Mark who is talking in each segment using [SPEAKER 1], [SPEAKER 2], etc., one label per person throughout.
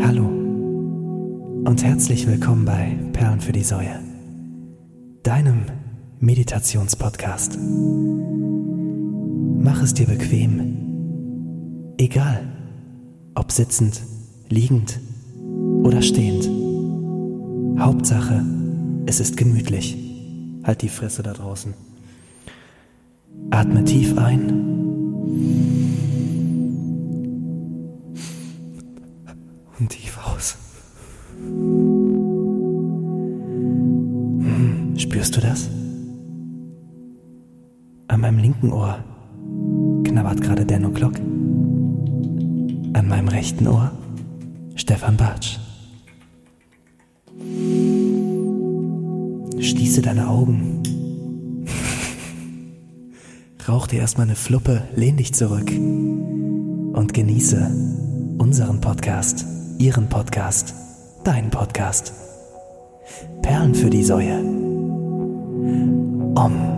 [SPEAKER 1] Hallo und herzlich willkommen bei Perlen für die Säue, deinem Meditationspodcast. Mach es dir bequem, egal ob sitzend, liegend oder stehend. Hauptsache, es ist gemütlich. Halt die Fresse da draußen. Atme tief ein An meinem linken Ohr knabbert gerade der Glock. An meinem rechten Ohr Stefan Bartsch. Schließe deine Augen. Rauch dir erstmal eine Fluppe, lehn dich zurück und genieße unseren Podcast, ihren Podcast, deinen Podcast. Perlen für die Säue. Om.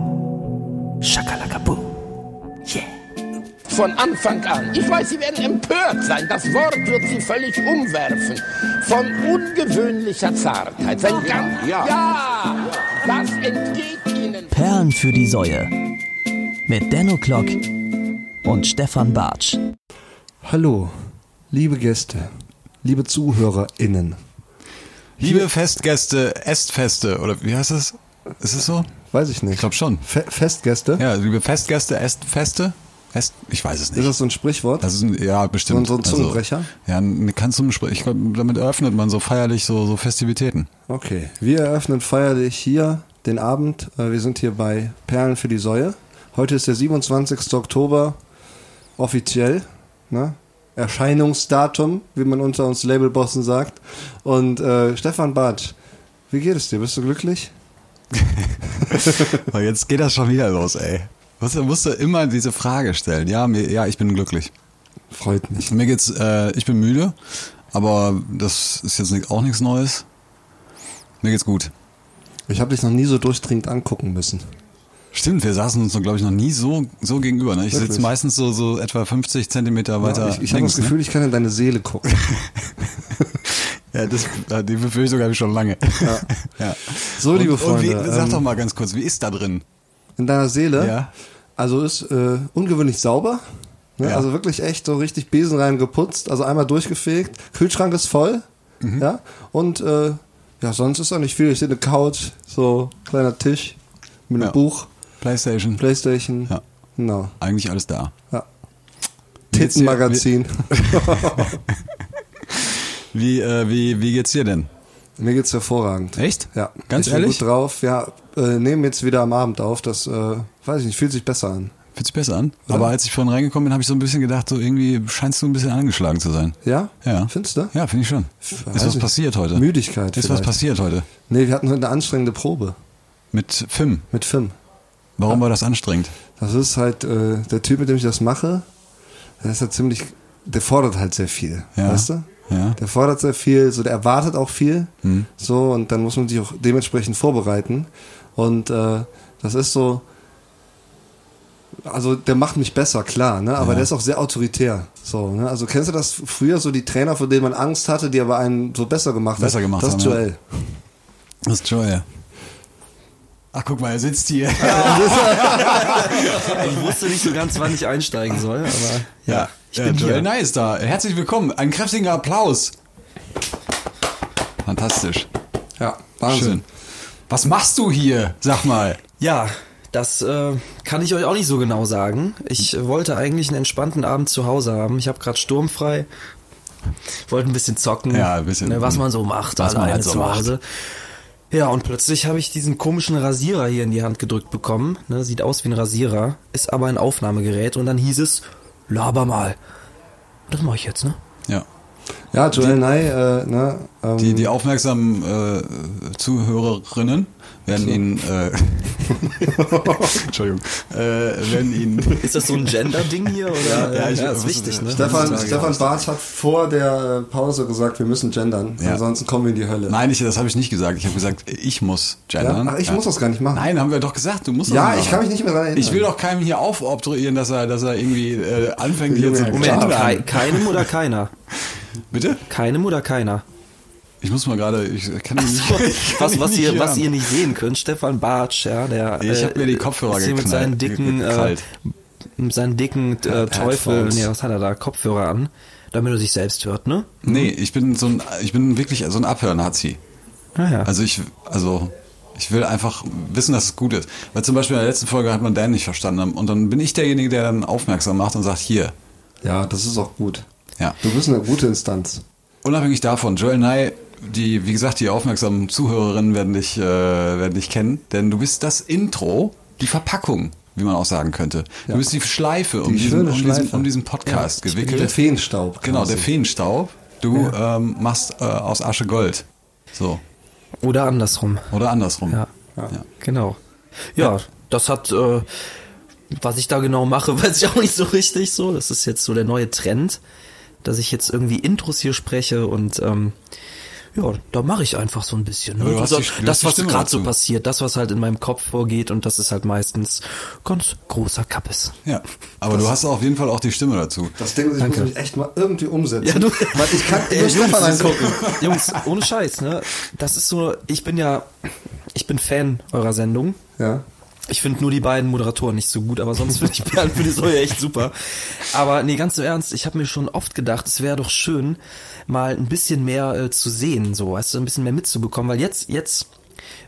[SPEAKER 2] Von Anfang an. Ich weiß, Sie werden empört sein. Das Wort wird Sie völlig umwerfen. Von ungewöhnlicher Zartheit. Sein ganz, ja. ja, das entgeht Ihnen.
[SPEAKER 1] Perlen für die Säue. Mit Denno Klock und Stefan Bartsch.
[SPEAKER 3] Hallo, liebe Gäste, liebe ZuhörerInnen.
[SPEAKER 4] Liebe Festgäste, Estfeste, oder wie heißt das? Ist es so?
[SPEAKER 3] Weiß ich nicht.
[SPEAKER 4] Ich glaube schon.
[SPEAKER 3] Fe Festgäste?
[SPEAKER 4] Ja, liebe Festgäste, Estfeste? Est, ich weiß es
[SPEAKER 3] Ist
[SPEAKER 4] nicht.
[SPEAKER 3] das so ein Sprichwort?
[SPEAKER 4] Das ist ein, ja, bestimmt.
[SPEAKER 3] So ein Zungenbrecher?
[SPEAKER 4] Also, ja, ein- kein Zungenbrecher. Ich glaub, damit eröffnet man so feierlich so, so Festivitäten.
[SPEAKER 3] Okay, wir eröffnen feierlich hier den Abend. Äh, Wir sind hier bei Perlen für die Säue. Heute ist der 27. Oktober, offiziell. Ne? Erscheinungsdatum, wie man unter uns Labelbossen sagt. Und äh, Stefan Bartsch, wie geht es dir? Bist du glücklich?
[SPEAKER 4] Aber jetzt geht das schon wieder los, ey. Musst du, musst du immer diese Frage stellen. Ja, mir, ja, ich bin glücklich.
[SPEAKER 3] Freut mich.
[SPEAKER 4] Mir geht's, äh, ich bin müde, aber das ist jetzt auch nichts Neues. Mir geht's gut.
[SPEAKER 3] Ich habe dich noch nie so durchdringend angucken müssen.
[SPEAKER 4] Stimmt, wir saßen uns, glaube ich, noch nie so, so gegenüber. Ne? Ich sitze meistens so, so etwa 50 Zentimeter weiter
[SPEAKER 3] ich ich habe das Gefühl, ich kann in deine Seele gucken.
[SPEAKER 4] ne? Ja, das, äh, die Befürchtung habe ich schon lange. Ja. ja.
[SPEAKER 3] So, liebe
[SPEAKER 4] und,
[SPEAKER 3] Freunde,
[SPEAKER 4] Und wie, sag
[SPEAKER 3] ähm,
[SPEAKER 4] doch mal ganz kurz, wie ist da drin?
[SPEAKER 3] In deiner Seele?
[SPEAKER 4] Ja.
[SPEAKER 3] Also ist äh, ungewöhnlich sauber. Ne?
[SPEAKER 4] Ja.
[SPEAKER 3] Also wirklich echt so richtig besenrein geputzt. Also einmal durchgefegt. Kühlschrank ist voll.
[SPEAKER 4] Mhm.
[SPEAKER 3] Ja. Und äh, ja, sonst ist da nicht viel. Ich sehe eine Couch, so kleiner Tisch mit einem
[SPEAKER 4] Ja.
[SPEAKER 3] Buch,
[SPEAKER 4] Playstation.
[SPEAKER 3] Playstation.
[SPEAKER 4] Ja.
[SPEAKER 3] Genau.
[SPEAKER 4] Eigentlich alles da.
[SPEAKER 3] Ja. Tittenmagazin.
[SPEAKER 4] Wie, äh, wie, wie geht's dir denn?
[SPEAKER 3] Mir geht's hervorragend.
[SPEAKER 4] Echt?
[SPEAKER 3] Ja.
[SPEAKER 4] Ganz
[SPEAKER 3] ich bin
[SPEAKER 4] ehrlich?
[SPEAKER 3] gut drauf. Ja, äh, nehmen jetzt wieder am Abend auf. Das, äh, weiß ich nicht, fühlt sich besser an.
[SPEAKER 4] Fühlt sich besser an?
[SPEAKER 3] Oder?
[SPEAKER 4] Aber als ich vorhin reingekommen bin, habe ich so ein bisschen gedacht, so irgendwie scheinst du ein bisschen angeschlagen zu sein.
[SPEAKER 3] Ja?
[SPEAKER 4] Ja.
[SPEAKER 3] Findest du?
[SPEAKER 4] Ja, finde ich schon.
[SPEAKER 3] Weiß
[SPEAKER 4] Ist was
[SPEAKER 3] nicht.
[SPEAKER 4] passiert heute?
[SPEAKER 3] Müdigkeit
[SPEAKER 4] Ist was
[SPEAKER 3] vielleicht.
[SPEAKER 4] passiert heute?
[SPEAKER 3] Nee, wir hatten heute eine anstrengende Probe
[SPEAKER 4] Mit Film.
[SPEAKER 3] mit Film.
[SPEAKER 4] Warum war das anstrengend?
[SPEAKER 3] Das ist halt äh, der Typ, mit dem ich das mache. Der ist halt ziemlich, der fordert halt sehr viel,
[SPEAKER 4] Ja.
[SPEAKER 3] weißt du?
[SPEAKER 4] Ja.
[SPEAKER 3] Der fordert sehr viel, so der erwartet auch viel,
[SPEAKER 4] Hm.
[SPEAKER 3] so und dann muss man sich auch dementsprechend vorbereiten. Und äh, das ist so, also der macht mich besser, klar, ne? Aber
[SPEAKER 4] Ja.
[SPEAKER 3] der ist auch sehr autoritär. So, ne? Also kennst du das früher so die Trainer, vor denen man Angst hatte, die aber einen so besser gemacht
[SPEAKER 4] Besser
[SPEAKER 3] hat?
[SPEAKER 4] gemacht
[SPEAKER 3] das ist
[SPEAKER 4] haben, ja.
[SPEAKER 3] Joel.
[SPEAKER 4] Das ist Joel. Ach, guck mal, er sitzt hier.
[SPEAKER 5] Ich wusste nicht so ganz, wann ich einsteigen soll, aber ja, ich
[SPEAKER 4] ja,
[SPEAKER 5] bin
[SPEAKER 4] Joel
[SPEAKER 5] hier.
[SPEAKER 4] Nye ist da. Herzlich willkommen. Ein kräftiger Applaus. Fantastisch.
[SPEAKER 3] Ja, Wahnsinn.
[SPEAKER 4] Schön. Was machst du hier? Sag mal.
[SPEAKER 5] Ja, das äh, kann ich euch auch nicht so genau sagen. Ich äh, wollte eigentlich einen entspannten Abend zu Hause haben. Ich habe gerade sturmfrei. Wollte ein bisschen zocken.
[SPEAKER 4] Ja, ein bisschen.
[SPEAKER 5] Ne, was man so macht,
[SPEAKER 4] Was man
[SPEAKER 5] alleine
[SPEAKER 4] halt so
[SPEAKER 5] zu
[SPEAKER 4] macht.
[SPEAKER 5] Ja, und plötzlich habe ich diesen komischen Rasierer hier in die Hand gedrückt bekommen. Ne, sieht aus wie ein Rasierer, ist aber ein Aufnahmegerät. Und dann hieß es, laber mal. Das mache ich jetzt, ne?
[SPEAKER 4] Ja.
[SPEAKER 3] Ja, Joel Nye, äh, ne? Ähm,
[SPEAKER 4] Die, die aufmerksamen äh, Zuhörerinnen werden ihn, äh, Entschuldigung, äh, werden ihn,
[SPEAKER 5] Ist das so ein Gender-Ding hier? Oder?
[SPEAKER 4] Ja, ich-
[SPEAKER 5] ja ist wichtig, ne?
[SPEAKER 3] Stefan. Stefan Barth hat vor der Pause gesagt, wir müssen gendern,
[SPEAKER 4] Ja.
[SPEAKER 3] ansonsten kommen wir in die Hölle.
[SPEAKER 4] nein, ich, das habe ich nicht gesagt. Ich habe gesagt, ich muss gendern.
[SPEAKER 3] Ja? Ach, ich muss das gar nicht machen.
[SPEAKER 4] Nein, haben wir doch gesagt, du musst das
[SPEAKER 3] Ja,
[SPEAKER 4] machen.
[SPEAKER 3] ich kann mich nicht mehr daran erinnern.
[SPEAKER 4] Ich will doch keinem hier aufobtruieren, dass er, dass er irgendwie äh, anfängt hier zu gendern.
[SPEAKER 5] kei keinem oder keiner?
[SPEAKER 4] Bitte?
[SPEAKER 5] Keinem oder keiner?
[SPEAKER 4] Ich muss mal gerade, ich kann ihn nicht, ich kann
[SPEAKER 5] was, was,
[SPEAKER 4] nicht
[SPEAKER 5] ihr, was ihr nicht sehen könnt, Stefan Bartsch, ja, der
[SPEAKER 4] Ich hab mir die
[SPEAKER 5] äh,
[SPEAKER 4] Kopfhörer
[SPEAKER 5] ist hier mit
[SPEAKER 4] geknallt-
[SPEAKER 5] seinen dicken, äh, mit seinen dicken äh, Teufel, nee, was hat er da, Kopfhörer an, damit er sich selbst hört, ne?
[SPEAKER 4] Nee, ich bin so ein, ich bin wirklich so ein Abhören-Nazi.
[SPEAKER 5] Ah ja.
[SPEAKER 4] Also ich, also ich will einfach wissen, dass es gut ist. Weil zum Beispiel in der letzten Folge hat man Dan nicht verstanden und dann bin ich derjenige, der dann aufmerksam macht und sagt, hier,
[SPEAKER 3] Ja, das ist auch gut.
[SPEAKER 4] Ja.
[SPEAKER 3] Du bist eine gute Instanz.
[SPEAKER 4] Unabhängig davon, Joel Nye, die, wie gesagt, die aufmerksamen Zuhörerinnen werden dich, äh, werden dich kennen, denn du bist das Intro, die Verpackung, wie man auch sagen könnte. Du
[SPEAKER 3] Ja.
[SPEAKER 4] bist die Schleife um,
[SPEAKER 3] Die
[SPEAKER 4] diesen, um, diesen,
[SPEAKER 3] Schleife.
[SPEAKER 4] um diesen Podcast
[SPEAKER 3] Der
[SPEAKER 4] gewickelt.
[SPEAKER 3] Feenstaub.
[SPEAKER 4] Genau, der Feenstaub. Du ähm, machst äh, aus Asche Gold. So.
[SPEAKER 5] Oder andersrum.
[SPEAKER 4] Oder andersrum.
[SPEAKER 5] Ja,
[SPEAKER 4] Ja.
[SPEAKER 5] genau. Ja, das hat, äh, was ich da genau mache, weiß ich auch nicht so richtig so. Das ist jetzt so der neue Trend, dass ich jetzt irgendwie Intros hier spreche und ähm, ja, da mache ich einfach so ein bisschen. Ne?
[SPEAKER 4] Aber du hast
[SPEAKER 5] So,
[SPEAKER 4] die- du hast
[SPEAKER 5] das, was gerade so passiert, das, was halt in meinem Kopf vorgeht und das ist halt meistens ganz großer Kappes.
[SPEAKER 4] Ja. Aber du hast auf jeden Fall auch die Stimme dazu.
[SPEAKER 3] Das Ding, ich muss mich echt mal irgendwie umsetzen.
[SPEAKER 5] Ja, du-
[SPEAKER 3] Weil ich kann nur Stefan
[SPEAKER 5] das
[SPEAKER 3] angucken.
[SPEAKER 5] Jungs, ohne Scheiß, ne? Das ist so, ich bin ja, ich bin Fan eurer Sendung.
[SPEAKER 3] Ja.
[SPEAKER 5] Ich finde nur die beiden Moderatoren nicht so gut, aber sonst finde ich Perlen für die Säue echt super. Aber nee, ganz im Ernst, ich habe mir schon oft gedacht, es wäre doch schön, mal ein bisschen mehr äh, zu sehen, so, weißt du, ein bisschen mehr mitzubekommen, weil jetzt, jetzt,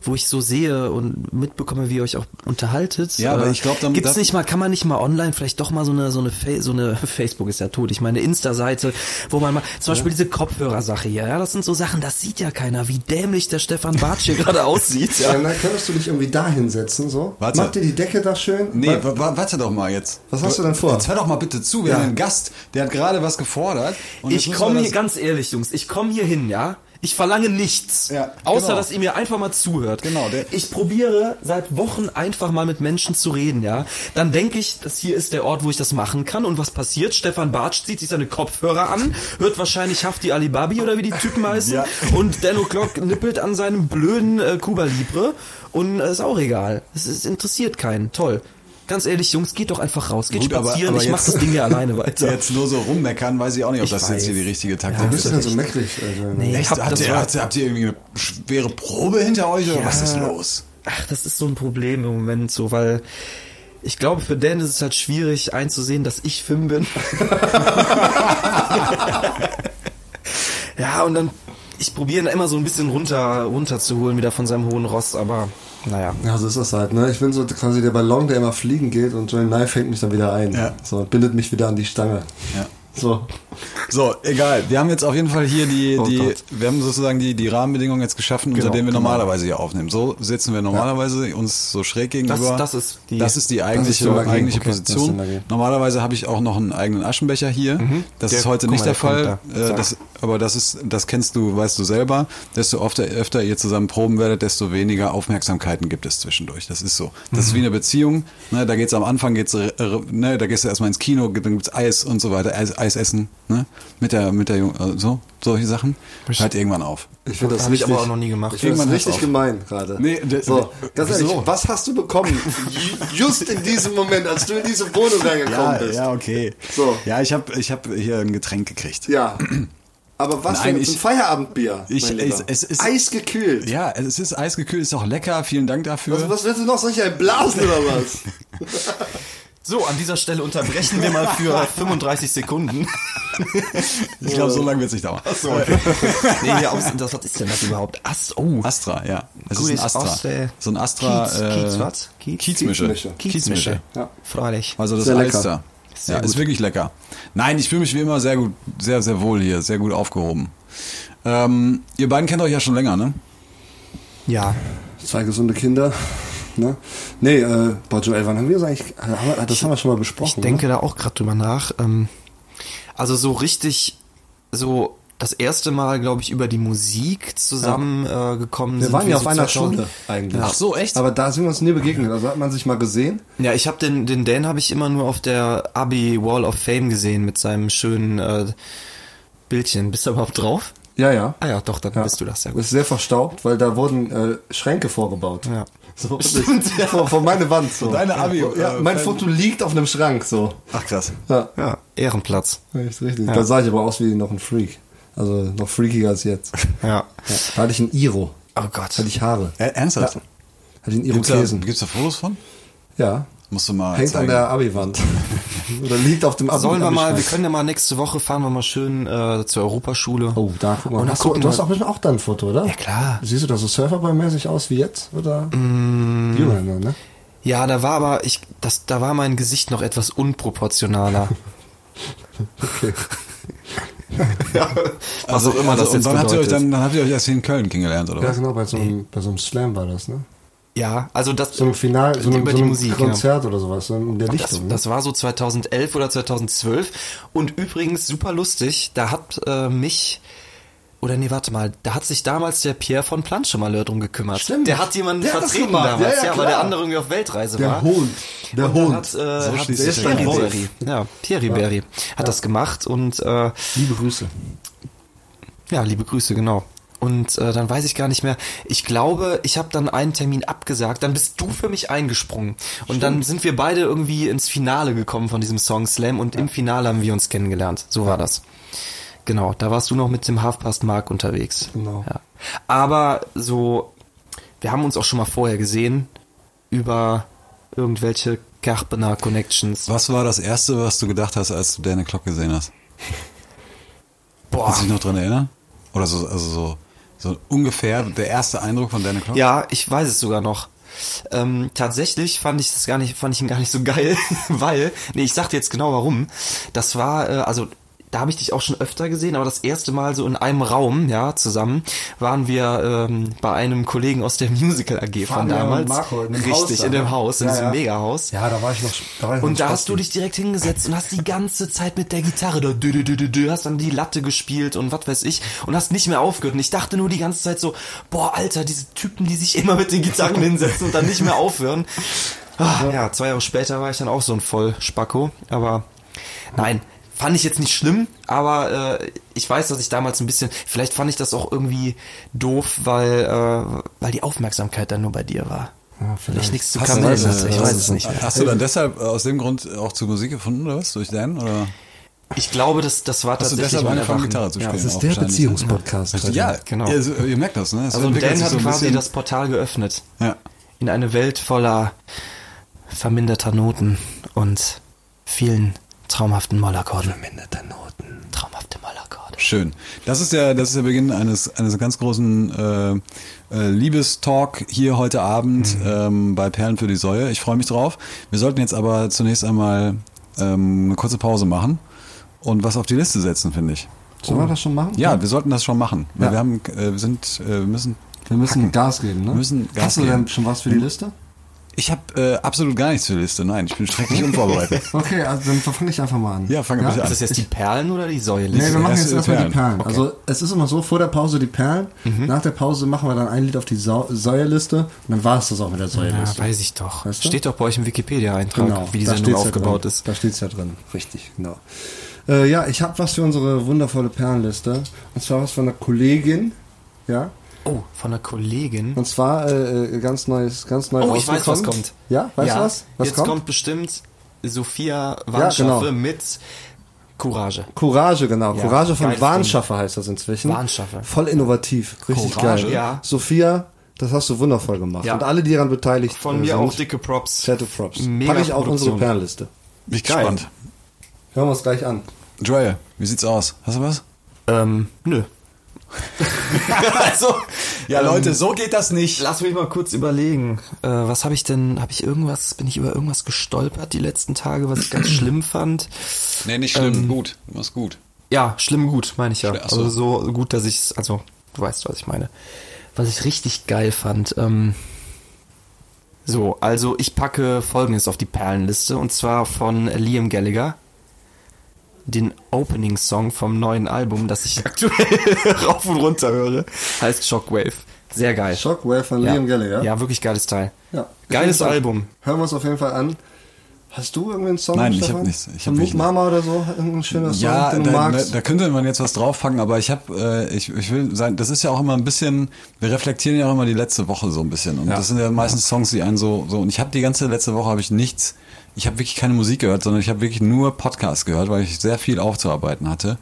[SPEAKER 5] wo ich so sehe und mitbekomme, wie ihr euch auch unterhaltet,
[SPEAKER 4] Ja, aber ich glaub, dann-
[SPEAKER 5] gibt's nicht mal, kann man nicht mal online vielleicht doch mal so eine, so eine, Fa so eine Facebook ist ja tot, ich meine Insta-Seite, wo man mal, zum Beispiel diese Kopfhörersache hier, ja, das sind so Sachen, das sieht ja keiner, wie dämlich der Stefan Bartsch hier gerade aussieht,
[SPEAKER 3] Ja.
[SPEAKER 5] ja.
[SPEAKER 3] dann könntest du dich irgendwie da hinsetzen, so.
[SPEAKER 4] Warte.
[SPEAKER 3] Mach dir die Decke da schön.
[SPEAKER 4] Nee,
[SPEAKER 3] Weil-
[SPEAKER 4] wa- wa- warte doch mal jetzt.
[SPEAKER 3] Was hast du denn vor?
[SPEAKER 4] Jetzt hör doch mal bitte zu. Wir
[SPEAKER 3] Ja.
[SPEAKER 4] haben einen Gast, der hat gerade was gefordert. Und
[SPEAKER 5] Ich komme hier, ganz ehrlich, Jungs, ich komme hier hin, ja? Ich verlange nichts.
[SPEAKER 4] Ja,
[SPEAKER 5] außer,
[SPEAKER 4] genau.
[SPEAKER 5] dass ihr mir einfach mal zuhört.
[SPEAKER 4] Genau, der-
[SPEAKER 5] ich probiere seit Wochen einfach mal mit Menschen zu reden, ja? Dann denke ich, das hier ist der Ort, wo ich das machen kann. Und was passiert? Stefan Bartsch zieht sich seine Kopfhörer an, hört wahrscheinlich Hafti Alibabi oder wie die Typen heißen.
[SPEAKER 4] Ja.
[SPEAKER 5] Und Dan O'Clock nippelt an seinem blöden äh, Cuba Libre. Und äh, ist auch egal. Es interessiert keinen. Toll. Ganz ehrlich, Jungs, geht doch einfach raus. Geht
[SPEAKER 4] Gut, aber-
[SPEAKER 5] spazieren.
[SPEAKER 4] aber
[SPEAKER 5] ich mach das Ding hier alleine weiter.
[SPEAKER 4] Jetzt nur so rummeckern, weiß ich auch nicht, ob
[SPEAKER 5] Ich
[SPEAKER 4] das jetzt hier
[SPEAKER 5] weiß.
[SPEAKER 4] die richtige
[SPEAKER 3] Du
[SPEAKER 4] Taktik
[SPEAKER 3] bist
[SPEAKER 4] ist.
[SPEAKER 3] ja so meckrig. Also,
[SPEAKER 5] Nee,
[SPEAKER 4] Echt?
[SPEAKER 5] hab-
[SPEAKER 4] Habt ihr,
[SPEAKER 5] war-
[SPEAKER 4] habt, ihr, habt ihr irgendwie eine schwere Probe hinter euch oder
[SPEAKER 5] Ja.
[SPEAKER 4] was ist los?
[SPEAKER 5] Ach, das ist so ein Problem im Moment so, weil ich glaube, für Dan ist es halt schwierig einzusehen, dass ich Fim bin. ja, und dann, ich probiere ihn immer so ein bisschen runter, runterzuholen wieder von seinem hohen Ross, aber naja.
[SPEAKER 3] Ja, so ist das halt, ne? Ich bin so quasi der Ballon, der immer fliegen geht und Joel Nye fängt mich dann wieder ein.
[SPEAKER 4] Ja.
[SPEAKER 3] So, und bindet mich wieder an die Stange.
[SPEAKER 4] Ja.
[SPEAKER 3] So.
[SPEAKER 4] So, egal. Wir haben jetzt auf jeden Fall hier die,
[SPEAKER 3] Oh
[SPEAKER 4] die
[SPEAKER 3] Gott.
[SPEAKER 4] wir haben sozusagen die, die Rahmenbedingungen jetzt geschaffen, unter
[SPEAKER 3] Genau,
[SPEAKER 4] denen wir
[SPEAKER 3] genau.
[SPEAKER 4] normalerweise hier aufnehmen. So sitzen wir normalerweise uns so schräg gegenüber.
[SPEAKER 5] das ist die-
[SPEAKER 4] das ist die eigentliche,
[SPEAKER 3] die Magie.
[SPEAKER 4] eigentliche
[SPEAKER 3] Okay, das ist
[SPEAKER 4] Position. Normalerweise habe ich auch noch einen eigenen Aschenbecher hier. Das
[SPEAKER 5] Der-
[SPEAKER 4] ist heute nicht
[SPEAKER 5] mal,
[SPEAKER 4] der
[SPEAKER 5] der
[SPEAKER 4] Fall.
[SPEAKER 5] da.
[SPEAKER 4] Äh, das, aber das ist, das kennst du, weißt du selber. Desto öfter, öfter ihr zusammen proben werdet, desto weniger Aufmerksamkeiten gibt es zwischendurch. Das ist so. Das
[SPEAKER 5] Mhm.
[SPEAKER 4] ist wie eine Beziehung. Ne, da geht's am Anfang, geht's, äh, ne, da gehst du erstmal ins Kino, dann gibt's Eis und so weiter, Eis, Eis essen, ne? Mit der, mit der Jung, äh, so, solche Sachen. Hört irgendwann auf.
[SPEAKER 3] Ich finde das richtig,
[SPEAKER 5] aber auch noch nie gemacht.
[SPEAKER 3] Ich finde das richtig
[SPEAKER 4] auf.
[SPEAKER 3] gemein gerade.
[SPEAKER 4] Nee,
[SPEAKER 3] so, ganz ehrlich,
[SPEAKER 4] wieso?
[SPEAKER 3] was hast du bekommen? Ju- Just in diesem Moment, als du in diese Wohnung reingekommen bist.
[SPEAKER 4] ja, okay.
[SPEAKER 3] So.
[SPEAKER 4] Ja, ich habe ich hab hier ein Getränk gekriegt.
[SPEAKER 3] Ja. Aber was
[SPEAKER 4] Nein,
[SPEAKER 3] denn?
[SPEAKER 4] ich-
[SPEAKER 3] ein Feierabendbier.
[SPEAKER 4] Ich- es- es ist-
[SPEAKER 3] Eisgekühlt.
[SPEAKER 4] Ja, es ist eisgekühlt, ist auch lecker. Vielen Dank dafür.
[SPEAKER 3] Was, was willst du noch? Soll ich einen blasen oder was?
[SPEAKER 5] So, an dieser Stelle unterbrechen wir mal für 35 Sekunden.
[SPEAKER 4] Ich glaube, so lange wird es nicht dauern.
[SPEAKER 5] nee, hier aus, das, was ist denn das überhaupt? Ast, oh.
[SPEAKER 4] Astra, ja. Es
[SPEAKER 5] Gut,
[SPEAKER 4] ist ein Astra.
[SPEAKER 5] aus, äh,
[SPEAKER 4] so ein Astra.
[SPEAKER 5] Kiez,
[SPEAKER 4] äh,
[SPEAKER 5] Kiez, was? Kiez?
[SPEAKER 4] Kiezmische.
[SPEAKER 3] Kiezmische.
[SPEAKER 5] Kiezmische.
[SPEAKER 3] Ja.
[SPEAKER 5] Freilich.
[SPEAKER 4] Also das
[SPEAKER 3] Sehr lecker.
[SPEAKER 5] Sehr
[SPEAKER 4] ja, ist
[SPEAKER 5] gut.
[SPEAKER 4] wirklich lecker. Nein, ich fühle mich wie immer sehr gut, sehr, sehr wohl hier, sehr gut aufgehoben. Ähm, ihr beiden kennt euch ja schon länger, ne?
[SPEAKER 5] Ja.
[SPEAKER 3] Zwei gesunde Kinder. Ne? Nee, äh, boah, Joel, wann haben wir das eigentlich? Haben wir, das haben wir schon mal besprochen.
[SPEAKER 5] Ich denke da auch gerade drüber nach. Ähm, also so richtig, so das erste Mal, glaube ich, über die Musik zusammen äh, gekommen
[SPEAKER 3] Wir
[SPEAKER 5] sind
[SPEAKER 3] waren ja auf einer
[SPEAKER 5] 2000.
[SPEAKER 3] Schule eigentlich.
[SPEAKER 4] Ach so, echt?
[SPEAKER 3] Aber da sind wir uns nie begegnet. Also hat man sich mal gesehen.
[SPEAKER 5] Ja, ich habe den, den Dan habe ich immer nur auf der Abi Wall of Fame gesehen mit seinem schönen äh, Bildchen. Bist du überhaupt drauf?
[SPEAKER 3] Ja, ja.
[SPEAKER 5] Ah ja, doch, dann
[SPEAKER 3] ja.
[SPEAKER 5] bist du das, ja gut.
[SPEAKER 3] ist sehr verstaubt, weil da wurden äh, Schränke vorgebaut.
[SPEAKER 5] Ja.
[SPEAKER 3] So,
[SPEAKER 5] Stimmt, ja.
[SPEAKER 3] vor, vor meine Wand so.
[SPEAKER 4] Deine Abi,
[SPEAKER 3] Ja,
[SPEAKER 4] äh,
[SPEAKER 3] mein
[SPEAKER 4] Fan-
[SPEAKER 3] Foto liegt auf einem Schrank so.
[SPEAKER 4] Ach krass.
[SPEAKER 3] Ja,
[SPEAKER 5] Ja, Ehrenplatz.
[SPEAKER 3] richtig.
[SPEAKER 5] Ja.
[SPEAKER 3] Da sah ich aber aus wie noch ein Freak. Also noch freakiger als jetzt.
[SPEAKER 5] Ja.
[SPEAKER 3] Ja. Da hatte ich ein Iro.
[SPEAKER 5] Oh Gott.
[SPEAKER 3] Hatte ich Haare.
[SPEAKER 4] Äh, ernsthaft?
[SPEAKER 3] Ja. Hatte ich einen
[SPEAKER 4] Gibt's da,
[SPEAKER 3] Irokesen.
[SPEAKER 4] gibt's da Fotos von?
[SPEAKER 3] Ja.
[SPEAKER 4] Musst du mal
[SPEAKER 3] Hängt
[SPEAKER 4] zeigen.
[SPEAKER 3] an der Abi-Wand. Oder liegt auf dem Abi
[SPEAKER 5] Sollen wir mal, wir können ja mal nächste Woche fahren wir mal schön äh, zur Europaschule.
[SPEAKER 3] Oh, da guck mal.
[SPEAKER 5] Und dann
[SPEAKER 3] Hast du, du hast auch bestimmt auch da ein Foto, oder?
[SPEAKER 5] Ja, klar.
[SPEAKER 3] Siehst du da so Surferboy-mäßig aus wie jetzt? Oder? Mm. Jünger, ne?
[SPEAKER 5] Ja, da war aber ich, das, da war mein Gesicht noch etwas unproportionaler.
[SPEAKER 3] Okay.
[SPEAKER 5] Was auch immer das
[SPEAKER 4] und
[SPEAKER 5] jetzt
[SPEAKER 4] dann habt ihr euch
[SPEAKER 5] bedeutet.
[SPEAKER 4] dann, dann habt ihr euch erst hier in Köln kennengelernt, oder
[SPEAKER 3] Ja,
[SPEAKER 4] was?
[SPEAKER 3] genau, bei so, einem, bei so einem Slam war das, ne?
[SPEAKER 5] Ja, also das,
[SPEAKER 3] So einem Final, so
[SPEAKER 5] über
[SPEAKER 3] so
[SPEAKER 5] die
[SPEAKER 3] einem
[SPEAKER 5] Musik, ja.
[SPEAKER 3] Konzert oder sowas, so in der
[SPEAKER 5] Das,
[SPEAKER 3] Richtung.
[SPEAKER 5] das war so 2011 oder 2012 und übrigens super lustig, da hat äh, mich oder nee, warte mal, da hat sich damals der Pierre von Planche mal drum gekümmert.
[SPEAKER 3] Stimmt.
[SPEAKER 5] Der hat jemanden
[SPEAKER 3] Der hat
[SPEAKER 5] vertreten
[SPEAKER 3] gemacht.
[SPEAKER 5] damals,
[SPEAKER 3] Ja,
[SPEAKER 5] ja,
[SPEAKER 3] ja,
[SPEAKER 5] weil der andere irgendwie auf Weltreise
[SPEAKER 3] Der
[SPEAKER 5] war.
[SPEAKER 3] Hund. Der
[SPEAKER 5] und
[SPEAKER 3] Hund.
[SPEAKER 5] Hat, äh,
[SPEAKER 4] So
[SPEAKER 5] hat
[SPEAKER 3] der.
[SPEAKER 5] Berry, ja, Thierry Berry hat das gemacht und äh,
[SPEAKER 3] Liebe Grüße.
[SPEAKER 5] ja, liebe Grüße, genau. Und äh, dann weiß ich gar nicht mehr. Ich glaube, ich habe dann einen Termin abgesagt. Dann bist du für mich eingesprungen. Und dann sind wir beide irgendwie ins Finale gekommen von diesem Song Slam. Und im Finale haben wir uns kennengelernt. So war das. Genau, da warst du noch mit dem Halfpast Mark unterwegs.
[SPEAKER 3] Genau.
[SPEAKER 5] Ja. Aber so, wir haben uns auch schon mal vorher gesehen über irgendwelche Karpener Connections.
[SPEAKER 4] Was war das Erste, was du gedacht hast, als du Dane Clock gesehen hast?
[SPEAKER 5] Boah.
[SPEAKER 4] Kannst du dich noch dran erinnern? Oder so, also so, so ungefähr der erste Eindruck von Dane Clock?
[SPEAKER 5] Ja, ich weiß es sogar noch. Ähm, tatsächlich fand ich das gar nicht, fand ich ihn gar nicht so geil, weil, nee, ich sag dir jetzt genau warum. Das war, äh, also da habe ich dich auch schon öfter gesehen, aber das erste Mal so in einem Raum, ja, zusammen, waren wir ähm, bei einem Kollegen aus der Musical AG von
[SPEAKER 3] Fabian und
[SPEAKER 5] damals.
[SPEAKER 3] Marco in dem
[SPEAKER 5] Richtig,
[SPEAKER 3] Haus da,
[SPEAKER 5] in dem
[SPEAKER 3] ne?
[SPEAKER 5] Haus, in
[SPEAKER 3] Ja,
[SPEAKER 5] diesem
[SPEAKER 3] ja.
[SPEAKER 5] Megahaus.
[SPEAKER 3] Ja, da war ich noch. Da war ich noch
[SPEAKER 5] Und da hast du dich direkt hingesetzt und hast die ganze Zeit mit der Gitarre da dü, dü, dü, dü, dü, hast dann die Latte gespielt und was weiß ich und hast nicht mehr aufgehört. Und ich dachte nur die ganze Zeit so, boah, Alter, diese Typen, die sich immer mit den Gitarren hinsetzen und dann nicht mehr aufhören. Ah, ja, zwei Jahre später war ich dann auch so ein Vollspacko, aber nein, fand ich jetzt nicht schlimm, aber äh, ich weiß, dass ich damals ein bisschen, vielleicht fand ich das auch irgendwie doof, weil, äh, weil die Aufmerksamkeit dann nur bei dir war.
[SPEAKER 3] Ja,
[SPEAKER 5] Vielleicht nichts zu
[SPEAKER 4] du,
[SPEAKER 5] Kamellen
[SPEAKER 4] äh,
[SPEAKER 5] hatte, ich weiß es nicht mehr.
[SPEAKER 4] Hast du dann deshalb äh, aus dem Grund auch zur Musik gefunden oder was? Durch Dan? Oder?
[SPEAKER 5] Ich glaube, das, das war
[SPEAKER 4] Hast du
[SPEAKER 5] tatsächlich
[SPEAKER 4] deshalb angefangen,
[SPEAKER 5] Erwachen.
[SPEAKER 4] Gitarre zu
[SPEAKER 5] Ja,
[SPEAKER 4] spielen?
[SPEAKER 3] Das ist
[SPEAKER 4] auch
[SPEAKER 3] der
[SPEAKER 4] wahrscheinlich.
[SPEAKER 3] Beziehungspodcast.
[SPEAKER 4] Ja,
[SPEAKER 5] Genau.
[SPEAKER 4] Ihr, ihr merkt das, ne? Es
[SPEAKER 5] Also Dan hat
[SPEAKER 4] so
[SPEAKER 5] quasi
[SPEAKER 4] bisschen-
[SPEAKER 5] das Portal geöffnet.
[SPEAKER 4] Ja.
[SPEAKER 5] In eine Welt voller verminderter Noten und vielen traumhaften Mollakkorden.
[SPEAKER 3] Verminderte Noten.
[SPEAKER 5] Traumhafte Mollakkorde.
[SPEAKER 4] Schön. Das ist der, das ist der Beginn eines, eines ganz großen äh, äh, Liebestalk hier heute Abend ähm, bei Perlen für die Säue. Ich freue mich drauf. Wir sollten jetzt aber zunächst einmal ähm, eine kurze Pause machen und was auf die Liste setzen, finde ich.
[SPEAKER 3] Sollen wir das schon machen?
[SPEAKER 4] Ja, wir sollten das schon machen.
[SPEAKER 3] Ja.
[SPEAKER 4] Wir haben, äh, wir sind, äh, wir müssen.
[SPEAKER 3] Wir müssen Gas geben, ne?
[SPEAKER 4] Wir müssen Gas
[SPEAKER 3] Hast du
[SPEAKER 4] geben.
[SPEAKER 3] denn schon was für die Liste?
[SPEAKER 4] Ich habe äh, absolut gar nichts für die Liste. Nein, ich bin schrecklich unvorbereitet.
[SPEAKER 3] Okay, also dann fange ich einfach mal an.
[SPEAKER 4] Ja, fang bitte an.
[SPEAKER 5] Ist das jetzt die Perlen oder die
[SPEAKER 3] Nee,
[SPEAKER 5] Säuliste?
[SPEAKER 3] wir machen
[SPEAKER 4] erst
[SPEAKER 3] jetzt erstmal die
[SPEAKER 4] Perlen.
[SPEAKER 3] Perlen. Also es ist immer so, vor der Pause die Perlen, nach der Pause machen wir dann ein Lied auf die Sau Säuerliste und dann war es das auch mit der
[SPEAKER 5] ja,
[SPEAKER 3] Säuerliste.
[SPEAKER 5] weiß ich doch.
[SPEAKER 3] Weißt du?
[SPEAKER 5] Steht doch bei euch im Wikipedia-Eintrag,
[SPEAKER 3] Genau,
[SPEAKER 5] wie die
[SPEAKER 3] da
[SPEAKER 5] Sendung
[SPEAKER 3] ja
[SPEAKER 5] aufgebaut
[SPEAKER 3] drin.
[SPEAKER 5] ist.
[SPEAKER 3] Da steht's ja drin, richtig, genau. Äh, ja, ich habe was für unsere wundervolle Perlenliste. Und zwar was von einer Kollegin, ja.
[SPEAKER 5] Oh, von einer Kollegin.
[SPEAKER 3] Und zwar äh, äh, ganz neues, ganz neu
[SPEAKER 5] Oh, ich weiß, was kommt.
[SPEAKER 3] Ja, weißt
[SPEAKER 5] ja,
[SPEAKER 3] du was? Was
[SPEAKER 5] jetzt
[SPEAKER 3] kommt?
[SPEAKER 5] kommt? bestimmt Sophia Warnschaffe
[SPEAKER 3] genau.
[SPEAKER 5] mit Courage.
[SPEAKER 3] Courage, genau.
[SPEAKER 5] Ja,
[SPEAKER 3] Courage von
[SPEAKER 5] geiles
[SPEAKER 3] Warnschaffer heißt das inzwischen.
[SPEAKER 5] Warnschaffer.
[SPEAKER 3] Voll innovativ, richtig
[SPEAKER 5] Courage,
[SPEAKER 3] geil.
[SPEAKER 5] ja.
[SPEAKER 3] Sophia, das hast du wundervoll gemacht.
[SPEAKER 5] Ja.
[SPEAKER 3] Und alle, die daran beteiligt
[SPEAKER 5] Von
[SPEAKER 3] äh,
[SPEAKER 5] mir
[SPEAKER 3] sind,
[SPEAKER 5] auch dicke Props.
[SPEAKER 3] Fette Props.
[SPEAKER 5] Mega
[SPEAKER 3] Pack ich auf unsere. Perlenliste.
[SPEAKER 4] Bin ich gespannt.
[SPEAKER 3] Hören wir uns gleich an.
[SPEAKER 4] Joel, wie sieht's aus? Hast du was?
[SPEAKER 5] Ähm, nö. also,
[SPEAKER 4] Ja, Leute, so geht das nicht.
[SPEAKER 5] lass mich mal kurz überlegen. Äh, was habe ich denn, habe ich irgendwas, bin ich über irgendwas gestolpert die letzten Tage, was ich ganz schlimm fand?
[SPEAKER 4] Nee, nicht schlimm. gut. Du machst gut.
[SPEAKER 5] Ja, schlimm gut, meine ich ja.
[SPEAKER 4] Ach so.
[SPEAKER 5] Also so gut, dass ich also du weißt, was ich meine. Was ich richtig geil fand. Ähm, so, also ich packe folgendes auf die Perlenliste und zwar von Liam Gallagher. Den Opening-Song vom neuen Album, das ich aktuell rauf und runter höre, heißt Shockwave. Sehr geil.
[SPEAKER 3] Shockwave von
[SPEAKER 5] ja.
[SPEAKER 3] Liam Gallagher.
[SPEAKER 5] Ja, wirklich geiles Teil.
[SPEAKER 3] Ja.
[SPEAKER 5] Geiles. Album.
[SPEAKER 3] Hören wir uns auf jeden Fall an. Hast du irgendwie einen Song?
[SPEAKER 4] Nein, ich
[SPEAKER 3] Stefan?
[SPEAKER 4] hab nichts. Ich
[SPEAKER 3] Von
[SPEAKER 4] hab
[SPEAKER 3] Mook
[SPEAKER 4] wirklich
[SPEAKER 3] Mama oder so? Irgendein schöner Song,
[SPEAKER 4] Ja,
[SPEAKER 3] den
[SPEAKER 4] da,
[SPEAKER 3] du
[SPEAKER 4] da,
[SPEAKER 3] magst?
[SPEAKER 4] da könnte man jetzt was draufpacken, aber ich habe, äh, ich, ich will sagen, das ist ja auch immer ein bisschen, wir reflektieren ja auch immer die letzte Woche so ein bisschen und
[SPEAKER 3] Ja.
[SPEAKER 4] das sind ja meistens Songs, die einen so, so und ich habe die ganze letzte Woche habe ich nichts ich habe wirklich keine Musik gehört, sondern ich habe wirklich nur Podcasts gehört, weil ich sehr viel aufzuarbeiten hatte. Und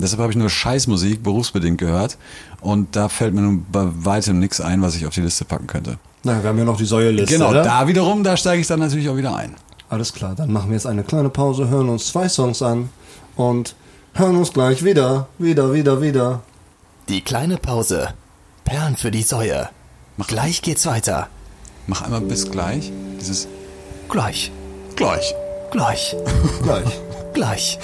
[SPEAKER 4] deshalb habe ich nur Scheißmusik berufsbedingt gehört. Und da fällt mir nun bei weitem nichts ein, was ich auf die Liste packen könnte.
[SPEAKER 3] Na, wir haben ja noch die Säueliste,
[SPEAKER 4] Genau,
[SPEAKER 3] oder?
[SPEAKER 4] da wiederum, da steige ich dann natürlich auch wieder ein.
[SPEAKER 3] Alles klar, dann machen wir jetzt eine kleine Pause, hören uns zwei Songs an und hören uns gleich wieder, wieder, wieder, wieder.
[SPEAKER 5] Die kleine Pause. Perlen für die Säue. Gleich geht's weiter.
[SPEAKER 4] Mach einmal bis gleich. Dieses
[SPEAKER 5] Gleich,
[SPEAKER 4] gleich.
[SPEAKER 5] gleich,
[SPEAKER 3] Gleich.
[SPEAKER 5] gleich.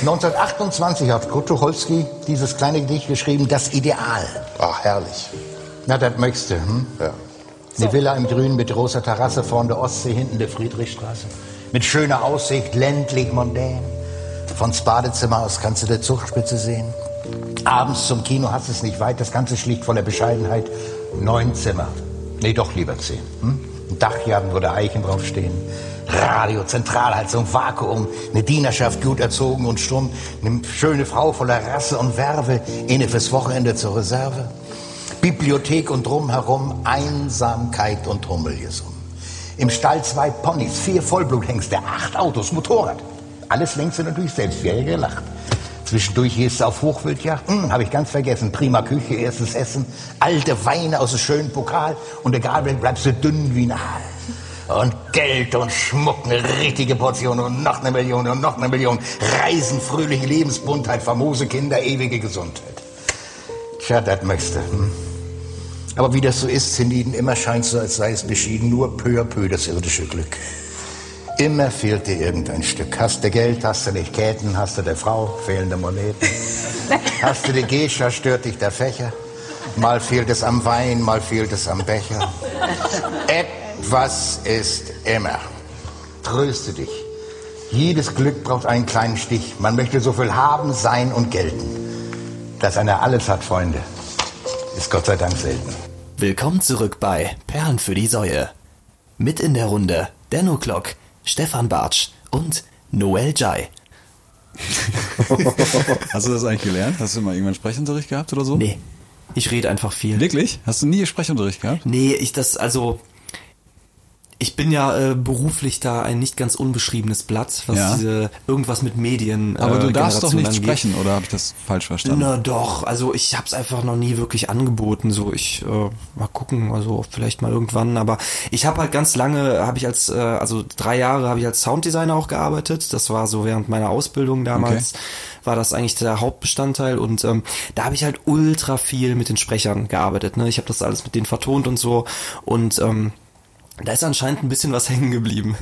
[SPEAKER 6] 1928 hat Kurt Tucholsky dieses kleine Gedicht geschrieben, Das Ideal.
[SPEAKER 7] Ach, herrlich.
[SPEAKER 6] Na, das möchtest du, hm?
[SPEAKER 7] Ja.
[SPEAKER 6] Eine Villa im Grün mit großer Terrasse vorn der Ostsee, hinten der Friedrichstraße. Mit schöner Aussicht, ländlich, mondän. Vons Badezimmer aus kannst du der Zugspitze sehen. Abends zum Kino hast du es nicht weit, das Ganze schlicht voller Bescheidenheit. Neun Zimmer. Nee, doch lieber zehn. Hm? Ein Dachjaden, wo der Eichen draufstehen. Radio, Zentralheizung, Vakuum, eine Dienerschaft gut erzogen und stumm, eine schöne Frau voller Rasse und Werbe, eine fürs Wochenende zur Reserve. Bibliothek und drumherum Einsamkeit und Hummelgesumm. Im Stall zwei Ponys, vier Vollbluthengste, acht Autos, Motorrad. Alles längst du natürlich selbst, wäre gelacht. Zwischendurch gehst du auf Hochwildjagd, hm, habe ich ganz vergessen. Prima Küche, erstes Essen, alte Weine aus dem schönen Pokal und egal, wenn bleibst du dünn wie ein Aal. Und Geld und Schmuck, eine richtige Portion und noch eine Million und noch eine Million. Reisen, fröhliche Lebensbuntheit, famose Kinder, ewige Gesundheit. Tja, das möchtest du. Hm? Aber wie das so ist, Zeniden, immer scheint so, als sei es beschieden, nur peu à peu das irdische Glück. Immer fehlt dir irgendein Stück. Hast du Geld, hast du nicht Käten, hast du der Frau, fehlende Moneten. Hast du die Gescha, stört dich der Fächer. Mal fehlt es am Wein, mal fehlt es am Becher. Etwas ist immer. Tröste dich. Jedes Glück braucht einen kleinen Stich. Man möchte so viel haben, sein und gelten. Dass einer alles hat, Freunde, ist Gott sei Dank selten.
[SPEAKER 5] Willkommen zurück bei Perlen für die Säue. Mit in der Runde Denno Klock, Stefan Bartsch und Noel Jai.
[SPEAKER 4] Hast du das eigentlich gelernt? Hast du mal irgendwann Sprechunterricht gehabt oder so?
[SPEAKER 5] Nee, ich rede einfach viel.
[SPEAKER 4] Wirklich? Hast du nie Sprechunterricht gehabt?
[SPEAKER 5] Nee, ich das, also, ich bin ja äh, beruflich da ein nicht ganz unbeschriebenes Blatt, was
[SPEAKER 4] Ja.
[SPEAKER 5] diese, irgendwas mit Medien.
[SPEAKER 4] Aber
[SPEAKER 5] äh,
[SPEAKER 4] du darfst doch
[SPEAKER 5] Generation
[SPEAKER 4] nicht
[SPEAKER 5] angeht.
[SPEAKER 4] sprechen, oder habe ich das falsch verstanden?
[SPEAKER 5] Na doch, also ich hab's einfach noch nie wirklich angeboten. So, ich äh, mal gucken, also vielleicht mal irgendwann. Aber ich habe halt ganz lange, habe ich als, äh, also drei Jahre habe ich als Sounddesigner auch gearbeitet. Das war so während meiner Ausbildung damals. War das eigentlich der Hauptbestandteil und ähm, da habe ich halt ultra viel mit den Sprechern gearbeitet. Ne? Ich habe das alles mit denen vertont und so und ähm, da ist anscheinend ein bisschen was hängen geblieben.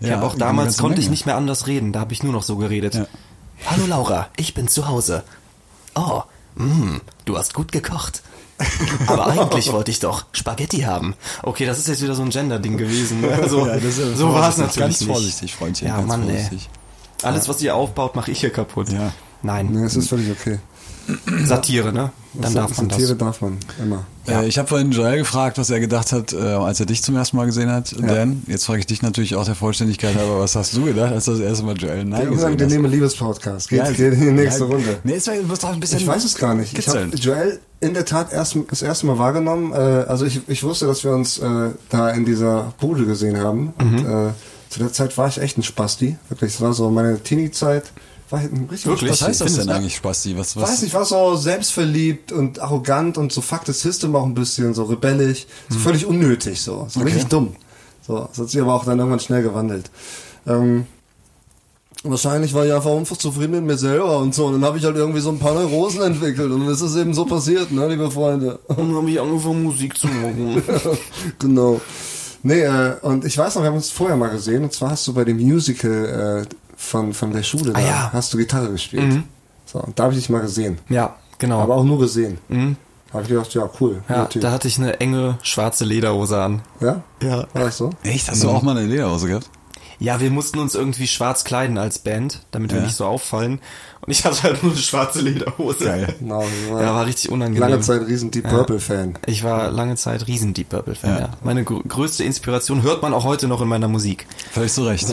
[SPEAKER 5] Ich
[SPEAKER 4] Ja,
[SPEAKER 5] habe auch damals konnte ich nicht mehr anders reden. Da habe ich nur noch so geredet.
[SPEAKER 4] Ja.
[SPEAKER 5] Hallo Laura, ich bin zu Hause. Oh, mm, du hast gut gekocht. Aber eigentlich wollte ich doch Spaghetti haben. Okay, das ist jetzt wieder so ein Gender-Ding gewesen. ne? Also,
[SPEAKER 4] Ja, das
[SPEAKER 5] so war es natürlich
[SPEAKER 4] ganz
[SPEAKER 5] nicht.
[SPEAKER 4] vorsichtig, Freundchen,
[SPEAKER 5] Ja,
[SPEAKER 4] ganz
[SPEAKER 5] Mann,
[SPEAKER 4] vorsichtig.
[SPEAKER 5] ey. Alles, was ihr aufbaut, mache ich hier kaputt.
[SPEAKER 4] Ja.
[SPEAKER 5] Nein,
[SPEAKER 3] Nee, es ist völlig okay.
[SPEAKER 5] Satire, ne? Dann darf man
[SPEAKER 3] Satire
[SPEAKER 5] das.
[SPEAKER 3] darf man immer.
[SPEAKER 4] Äh, ich habe vorhin Joel gefragt, was er gedacht hat, äh, als er dich zum ersten Mal gesehen hat, Dan. Jetzt frage ich dich natürlich auch der Vollständigkeit halber, was hast du gedacht, als du das erste Mal Joel Nein
[SPEAKER 3] Wir der
[SPEAKER 4] hast?
[SPEAKER 3] nehme Liebespodcast. Geht,
[SPEAKER 4] Ja,
[SPEAKER 3] geht in die nächste
[SPEAKER 4] ja,
[SPEAKER 3] Runde.
[SPEAKER 4] Nee, es war- du musst doch ein bisschen
[SPEAKER 3] Ich weiß es gar nicht. Ich habe. Joel in der Tat erst, das erste Mal wahrgenommen. Äh, also ich, ich wusste, dass wir uns äh, da in dieser Bude gesehen haben. Und,
[SPEAKER 4] Mhm.
[SPEAKER 3] äh, zu der Zeit war ich echt ein Spasti. Wirklich, das war so meine Teenie-Zeit. War ich ein richtig
[SPEAKER 4] Was heißt das
[SPEAKER 3] Findest
[SPEAKER 4] denn eigentlich, Spasti? Was,
[SPEAKER 3] Ich
[SPEAKER 4] was?
[SPEAKER 3] weiß nicht, war so selbstverliebt und arrogant und so Fuck the System auch ein bisschen, so rebellisch, so völlig unnötig, so, so
[SPEAKER 4] Okay.
[SPEAKER 3] richtig dumm. So, das hat sich aber auch dann irgendwann schnell gewandelt. Ähm, wahrscheinlich war ich einfach einfach zufrieden mit mir selber und so. Und dann habe ich halt irgendwie so ein paar Neurosen entwickelt und es ist eben so passiert, ne, liebe Freunde.
[SPEAKER 5] Und dann habe ich angefangen, Musik zu machen.
[SPEAKER 3] genau. Nee, äh, und ich weiß noch, wir haben uns vorher mal gesehen, und zwar hast du bei dem Musical äh, von, von der Schule, da
[SPEAKER 5] Ah, ja.
[SPEAKER 3] hast du Gitarre gespielt. So, und da habe ich dich mal gesehen.
[SPEAKER 5] ja, genau.
[SPEAKER 3] Aber auch nur gesehen. Habe ich gedacht, ja, cool.
[SPEAKER 5] ja, da hatte ich eine enge schwarze Lederhose an.
[SPEAKER 3] ja?
[SPEAKER 5] Ja.
[SPEAKER 3] War das so?
[SPEAKER 4] Echt? Hast du auch mal eine Lederhose gehabt?
[SPEAKER 5] Ja, wir mussten uns irgendwie schwarz kleiden als Band, damit wir
[SPEAKER 4] Ja.
[SPEAKER 5] nicht so auffallen. Und ich hatte halt nur eine schwarze Lederhose.
[SPEAKER 4] Geil.
[SPEAKER 3] Genau,
[SPEAKER 5] Ja, war richtig unangenehm.
[SPEAKER 3] lange Zeit riesen Deep Purple Fan.
[SPEAKER 5] Ich war lange Zeit riesen Deep Purple Fan,
[SPEAKER 4] Ja.
[SPEAKER 5] ja. Meine gr größte Inspiration hört man auch heute noch in meiner Musik.
[SPEAKER 4] Völlig zu Recht.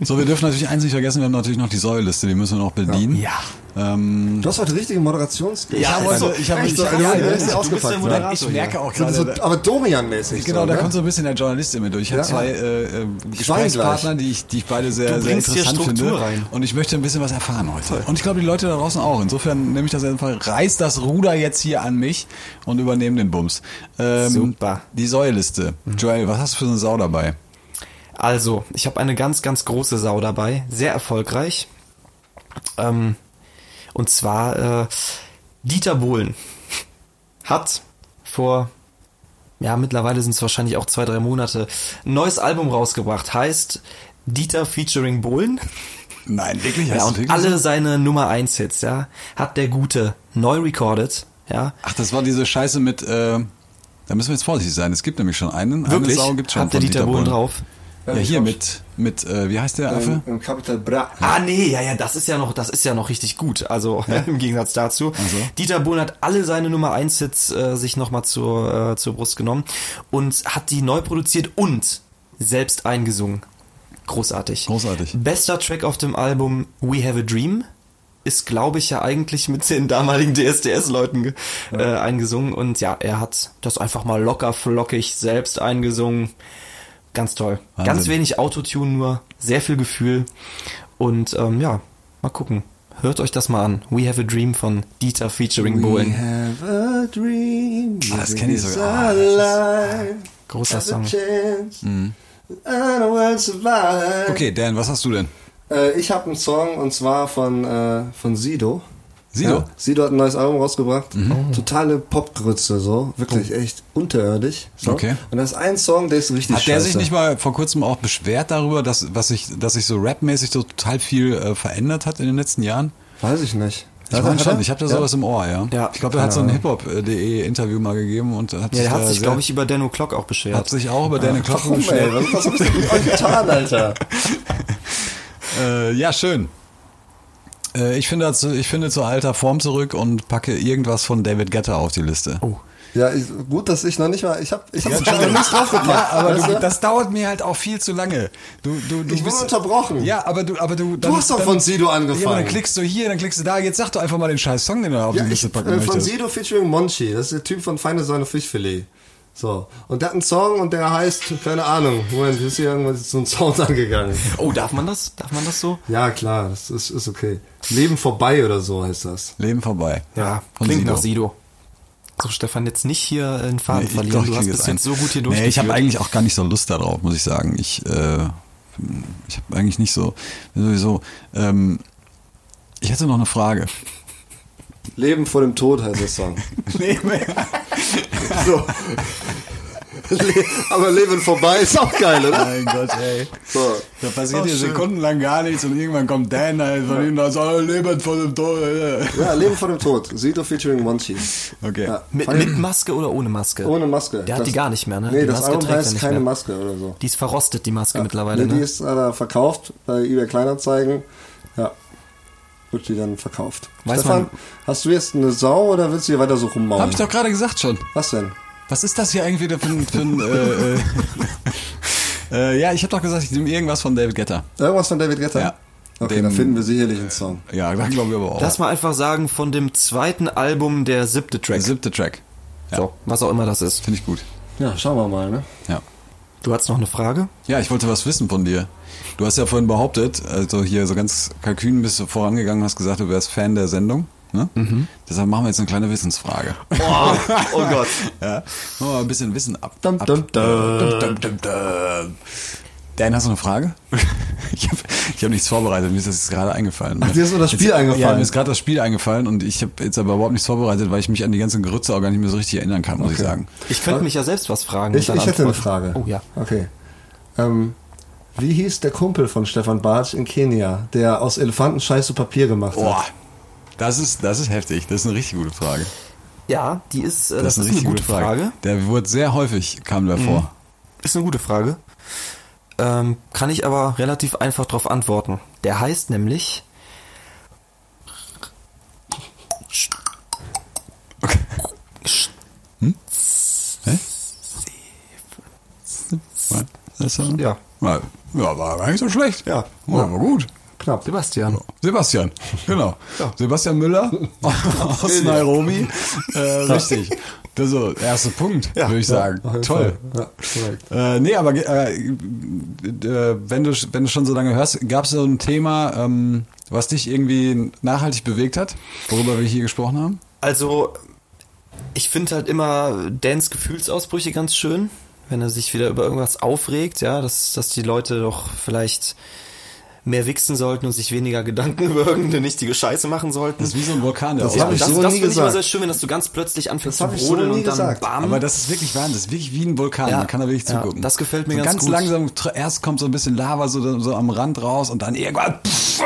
[SPEAKER 4] So, wir dürfen natürlich eins nicht vergessen, wir haben natürlich noch die Säuliste, die müssen wir noch bedienen.
[SPEAKER 5] Ja.
[SPEAKER 4] Ähm,
[SPEAKER 3] Du hast heute richtige Moderationskills.
[SPEAKER 4] ich habe
[SPEAKER 5] also,
[SPEAKER 4] heute, ich habe,
[SPEAKER 3] echt
[SPEAKER 4] ich,
[SPEAKER 3] so,
[SPEAKER 4] ja,
[SPEAKER 3] du-
[SPEAKER 4] ja,
[SPEAKER 3] du bist ja ausgepackt,
[SPEAKER 4] der Ich merke auch gerade,
[SPEAKER 3] so, aber Domian-mäßig.
[SPEAKER 4] Genau,
[SPEAKER 3] so,
[SPEAKER 4] da
[SPEAKER 3] ne?
[SPEAKER 4] kommt so ein bisschen der Journalist in mir durch. Ich habe
[SPEAKER 3] Ja.
[SPEAKER 4] zwei äh, äh, Gesprächspartner, die ich, die ich beide sehr,
[SPEAKER 5] Du
[SPEAKER 4] sehr interessant finde.
[SPEAKER 5] rein.
[SPEAKER 4] Und ich möchte ein bisschen was erfahren heute. Und ich glaube, die Leute da draußen auch. Insofern nehme ich das einfach, reiß das Ruder jetzt hier an mich und übernehme den Bums. Ähm,
[SPEAKER 5] Super.
[SPEAKER 4] Die Säuliste. Joel, was hast du für eine Sau dabei?
[SPEAKER 5] Also, ich habe eine ganz, ganz große Sau dabei, sehr erfolgreich. Ähm, und zwar äh, Dieter Bohlen hat vor, ja, mittlerweile sind es wahrscheinlich auch zwei, drei Monate, ein neues Album rausgebracht. Heißt Dieter featuring Bohlen.
[SPEAKER 4] Nein, wirklich?
[SPEAKER 5] Ja, und
[SPEAKER 4] wirklich
[SPEAKER 5] alle
[SPEAKER 4] so?
[SPEAKER 5] seine Nummer 1 Hits, ja, hat der Gute neu recorded, ja.
[SPEAKER 4] Ach, das war diese Scheiße mit, äh, da müssen wir jetzt vorsichtig sein. Es gibt nämlich schon einen.
[SPEAKER 5] Wirklich?
[SPEAKER 4] Eine Sau gibt's schon
[SPEAKER 5] hat der
[SPEAKER 4] von
[SPEAKER 5] Dieter, Bohlen drauf?
[SPEAKER 4] Ja, hier mit, mit, äh, wie heißt der Affe?
[SPEAKER 3] Im, im Capital Bra.
[SPEAKER 5] Ah nee, ja, ja, das ist ja noch, das ist ja noch richtig gut. Also im Gegensatz dazu.
[SPEAKER 4] so.
[SPEAKER 5] Dieter Bohlen hat alle seine Nummer 1 Hits äh, sich nochmal zur, äh, zur Brust genommen und hat die neu produziert und selbst eingesungen. Großartig.
[SPEAKER 4] Großartig.
[SPEAKER 5] Bester Track auf dem Album We Have a Dream ist, glaube ich, ja eigentlich mit den damaligen DSDS-Leuten äh, eingesungen. Und ja, er hat das einfach mal locker flockig selbst eingesungen. Ganz toll.
[SPEAKER 4] Wahnsinn.
[SPEAKER 5] Ganz wenig Autotune nur, sehr viel Gefühl. Und ähm, ja, mal gucken. Hört euch das mal an. We Have a Dream von Dieter featuring Bohlen.
[SPEAKER 3] have a dream.
[SPEAKER 4] Ah, das kenn ich sogar. Ah,
[SPEAKER 3] Alive.
[SPEAKER 5] Großer Song.
[SPEAKER 3] survive.
[SPEAKER 4] Okay, Dan, was hast du denn?
[SPEAKER 3] Äh, ich habe einen Song und zwar von, äh, von Sido.
[SPEAKER 4] Sido?
[SPEAKER 3] Ja, Sido hat ein neues Album rausgebracht. Totale Popgrütze, so. Wirklich echt unterirdisch. So.
[SPEAKER 4] Okay.
[SPEAKER 3] Und da ist ein Song, der ist richtig
[SPEAKER 4] Hat der
[SPEAKER 3] scheiße.
[SPEAKER 4] sich nicht mal vor kurzem auch beschwert darüber, dass, was sich, dass sich so rapmäßig so total viel äh, verändert hat in den letzten Jahren?
[SPEAKER 3] Weiß ich nicht.
[SPEAKER 4] Ich meine schon, ich habe da sowas im Ohr, ja.
[SPEAKER 5] Ja,
[SPEAKER 4] ich glaube, er hat so ein hiphop.de Interview mal gegeben und hat
[SPEAKER 5] Ja,
[SPEAKER 4] sich
[SPEAKER 5] der hat sich, glaube ich, über Denno Clock auch beschwert.
[SPEAKER 4] hat sich auch über Glocken
[SPEAKER 3] Warum, ey?
[SPEAKER 4] beschwert.
[SPEAKER 3] Was, was hast du mit euch getan, Alter?
[SPEAKER 4] Äh, ja, schön. Äh, ich finde, ich finde zur alter Form zurück und packe irgendwas von David Guetta auf die Liste.
[SPEAKER 5] Oh.
[SPEAKER 3] Ja, ich, gut, dass ich noch nicht mal. Ich habe ich hab noch nicht draufgepackt.
[SPEAKER 4] Ja, aber
[SPEAKER 3] weißt
[SPEAKER 4] du,
[SPEAKER 3] du?
[SPEAKER 4] das dauert mir halt auch viel zu lange. Du, du, du
[SPEAKER 3] Ich
[SPEAKER 4] bist
[SPEAKER 3] unterbrochen.
[SPEAKER 4] Ja, aber du, aber du. Dann,
[SPEAKER 3] hast doch
[SPEAKER 4] dann,
[SPEAKER 3] von Sido
[SPEAKER 4] Ja,
[SPEAKER 3] angefangen.
[SPEAKER 4] dann klickst du hier, dann klickst du da. Jetzt sag doch einfach mal den scheiß Song, den du auf
[SPEAKER 3] Ja,
[SPEAKER 4] die
[SPEAKER 3] ich,
[SPEAKER 4] Liste packen
[SPEAKER 3] äh, von
[SPEAKER 4] möchtest.
[SPEAKER 3] Sido featuring Monchi. Das ist der Typ von Feine Säune Fischfilet. So. Und der hat einen Song und der heißt, keine Ahnung, Moment, ist hier irgendwas so ein Sound angegangen.
[SPEAKER 5] Oh, darf man das? Darf man das so?
[SPEAKER 3] Ja, klar, das ist, ist okay. Leben vorbei oder so heißt das.
[SPEAKER 4] Leben vorbei.
[SPEAKER 5] Ja,
[SPEAKER 4] Von
[SPEAKER 5] klingt
[SPEAKER 4] Sido.
[SPEAKER 5] nach Sido. So, Stefan, jetzt nicht hier einen Faden
[SPEAKER 4] Nee, ich-
[SPEAKER 5] verlieren.
[SPEAKER 4] doch,
[SPEAKER 5] du hast bis
[SPEAKER 4] es
[SPEAKER 5] jetzt
[SPEAKER 4] ein.
[SPEAKER 5] so gut hier
[SPEAKER 4] Nee,
[SPEAKER 5] durchgeführt.
[SPEAKER 4] ich habe eigentlich auch gar nicht so Lust darauf, muss ich sagen. Ich, äh, ich habe eigentlich nicht so, sowieso. Ähm, ich hätte noch eine Frage.
[SPEAKER 3] Leben vor dem Tod heißt der Song.
[SPEAKER 4] Nee,
[SPEAKER 3] So. Aber Leben vorbei ist auch geil, oder?
[SPEAKER 4] mein Gott, ey.
[SPEAKER 3] So.
[SPEAKER 4] Da passiert hier sekundenlang gar nichts und irgendwann kommt Dan halt von ihm und sagt, oh, Leben vor dem Tod.
[SPEAKER 3] Ja, Leben vor dem Tod. Sido featuring Monchi.
[SPEAKER 4] Okay.
[SPEAKER 3] Ja.
[SPEAKER 5] mit, mit Maske oder ohne Maske?
[SPEAKER 3] Ohne Maske.
[SPEAKER 5] Der hat die gar nicht mehr, ne?
[SPEAKER 3] Nee,
[SPEAKER 5] Die
[SPEAKER 3] das
[SPEAKER 5] Maske
[SPEAKER 3] Album
[SPEAKER 5] trägt
[SPEAKER 3] heißt keine
[SPEAKER 5] mehr.
[SPEAKER 3] Maske oder so.
[SPEAKER 5] Die ist verrostet, die Maske mittlerweile,
[SPEAKER 3] nee,
[SPEAKER 5] ne?
[SPEAKER 3] Die ist äh, verkauft bei eBay Kleinanzeigen. Ja. Wird die dann verkauft.
[SPEAKER 5] Weiß
[SPEAKER 3] Stefan,
[SPEAKER 5] man-
[SPEAKER 3] hast du jetzt eine Sau oder willst du hier weiter so rummaulen?
[SPEAKER 4] Hab ich doch gerade gesagt schon.
[SPEAKER 3] Was denn?
[SPEAKER 4] Was ist das hier eigentlich wieder für ein... Für ein äh, äh, äh, ja, ich habe doch gesagt, ich nehme irgendwas von David Guetta.
[SPEAKER 3] Irgendwas von David Guetta?
[SPEAKER 4] Ja.
[SPEAKER 3] Okay,
[SPEAKER 4] Dem-
[SPEAKER 3] dann finden wir sicherlich einen Song.
[SPEAKER 4] Ja, da glaube ich aber auch.
[SPEAKER 5] Lass mal einfach sagen, von dem zweiten Album der siebte
[SPEAKER 4] Der
[SPEAKER 5] Track.
[SPEAKER 4] siebte Track.
[SPEAKER 5] So, was auch immer das ist.
[SPEAKER 4] Finde ich gut.
[SPEAKER 3] Ja, schauen wir mal, ne?
[SPEAKER 4] Ja.
[SPEAKER 5] Du hast noch eine Frage?
[SPEAKER 4] Ja, ich wollte was wissen von dir. Du hast ja vorhin behauptet, also hier so ganz kalkün bist du vorangegangen, hast gesagt, du wärst Fan der Sendung. Ne? Deshalb machen wir jetzt eine kleine Wissensfrage.
[SPEAKER 5] Oh Gott.
[SPEAKER 4] Ja. Machen wir mal ein bisschen Wissen ab.
[SPEAKER 3] Dum,
[SPEAKER 4] ab.
[SPEAKER 3] dum, dum.
[SPEAKER 4] Dum, dum, dum, dum. Dan, hast du eine Frage? Ich habe ich hab nichts vorbereitet, mir ist das jetzt gerade eingefallen.
[SPEAKER 3] Ach, dir ist nur das Spiel
[SPEAKER 4] jetzt,
[SPEAKER 3] eingefallen.
[SPEAKER 4] Ja, mir ist gerade das Spiel eingefallen und ich habe jetzt aber überhaupt nichts vorbereitet, weil ich mich an die ganzen Gerütze auch gar nicht mehr so richtig erinnern kann, muss ich sagen.
[SPEAKER 5] Ich könnte mich ja selbst was fragen.
[SPEAKER 3] Ich, ich hätte eine. Frage.
[SPEAKER 5] Oh ja.
[SPEAKER 3] Okay. Ähm, wie hieß der Kumpel von Stefan Bartsch in Kenia, der aus Elefantenscheiß so Papier gemacht hat?
[SPEAKER 4] Boah, das ist, das ist heftig. Das ist eine richtig gute Frage.
[SPEAKER 5] Ja, die ist, äh,
[SPEAKER 4] Das,
[SPEAKER 5] das, ist eine
[SPEAKER 4] richtig
[SPEAKER 5] gute Frage.
[SPEAKER 4] Der wurde sehr häufig, kam der vor.
[SPEAKER 5] Ist eine gute Frage. Ähm, kann ich aber relativ einfach darauf antworten. Der heißt nämlich.
[SPEAKER 4] So?
[SPEAKER 5] Ja.
[SPEAKER 4] Ja, ja, war gar nicht so schlecht.
[SPEAKER 3] Ja.
[SPEAKER 4] war aber gut.
[SPEAKER 3] Knapp.
[SPEAKER 5] Sebastian.
[SPEAKER 4] Sebastian, genau. Sebastian Müller aus Nairobi. Äh, richtig. Das ist so, der erste Punkt, würde ich sagen. Toll.
[SPEAKER 3] Ja.
[SPEAKER 4] Äh, nee, aber äh, äh, wenn, du, wenn du schon so lange hörst, gab es so ein Thema, ähm, was dich irgendwie nachhaltig bewegt hat, worüber wir hier gesprochen haben?
[SPEAKER 5] Also, ich finde halt immer Dans Gefühlsausbrüche ganz schön, wenn er sich wieder über irgendwas aufregt, ja, dass, dass die Leute doch vielleicht mehr wichsen sollten und sich weniger Gedanken über irgendeine nichtige Scheiße machen sollten.
[SPEAKER 4] Das ist wie so ein Vulkan, der
[SPEAKER 3] Das
[SPEAKER 5] ja, das,
[SPEAKER 3] so
[SPEAKER 5] das
[SPEAKER 3] nie
[SPEAKER 5] finde ich immer sehr schön, wenn das so ganz plötzlich anfängt
[SPEAKER 3] Das
[SPEAKER 5] zu
[SPEAKER 3] so
[SPEAKER 5] brodeln
[SPEAKER 3] nie
[SPEAKER 5] und dann
[SPEAKER 3] gesagt.
[SPEAKER 5] bam.
[SPEAKER 4] Aber das ist wirklich Wahnsinn, das ist wirklich wie ein Vulkan,
[SPEAKER 5] Ja.
[SPEAKER 4] man kann da wirklich
[SPEAKER 5] Ja,
[SPEAKER 4] zugucken.
[SPEAKER 5] das gefällt mir
[SPEAKER 4] so
[SPEAKER 5] ganz
[SPEAKER 4] ganz
[SPEAKER 5] gut.
[SPEAKER 4] langsam, tr- erst kommt so ein bisschen Lava so, so am Rand raus und dann irgendwann pff,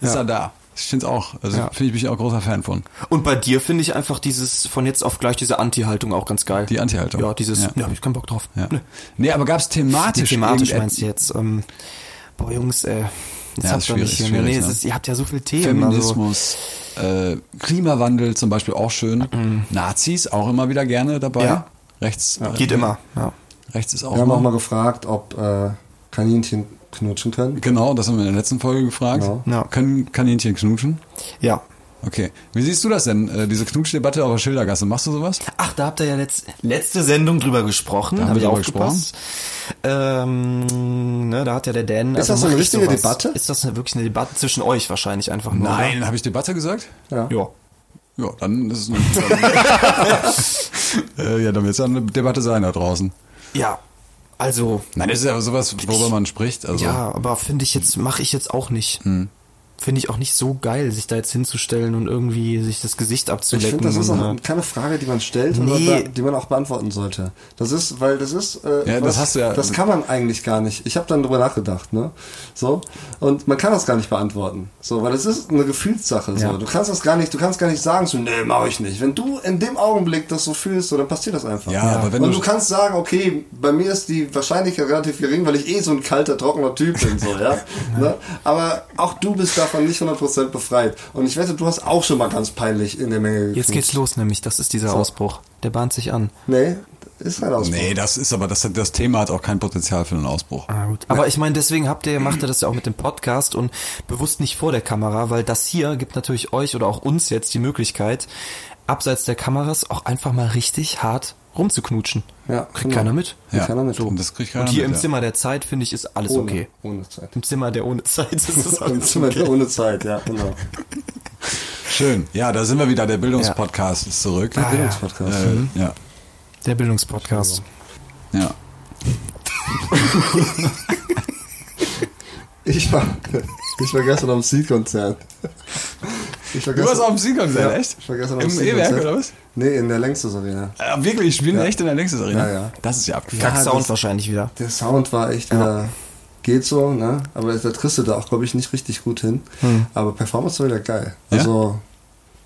[SPEAKER 4] ist er da. Ich finde es auch, also
[SPEAKER 5] Ja.
[SPEAKER 4] finde ich mich auch großer Fan von.
[SPEAKER 5] Und bei dir finde ich einfach dieses von jetzt auf gleich diese Anti-Haltung auch ganz geil.
[SPEAKER 4] Die Anti-Haltung.
[SPEAKER 5] Ja, dieses,
[SPEAKER 4] Ja.
[SPEAKER 5] ja, hab ich keinen Bock drauf.
[SPEAKER 4] Ja.
[SPEAKER 5] Nee.
[SPEAKER 4] Nee, aber gab es
[SPEAKER 5] Nee,
[SPEAKER 4] thematisch
[SPEAKER 5] thematisch
[SPEAKER 4] irgendet-
[SPEAKER 5] meinst du jetzt? Ähm, boah, Jungs, äh, jetzt
[SPEAKER 4] Ja,
[SPEAKER 5] habt
[SPEAKER 4] ist
[SPEAKER 5] ihr nicht
[SPEAKER 4] schwierig,
[SPEAKER 5] hier.
[SPEAKER 4] schwierig,
[SPEAKER 5] nee, es
[SPEAKER 4] ne?
[SPEAKER 5] ist, ihr habt ja so viele Themen. Also,
[SPEAKER 4] Feminismus, äh, Klimawandel zum Beispiel auch schön. Nazis auch immer wieder gerne dabei.
[SPEAKER 5] Mhm. Ja.
[SPEAKER 4] Rechts,
[SPEAKER 5] geht immer. Ja.
[SPEAKER 4] rechts ist auch
[SPEAKER 3] Wir haben auch mal gefragt, ob äh, Kaninchen knutschen können.
[SPEAKER 4] Genau, das haben wir in der letzten Folge gefragt.
[SPEAKER 3] Genau.
[SPEAKER 5] Ja.
[SPEAKER 4] Können Kaninchen knutschen?
[SPEAKER 5] ja.
[SPEAKER 4] Okay. Wie siehst du das denn, äh, diese Knutschdebatte auf der Schildergasse? Machst du sowas?
[SPEAKER 5] Ach, da habt ihr ja letzt, letzte Sendung drüber gesprochen.
[SPEAKER 4] Da haben
[SPEAKER 5] hab
[SPEAKER 4] wir
[SPEAKER 5] ich
[SPEAKER 4] drüber
[SPEAKER 5] aufgepasst. Ähm, ne, da hat ja der Dan.
[SPEAKER 3] Ist das so
[SPEAKER 5] mach
[SPEAKER 3] eine
[SPEAKER 5] ich
[SPEAKER 3] richtige
[SPEAKER 5] sowas.
[SPEAKER 3] Debatte?
[SPEAKER 5] Ist das eine, wirklich eine Debatte zwischen euch wahrscheinlich einfach nur?
[SPEAKER 4] Nein, habe ich Debatte gesagt?
[SPEAKER 3] Ja.
[SPEAKER 5] Ja.
[SPEAKER 4] Ja, dann ist es eine, äh, ja, dann wird es ja eine Debatte sein da draußen.
[SPEAKER 5] Ja. Also,
[SPEAKER 4] Nein, das ist ja sowas, worüber man spricht. Also,
[SPEAKER 5] ja, aber finde ich jetzt, mache ich jetzt auch nicht.
[SPEAKER 3] Hm.
[SPEAKER 5] Finde ich auch nicht so geil, sich da jetzt hinzustellen und irgendwie sich das Gesicht
[SPEAKER 3] Ich
[SPEAKER 5] abzulecken.
[SPEAKER 3] finde, das ist auch keine Frage, die man stellt,
[SPEAKER 5] Nee.
[SPEAKER 3] oder die man auch beantworten sollte. Das ist, weil das ist, äh,
[SPEAKER 4] Ja, das hast du ja-
[SPEAKER 3] das kann man eigentlich gar nicht. Ich habe dann drüber nachgedacht, ne? So und man kann das gar nicht beantworten, so, weil das ist eine Gefühlssache. So,
[SPEAKER 5] Ja.
[SPEAKER 3] du kannst das gar nicht, du kannst gar nicht sagen, so, nee, mache ich nicht. Wenn du in dem Augenblick das so fühlst, so, dann passiert das einfach.
[SPEAKER 4] Ja, aber wenn
[SPEAKER 3] und
[SPEAKER 4] du-
[SPEAKER 3] du kannst sagen, okay, bei mir ist die Wahrscheinlichkeit relativ gering, weil ich eh so ein kalter, trockener Typ bin, so, ja. ne? Aber auch du bist davon nicht 100% befreit. Und ich wette, du hast auch schon mal ganz peinlich in der Menge
[SPEAKER 5] Jetzt
[SPEAKER 3] geknutscht.
[SPEAKER 5] geht's los, nämlich, das ist dieser
[SPEAKER 3] So.
[SPEAKER 5] Ausbruch. Der bahnt sich an.
[SPEAKER 3] Nee, ist kein Ausbruch.
[SPEAKER 4] Nee, das ist aber, das, das Thema hat auch kein Potenzial für einen Ausbruch.
[SPEAKER 5] Ah, gut. Aber ich meine, deswegen habt ihr, macht ihr das ja auch mit dem Podcast und bewusst nicht vor der Kamera, weil das hier gibt natürlich euch oder auch uns jetzt die Möglichkeit, abseits der Kameras auch einfach mal richtig hart rumzuknutschen.
[SPEAKER 3] Ja,
[SPEAKER 5] Kriegt
[SPEAKER 3] genau.
[SPEAKER 5] keiner mit.
[SPEAKER 3] Ja. Keiner mit.
[SPEAKER 4] Und das kriegt keiner
[SPEAKER 5] Und hier
[SPEAKER 4] mit,
[SPEAKER 5] im
[SPEAKER 4] ja.
[SPEAKER 5] Zimmer der Zeit, finde ich, ist alles
[SPEAKER 3] Ohne,
[SPEAKER 5] okay.
[SPEAKER 3] ohne Zeit.
[SPEAKER 5] Im Zimmer der ohne Zeit ist
[SPEAKER 3] Im
[SPEAKER 5] alles
[SPEAKER 3] Zimmer
[SPEAKER 5] okay.
[SPEAKER 3] ohne Zeit, ja, genau.
[SPEAKER 4] Schön. Ja, da sind wir wieder. Der Bildungspodcast ist zurück.
[SPEAKER 5] Ah, ja.
[SPEAKER 3] Bildungspodcast.
[SPEAKER 4] Äh, ja.
[SPEAKER 5] Der Bildungspodcast.
[SPEAKER 4] Ja.
[SPEAKER 3] Ich war, ich war gestern am Seed-Konzert. Ich war
[SPEAKER 4] Du warst auf dem Siegerkonzert,
[SPEAKER 3] Ja,
[SPEAKER 4] echt?
[SPEAKER 3] ich war gestern am
[SPEAKER 4] Im
[SPEAKER 3] Seed-Konzert.
[SPEAKER 4] E-Werk, oder was?
[SPEAKER 3] Nee, in der Längstes Arena.
[SPEAKER 4] Äh, wirklich, spielen echt in der Längstes Arena?
[SPEAKER 3] Ja, ja.
[SPEAKER 4] Das ist ja abgefahren.
[SPEAKER 5] Kack Sound wahrscheinlich wieder.
[SPEAKER 3] Der Sound war echt wieder, geht so, ne? Aber der kriegst du da auch, glaube ich, nicht richtig gut hin. Aber Performance war wieder geil.
[SPEAKER 4] Ja?
[SPEAKER 3] Also,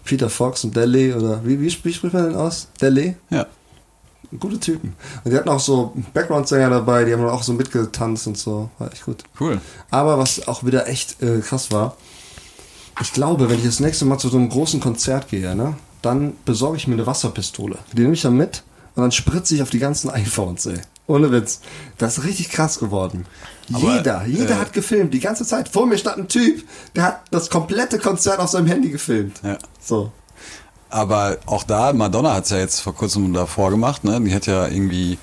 [SPEAKER 3] Peter Fox und Dele oder, wie, wie, sp- wie spricht man denn aus? Dele?
[SPEAKER 4] Ja.
[SPEAKER 3] Gute Typen. Und die hatten auch so Background-Sänger dabei, die haben dann auch so mitgetanzt und so. War echt gut.
[SPEAKER 4] Cool.
[SPEAKER 3] Aber was auch wieder echt äh, krass war, ich glaube, wenn ich das nächste Mal zu so einem großen Konzert gehe, ne, dann besorge ich mir eine Wasserpistole. Die nehme ich dann mit und dann spritze ich auf die ganzen iPhones, ey. Ohne Witz. Das ist richtig krass geworden.
[SPEAKER 4] Aber,
[SPEAKER 3] jeder, jeder
[SPEAKER 4] äh,
[SPEAKER 3] hat gefilmt, die ganze Zeit. Vor mir stand ein Typ, der hat das komplette Konzert auf seinem Handy gefilmt.
[SPEAKER 4] Ja.
[SPEAKER 3] So.
[SPEAKER 4] Aber auch da, Madonna hat es ja jetzt vor kurzem davor gemacht, ne? Die hat ja irgendwie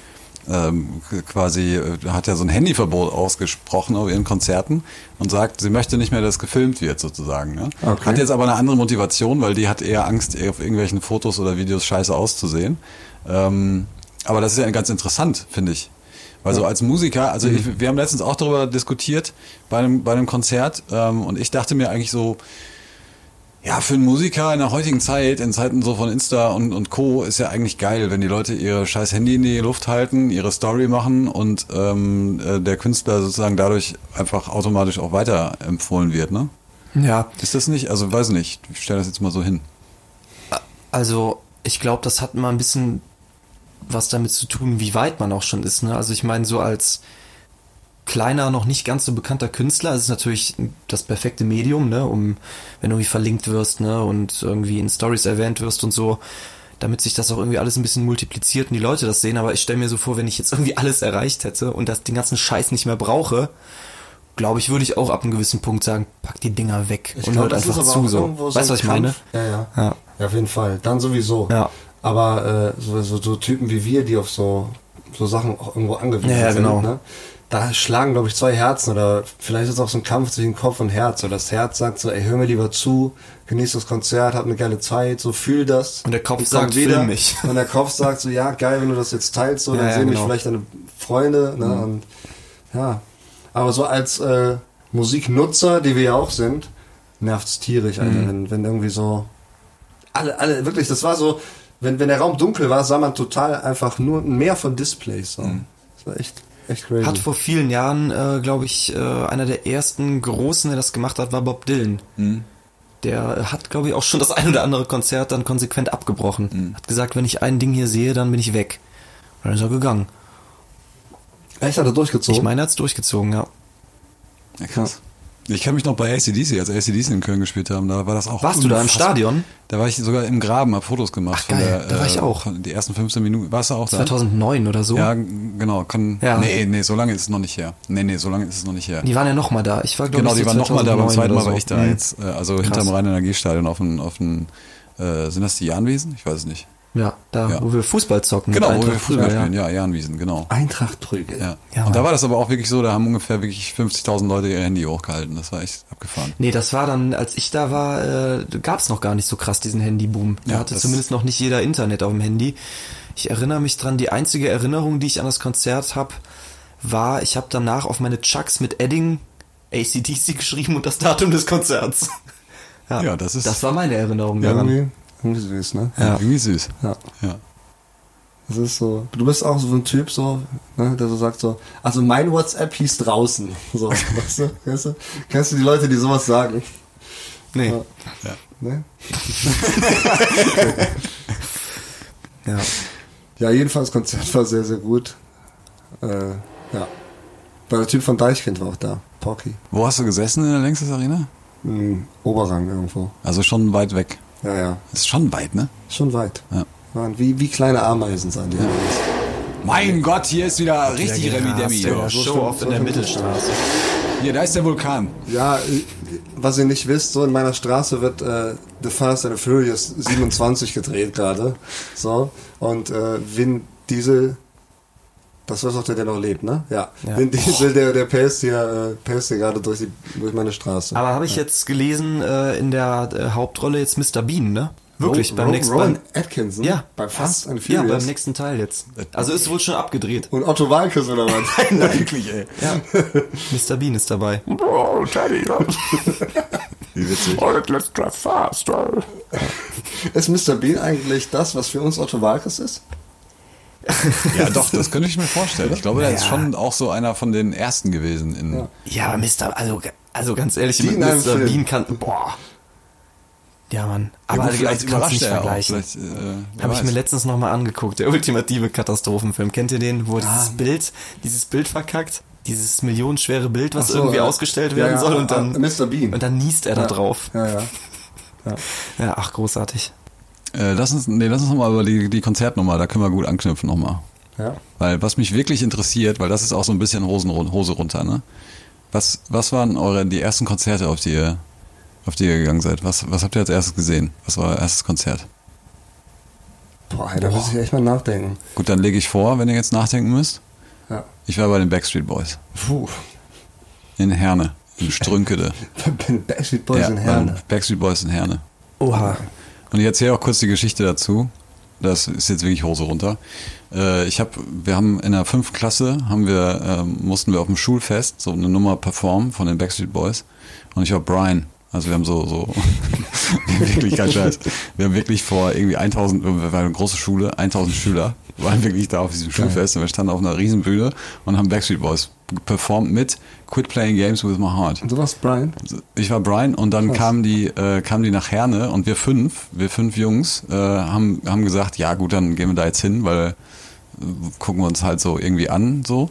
[SPEAKER 4] ähm, quasi, äh, hat ja so ein Handyverbot ausgesprochen auf ihren Konzerten und sagt, sie möchte nicht mehr, dass gefilmt wird sozusagen. Ne?
[SPEAKER 3] Okay.
[SPEAKER 4] Hat jetzt aber eine andere Motivation, weil die hat eher Angst, auf irgendwelchen Fotos oder Videos scheiße auszusehen. Ähm, aber das ist ja ganz interessant, finde ich. Weil so als Musiker, also ich, wir haben letztens auch darüber diskutiert bei einem, bei einem Konzert ähm, und ich dachte mir eigentlich so, ja, für einen Musiker in der heutigen Zeit, in Zeiten so von Insta und, und Co., ist ja eigentlich geil, wenn die Leute ihre scheiß Handy in die Luft halten, ihre Story machen und ähm, äh, der Künstler sozusagen dadurch einfach automatisch auch weiterempfohlen wird, ne?
[SPEAKER 5] Ja,
[SPEAKER 4] Ist das nicht? Also weiß nicht, ich stelle das jetzt mal so hin.
[SPEAKER 5] Also, ich glaube, das hat mal ein bisschen was damit zu tun, wie weit man auch schon ist. Ne? Also ich meine, so als kleiner, noch nicht ganz so bekannter Künstler ist es natürlich das perfekte Medium, ne, um wenn du irgendwie verlinkt wirst, ne, und irgendwie in Stories erwähnt wirst und so, damit sich das auch irgendwie alles ein bisschen multipliziert und die Leute das sehen. Aber ich stelle mir so vor, wenn ich jetzt irgendwie alles erreicht hätte und das den ganzen Scheiß nicht mehr brauche, glaube ich, würde ich auch ab einem gewissen Punkt sagen, pack die Dinger weg
[SPEAKER 3] Ich
[SPEAKER 5] und
[SPEAKER 3] glaub,
[SPEAKER 5] hört
[SPEAKER 3] ist
[SPEAKER 5] einfach zu so. Weißt du, was ich meine?
[SPEAKER 3] Ja, ja,
[SPEAKER 5] Ja.
[SPEAKER 3] ja. auf jeden Fall. Dann sowieso.
[SPEAKER 5] Ja.
[SPEAKER 3] Aber äh, so, so, so Typen wie wir, die auf so, so Sachen auch irgendwo angewiesen
[SPEAKER 5] Ja, ja,
[SPEAKER 3] sind,
[SPEAKER 5] genau.
[SPEAKER 3] ne? Da schlagen, glaube ich, zwei Herzen oder vielleicht ist es auch so ein Kampf zwischen Kopf und Herz. Oder das Herz sagt so, ey, hör mir lieber zu, genieß das Konzert, hab eine geile Zeit, so fühl das.
[SPEAKER 5] Und der Kopf sagt, film mich.
[SPEAKER 3] Und der Kopf sagt so, ja, geil, wenn du das jetzt teilst, so,
[SPEAKER 5] Ja,
[SPEAKER 3] dann
[SPEAKER 5] ja,
[SPEAKER 3] sehen mich
[SPEAKER 5] genau.
[SPEAKER 3] vielleicht deine Freunde, ne? Und ja. Aber so als äh, Musiknutzer, die wir ja auch sind, nervt's tierisch, Alter,
[SPEAKER 5] Mhm.
[SPEAKER 3] wenn, wenn irgendwie so alle, alle, wirklich, das war so, wenn, wenn der Raum dunkel war, sah man total einfach nur ein Meer von Displays. So. Das war echt, echt crazy.
[SPEAKER 5] Hat vor vielen Jahren, äh, glaube ich, äh, einer der ersten Großen, der das gemacht hat, war Bob Dylan. Der hat, glaube ich, auch schon das ein oder andere Konzert dann konsequent abgebrochen. Hat gesagt, wenn ich ein Ding hier sehe, dann bin ich weg. Und dann ist er gegangen.
[SPEAKER 3] echt, hat er durchgezogen?
[SPEAKER 5] Ich meine, er hat's durchgezogen, ja.
[SPEAKER 4] Ja, krass. Ich kann mich noch bei ACDC, als ACDC in Köln gespielt haben, da war das auch
[SPEAKER 5] Warst du da im. Stadion?
[SPEAKER 4] Da war ich sogar im Graben, hab Fotos gemacht.
[SPEAKER 5] Ach, geil, da war ich auch.
[SPEAKER 4] Von die ersten 15 Minuten. Warst du auch da?
[SPEAKER 5] 2009 oder so.
[SPEAKER 4] Ja, genau. Kann,
[SPEAKER 5] Ja.
[SPEAKER 4] Nee, nee, so lange ist es noch nicht her. Nee, nee, so lange ist es noch nicht her.
[SPEAKER 5] Die waren ja noch mal da. Ich war, glaube
[SPEAKER 4] genau, die
[SPEAKER 5] so
[SPEAKER 4] waren nochmal da, beim
[SPEAKER 5] 2009
[SPEAKER 4] zweiten Mal war ich da
[SPEAKER 5] Mhm.
[SPEAKER 4] jetzt. äh, Also hinterm Rhein-Energiestadion auf dem, auf dem äh, sind das die Jahnwiesen? Ich weiß es nicht.
[SPEAKER 5] Ja, da,
[SPEAKER 4] Ja.
[SPEAKER 5] wo wir Fußball zocken.
[SPEAKER 4] Genau, wo wir Fußball spielen. Ja, Jahnwiesen, genau.
[SPEAKER 3] Eintracht Brügge.
[SPEAKER 4] Ja.
[SPEAKER 5] Ja,
[SPEAKER 4] Und da war das aber auch wirklich so, da haben ungefähr wirklich 50.000 Leute ihr Handy hochgehalten. Das war echt abgefahren.
[SPEAKER 5] Nee, das war dann, als ich da war, äh, gab's noch gar nicht so krass diesen Handyboom. Da
[SPEAKER 4] Ja,
[SPEAKER 5] hatte zumindest noch nicht jeder Internet auf dem Handy. Ich erinnere mich dran, die einzige Erinnerung, die ich an das Konzert habe, war, ich habe danach auf meine Chucks mit Edding ACDC geschrieben und das Datum des Konzerts.
[SPEAKER 4] Ja, das ist-
[SPEAKER 5] Das war meine Erinnerung daran.
[SPEAKER 3] Irgendwie, süß, ne?
[SPEAKER 5] Ja.
[SPEAKER 4] Irgendwie süß.
[SPEAKER 3] Ja.
[SPEAKER 4] Ja.
[SPEAKER 3] Das ist so. Du bist auch so ein Typ, so, ne, der so sagt so, also mein WhatsApp hieß draußen. So, weißt du? Kennst du? Kennst du die Leute, die sowas sagen?
[SPEAKER 5] Nee.
[SPEAKER 3] Ja.
[SPEAKER 4] Ja.
[SPEAKER 3] Ne?
[SPEAKER 5] Ja.
[SPEAKER 3] Ja, jedenfalls Konzert war sehr, sehr gut. Äh, ja. Weil der Typ von Deichkind war auch da. Porky.
[SPEAKER 4] Wo hast du gesessen in der Längstes Arena?
[SPEAKER 3] Im Oberrang irgendwo.
[SPEAKER 4] Also schon weit weg.
[SPEAKER 3] Ja, ja.
[SPEAKER 4] Das ist schon weit, ne?
[SPEAKER 3] Schon weit.
[SPEAKER 4] Ja.
[SPEAKER 3] Waren wie, wie kleine Ameisen sahen die aus.
[SPEAKER 4] Mein Gott, hier ist wieder richtig Remi Demi. Ja.
[SPEAKER 5] Show-off in der Mittelstraße.
[SPEAKER 4] Hier, da ist der Vulkan.
[SPEAKER 3] Ja, was ihr nicht wisst, so in meiner Straße wird äh, The Fast and the Furious 27 gedreht gerade. So. Und äh, Vin Diesel, das war doch der, der noch lebt, ne? Ja.
[SPEAKER 5] Ja.
[SPEAKER 3] Vin Diesel, der, der päst hier, äh, päst hier gerade durch, die, durch meine Straße.
[SPEAKER 5] Aber habe ich jetzt gelesen, äh, in der äh, Hauptrolle jetzt Mr. Bean, ne? Wirklich,
[SPEAKER 3] Ro-
[SPEAKER 5] beim
[SPEAKER 3] Ro-
[SPEAKER 5] nächsten
[SPEAKER 3] Rowan
[SPEAKER 5] beim,
[SPEAKER 3] Atkinson?
[SPEAKER 5] Ja,
[SPEAKER 3] Bei Fast and
[SPEAKER 5] Ja,
[SPEAKER 3] Furious?
[SPEAKER 5] beim nächsten Teil jetzt. Also ist wohl schon abgedreht.
[SPEAKER 3] Und Otto Walkes oder was?
[SPEAKER 4] Wirklich, ey.
[SPEAKER 5] Ja. Mr. Bean ist dabei.
[SPEAKER 2] Oh, Teddy,
[SPEAKER 4] Wie witzig.
[SPEAKER 2] oh, let's drive fast.
[SPEAKER 3] Ist Mr. Bean eigentlich das, was für uns Otto Walkes ist?
[SPEAKER 4] Ja, doch, das könnte ich mir vorstellen. Ich glaube, der ist schon auch so einer von den ersten gewesen. In,
[SPEAKER 5] Ja, aber Mr. Also, also ganz ehrlich,
[SPEAKER 3] Die
[SPEAKER 5] mit Mr. Bean kann. Boah. Ja, Mann.
[SPEAKER 4] Aber
[SPEAKER 5] Aber
[SPEAKER 4] vielleicht
[SPEAKER 5] kannst
[SPEAKER 4] überrascht
[SPEAKER 5] nicht
[SPEAKER 4] er
[SPEAKER 5] vergleichen.
[SPEAKER 4] Äh,
[SPEAKER 5] Habe ich mir letztens nochmal angeguckt, der ultimative Katastrophenfilm. Kennt ihr den, wo
[SPEAKER 3] Ah.
[SPEAKER 5] dieses Bild, dieses Bild verkackt? Dieses millionenschwere Bild, was
[SPEAKER 3] so,
[SPEAKER 5] irgendwie
[SPEAKER 3] äh,
[SPEAKER 5] ausgestellt
[SPEAKER 3] ja,
[SPEAKER 5] werden
[SPEAKER 3] ja,
[SPEAKER 5] soll und
[SPEAKER 3] äh,
[SPEAKER 5] dann,
[SPEAKER 3] Mr. Bean.
[SPEAKER 5] und dann niest er da drauf.
[SPEAKER 3] Ja, ja.
[SPEAKER 5] Ja, ach, großartig.
[SPEAKER 4] Äh, lass uns, nee, lass uns nochmal über die, die Konzertnummer, da können wir gut anknüpfen nochmal.
[SPEAKER 3] ja.
[SPEAKER 4] Weil was mich wirklich interessiert, weil das ist auch so ein bisschen Hosen, Hose runter, ne? Was, was waren eure, die ersten Konzerte, auf die ihr, auf die ihr gegangen seid? Was, was habt ihr als erstes gesehen? Was war euer erstes Konzert?
[SPEAKER 3] Boah, da muss ich echt mal nachdenken.
[SPEAKER 4] Gut, dann lege ich vor, wenn ihr jetzt nachdenken müsst.
[SPEAKER 3] Ja.
[SPEAKER 4] Ich war bei den Backstreet Boys.
[SPEAKER 3] Puh.
[SPEAKER 4] In Herne. In Strünkede.
[SPEAKER 3] Backstreet Boys in
[SPEAKER 4] beim
[SPEAKER 3] Herne.
[SPEAKER 4] Backstreet Boys in Herne.
[SPEAKER 5] Oha.
[SPEAKER 4] Und ich erzähle auch kurz die Geschichte dazu. Das ist jetzt wirklich Hose runter. Äh, ich habe, wir haben in der fünften Klasse haben wir, ähm, mussten wir auf dem Schulfest so eine Nummer performen von den Backstreet Boys. Und ich war Brian. Also wir haben so, so, wirklich kein Scheiß. Wir haben wirklich vor irgendwie 1000, wir waren eine große Schule, 1000 Schüler, waren wirklich da auf diesem Schulfest und wir standen auf einer Riesenbühne und haben Backstreet Boys performt mit Quit Playing Games with My Heart.
[SPEAKER 3] Du warst Brian?
[SPEAKER 4] Ich war Brian und dann kamen die, äh, kamen die nach Herne und wir fünf, wir fünf Jungs, äh, haben, haben gesagt, ja gut, dann gehen wir da jetzt hin, weil äh, gucken wir uns halt so irgendwie an, so.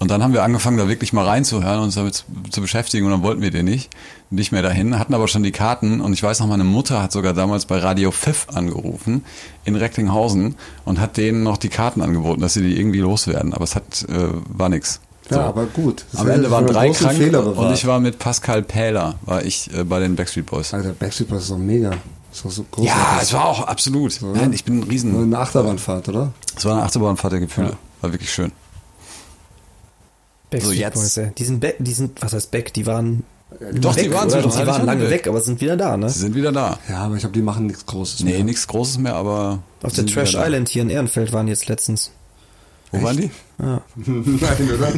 [SPEAKER 4] Und dann haben wir angefangen, da wirklich mal reinzuhören und uns damit zu, zu beschäftigen und dann wollten wir den nicht, nicht mehr dahin, hatten aber schon die Karten und ich weiß noch, meine Mutter hat sogar damals bei Radio Pfiff angerufen in Recklinghausen und hat denen noch die Karten angeboten, dass sie die irgendwie loswerden, aber es hat, äh, war nix.
[SPEAKER 3] Ja, aber gut. Das
[SPEAKER 4] Am Ende waren drei krank
[SPEAKER 3] Fehler
[SPEAKER 4] und
[SPEAKER 3] bewahrt.
[SPEAKER 4] ich war mit Pascal Pähler, war ich äh, bei den Backstreet Boys.
[SPEAKER 3] Alter, Backstreet Boys ist doch mega. Ist doch so.
[SPEAKER 4] Ja, es war auch absolut. Nein, ich bin ein Riesen.
[SPEAKER 3] Eine Achterbahnfahrt, oder?
[SPEAKER 4] Es war eine Achterbahnfahrt der Gefühle. War wirklich schön.
[SPEAKER 5] Backstreet
[SPEAKER 4] So, jetzt.
[SPEAKER 5] Boys, ey. Die sind, back, die sind, was heißt back? Die waren
[SPEAKER 4] Doch,
[SPEAKER 5] weg,
[SPEAKER 4] die waren
[SPEAKER 5] oder?
[SPEAKER 4] so
[SPEAKER 5] Doch, die waren lange weg, aber sind wieder da, ne?
[SPEAKER 4] Sie sind wieder da.
[SPEAKER 3] Ja, aber ich glaube, die machen nichts Großes
[SPEAKER 4] Nee,
[SPEAKER 3] mehr.
[SPEAKER 4] nichts Großes mehr, aber.
[SPEAKER 5] Auf der Trash. Island hier in Ehrenfeld waren jetzt letztens.
[SPEAKER 4] Wo waren die?
[SPEAKER 5] Ja.
[SPEAKER 3] Nein, oder?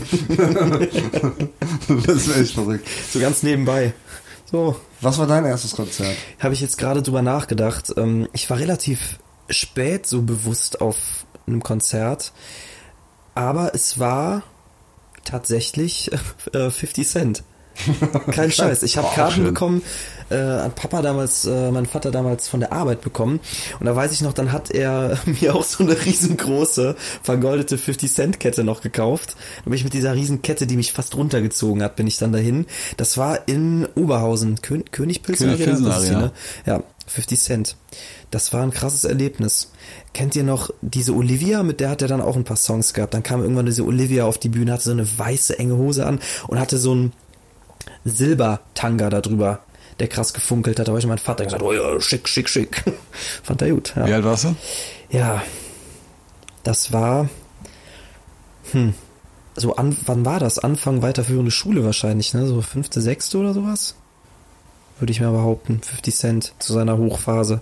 [SPEAKER 3] das ist echt verrückt.
[SPEAKER 5] So ganz nebenbei. So,
[SPEAKER 3] Was war dein erstes Konzert?
[SPEAKER 5] habe ich jetzt gerade drüber nachgedacht. Ähm, ich war relativ spät so bewusst auf einem Konzert, aber es war tatsächlich äh, 50 Cent. Kein Scheiß. Ich habe Karten
[SPEAKER 4] schön.
[SPEAKER 5] bekommen, äh, hat Papa damals, äh, mein Vater damals von der Arbeit bekommen. Und da weiß ich noch, dann hat er mir auch so eine riesengroße, vergoldete 50 Cent Kette noch gekauft. Da bin ich mit dieser riesen Kette, die mich fast runtergezogen hat, bin ich dann dahin. Das war in Oberhausen, Kön Königpilsen
[SPEAKER 4] König
[SPEAKER 5] Arena,
[SPEAKER 4] Pilsen
[SPEAKER 5] das ist die,
[SPEAKER 4] Arena.
[SPEAKER 5] ne? Ja, 50 Cent. Das war ein krasses Erlebnis. Kennt ihr noch diese Olivia? Mit der hat er dann auch ein paar Songs gehabt. Dann kam irgendwann diese Olivia auf die Bühne, hatte so eine weiße, enge Hose an und hatte so ein Silbertanga da drüber, der krass gefunkelt hat. Da habe ich mein Vater gesagt, oh ja, schick, schick, schick. Fand er gut. Ja.
[SPEAKER 4] Wie alt warst du?
[SPEAKER 5] Ja, das war, hm, so an, wann war das? Anfang weiterführende Schule wahrscheinlich, ne? So fünfte, sechste oder sowas? Würde ich mal behaupten. 50 Cent zu seiner Hochphase.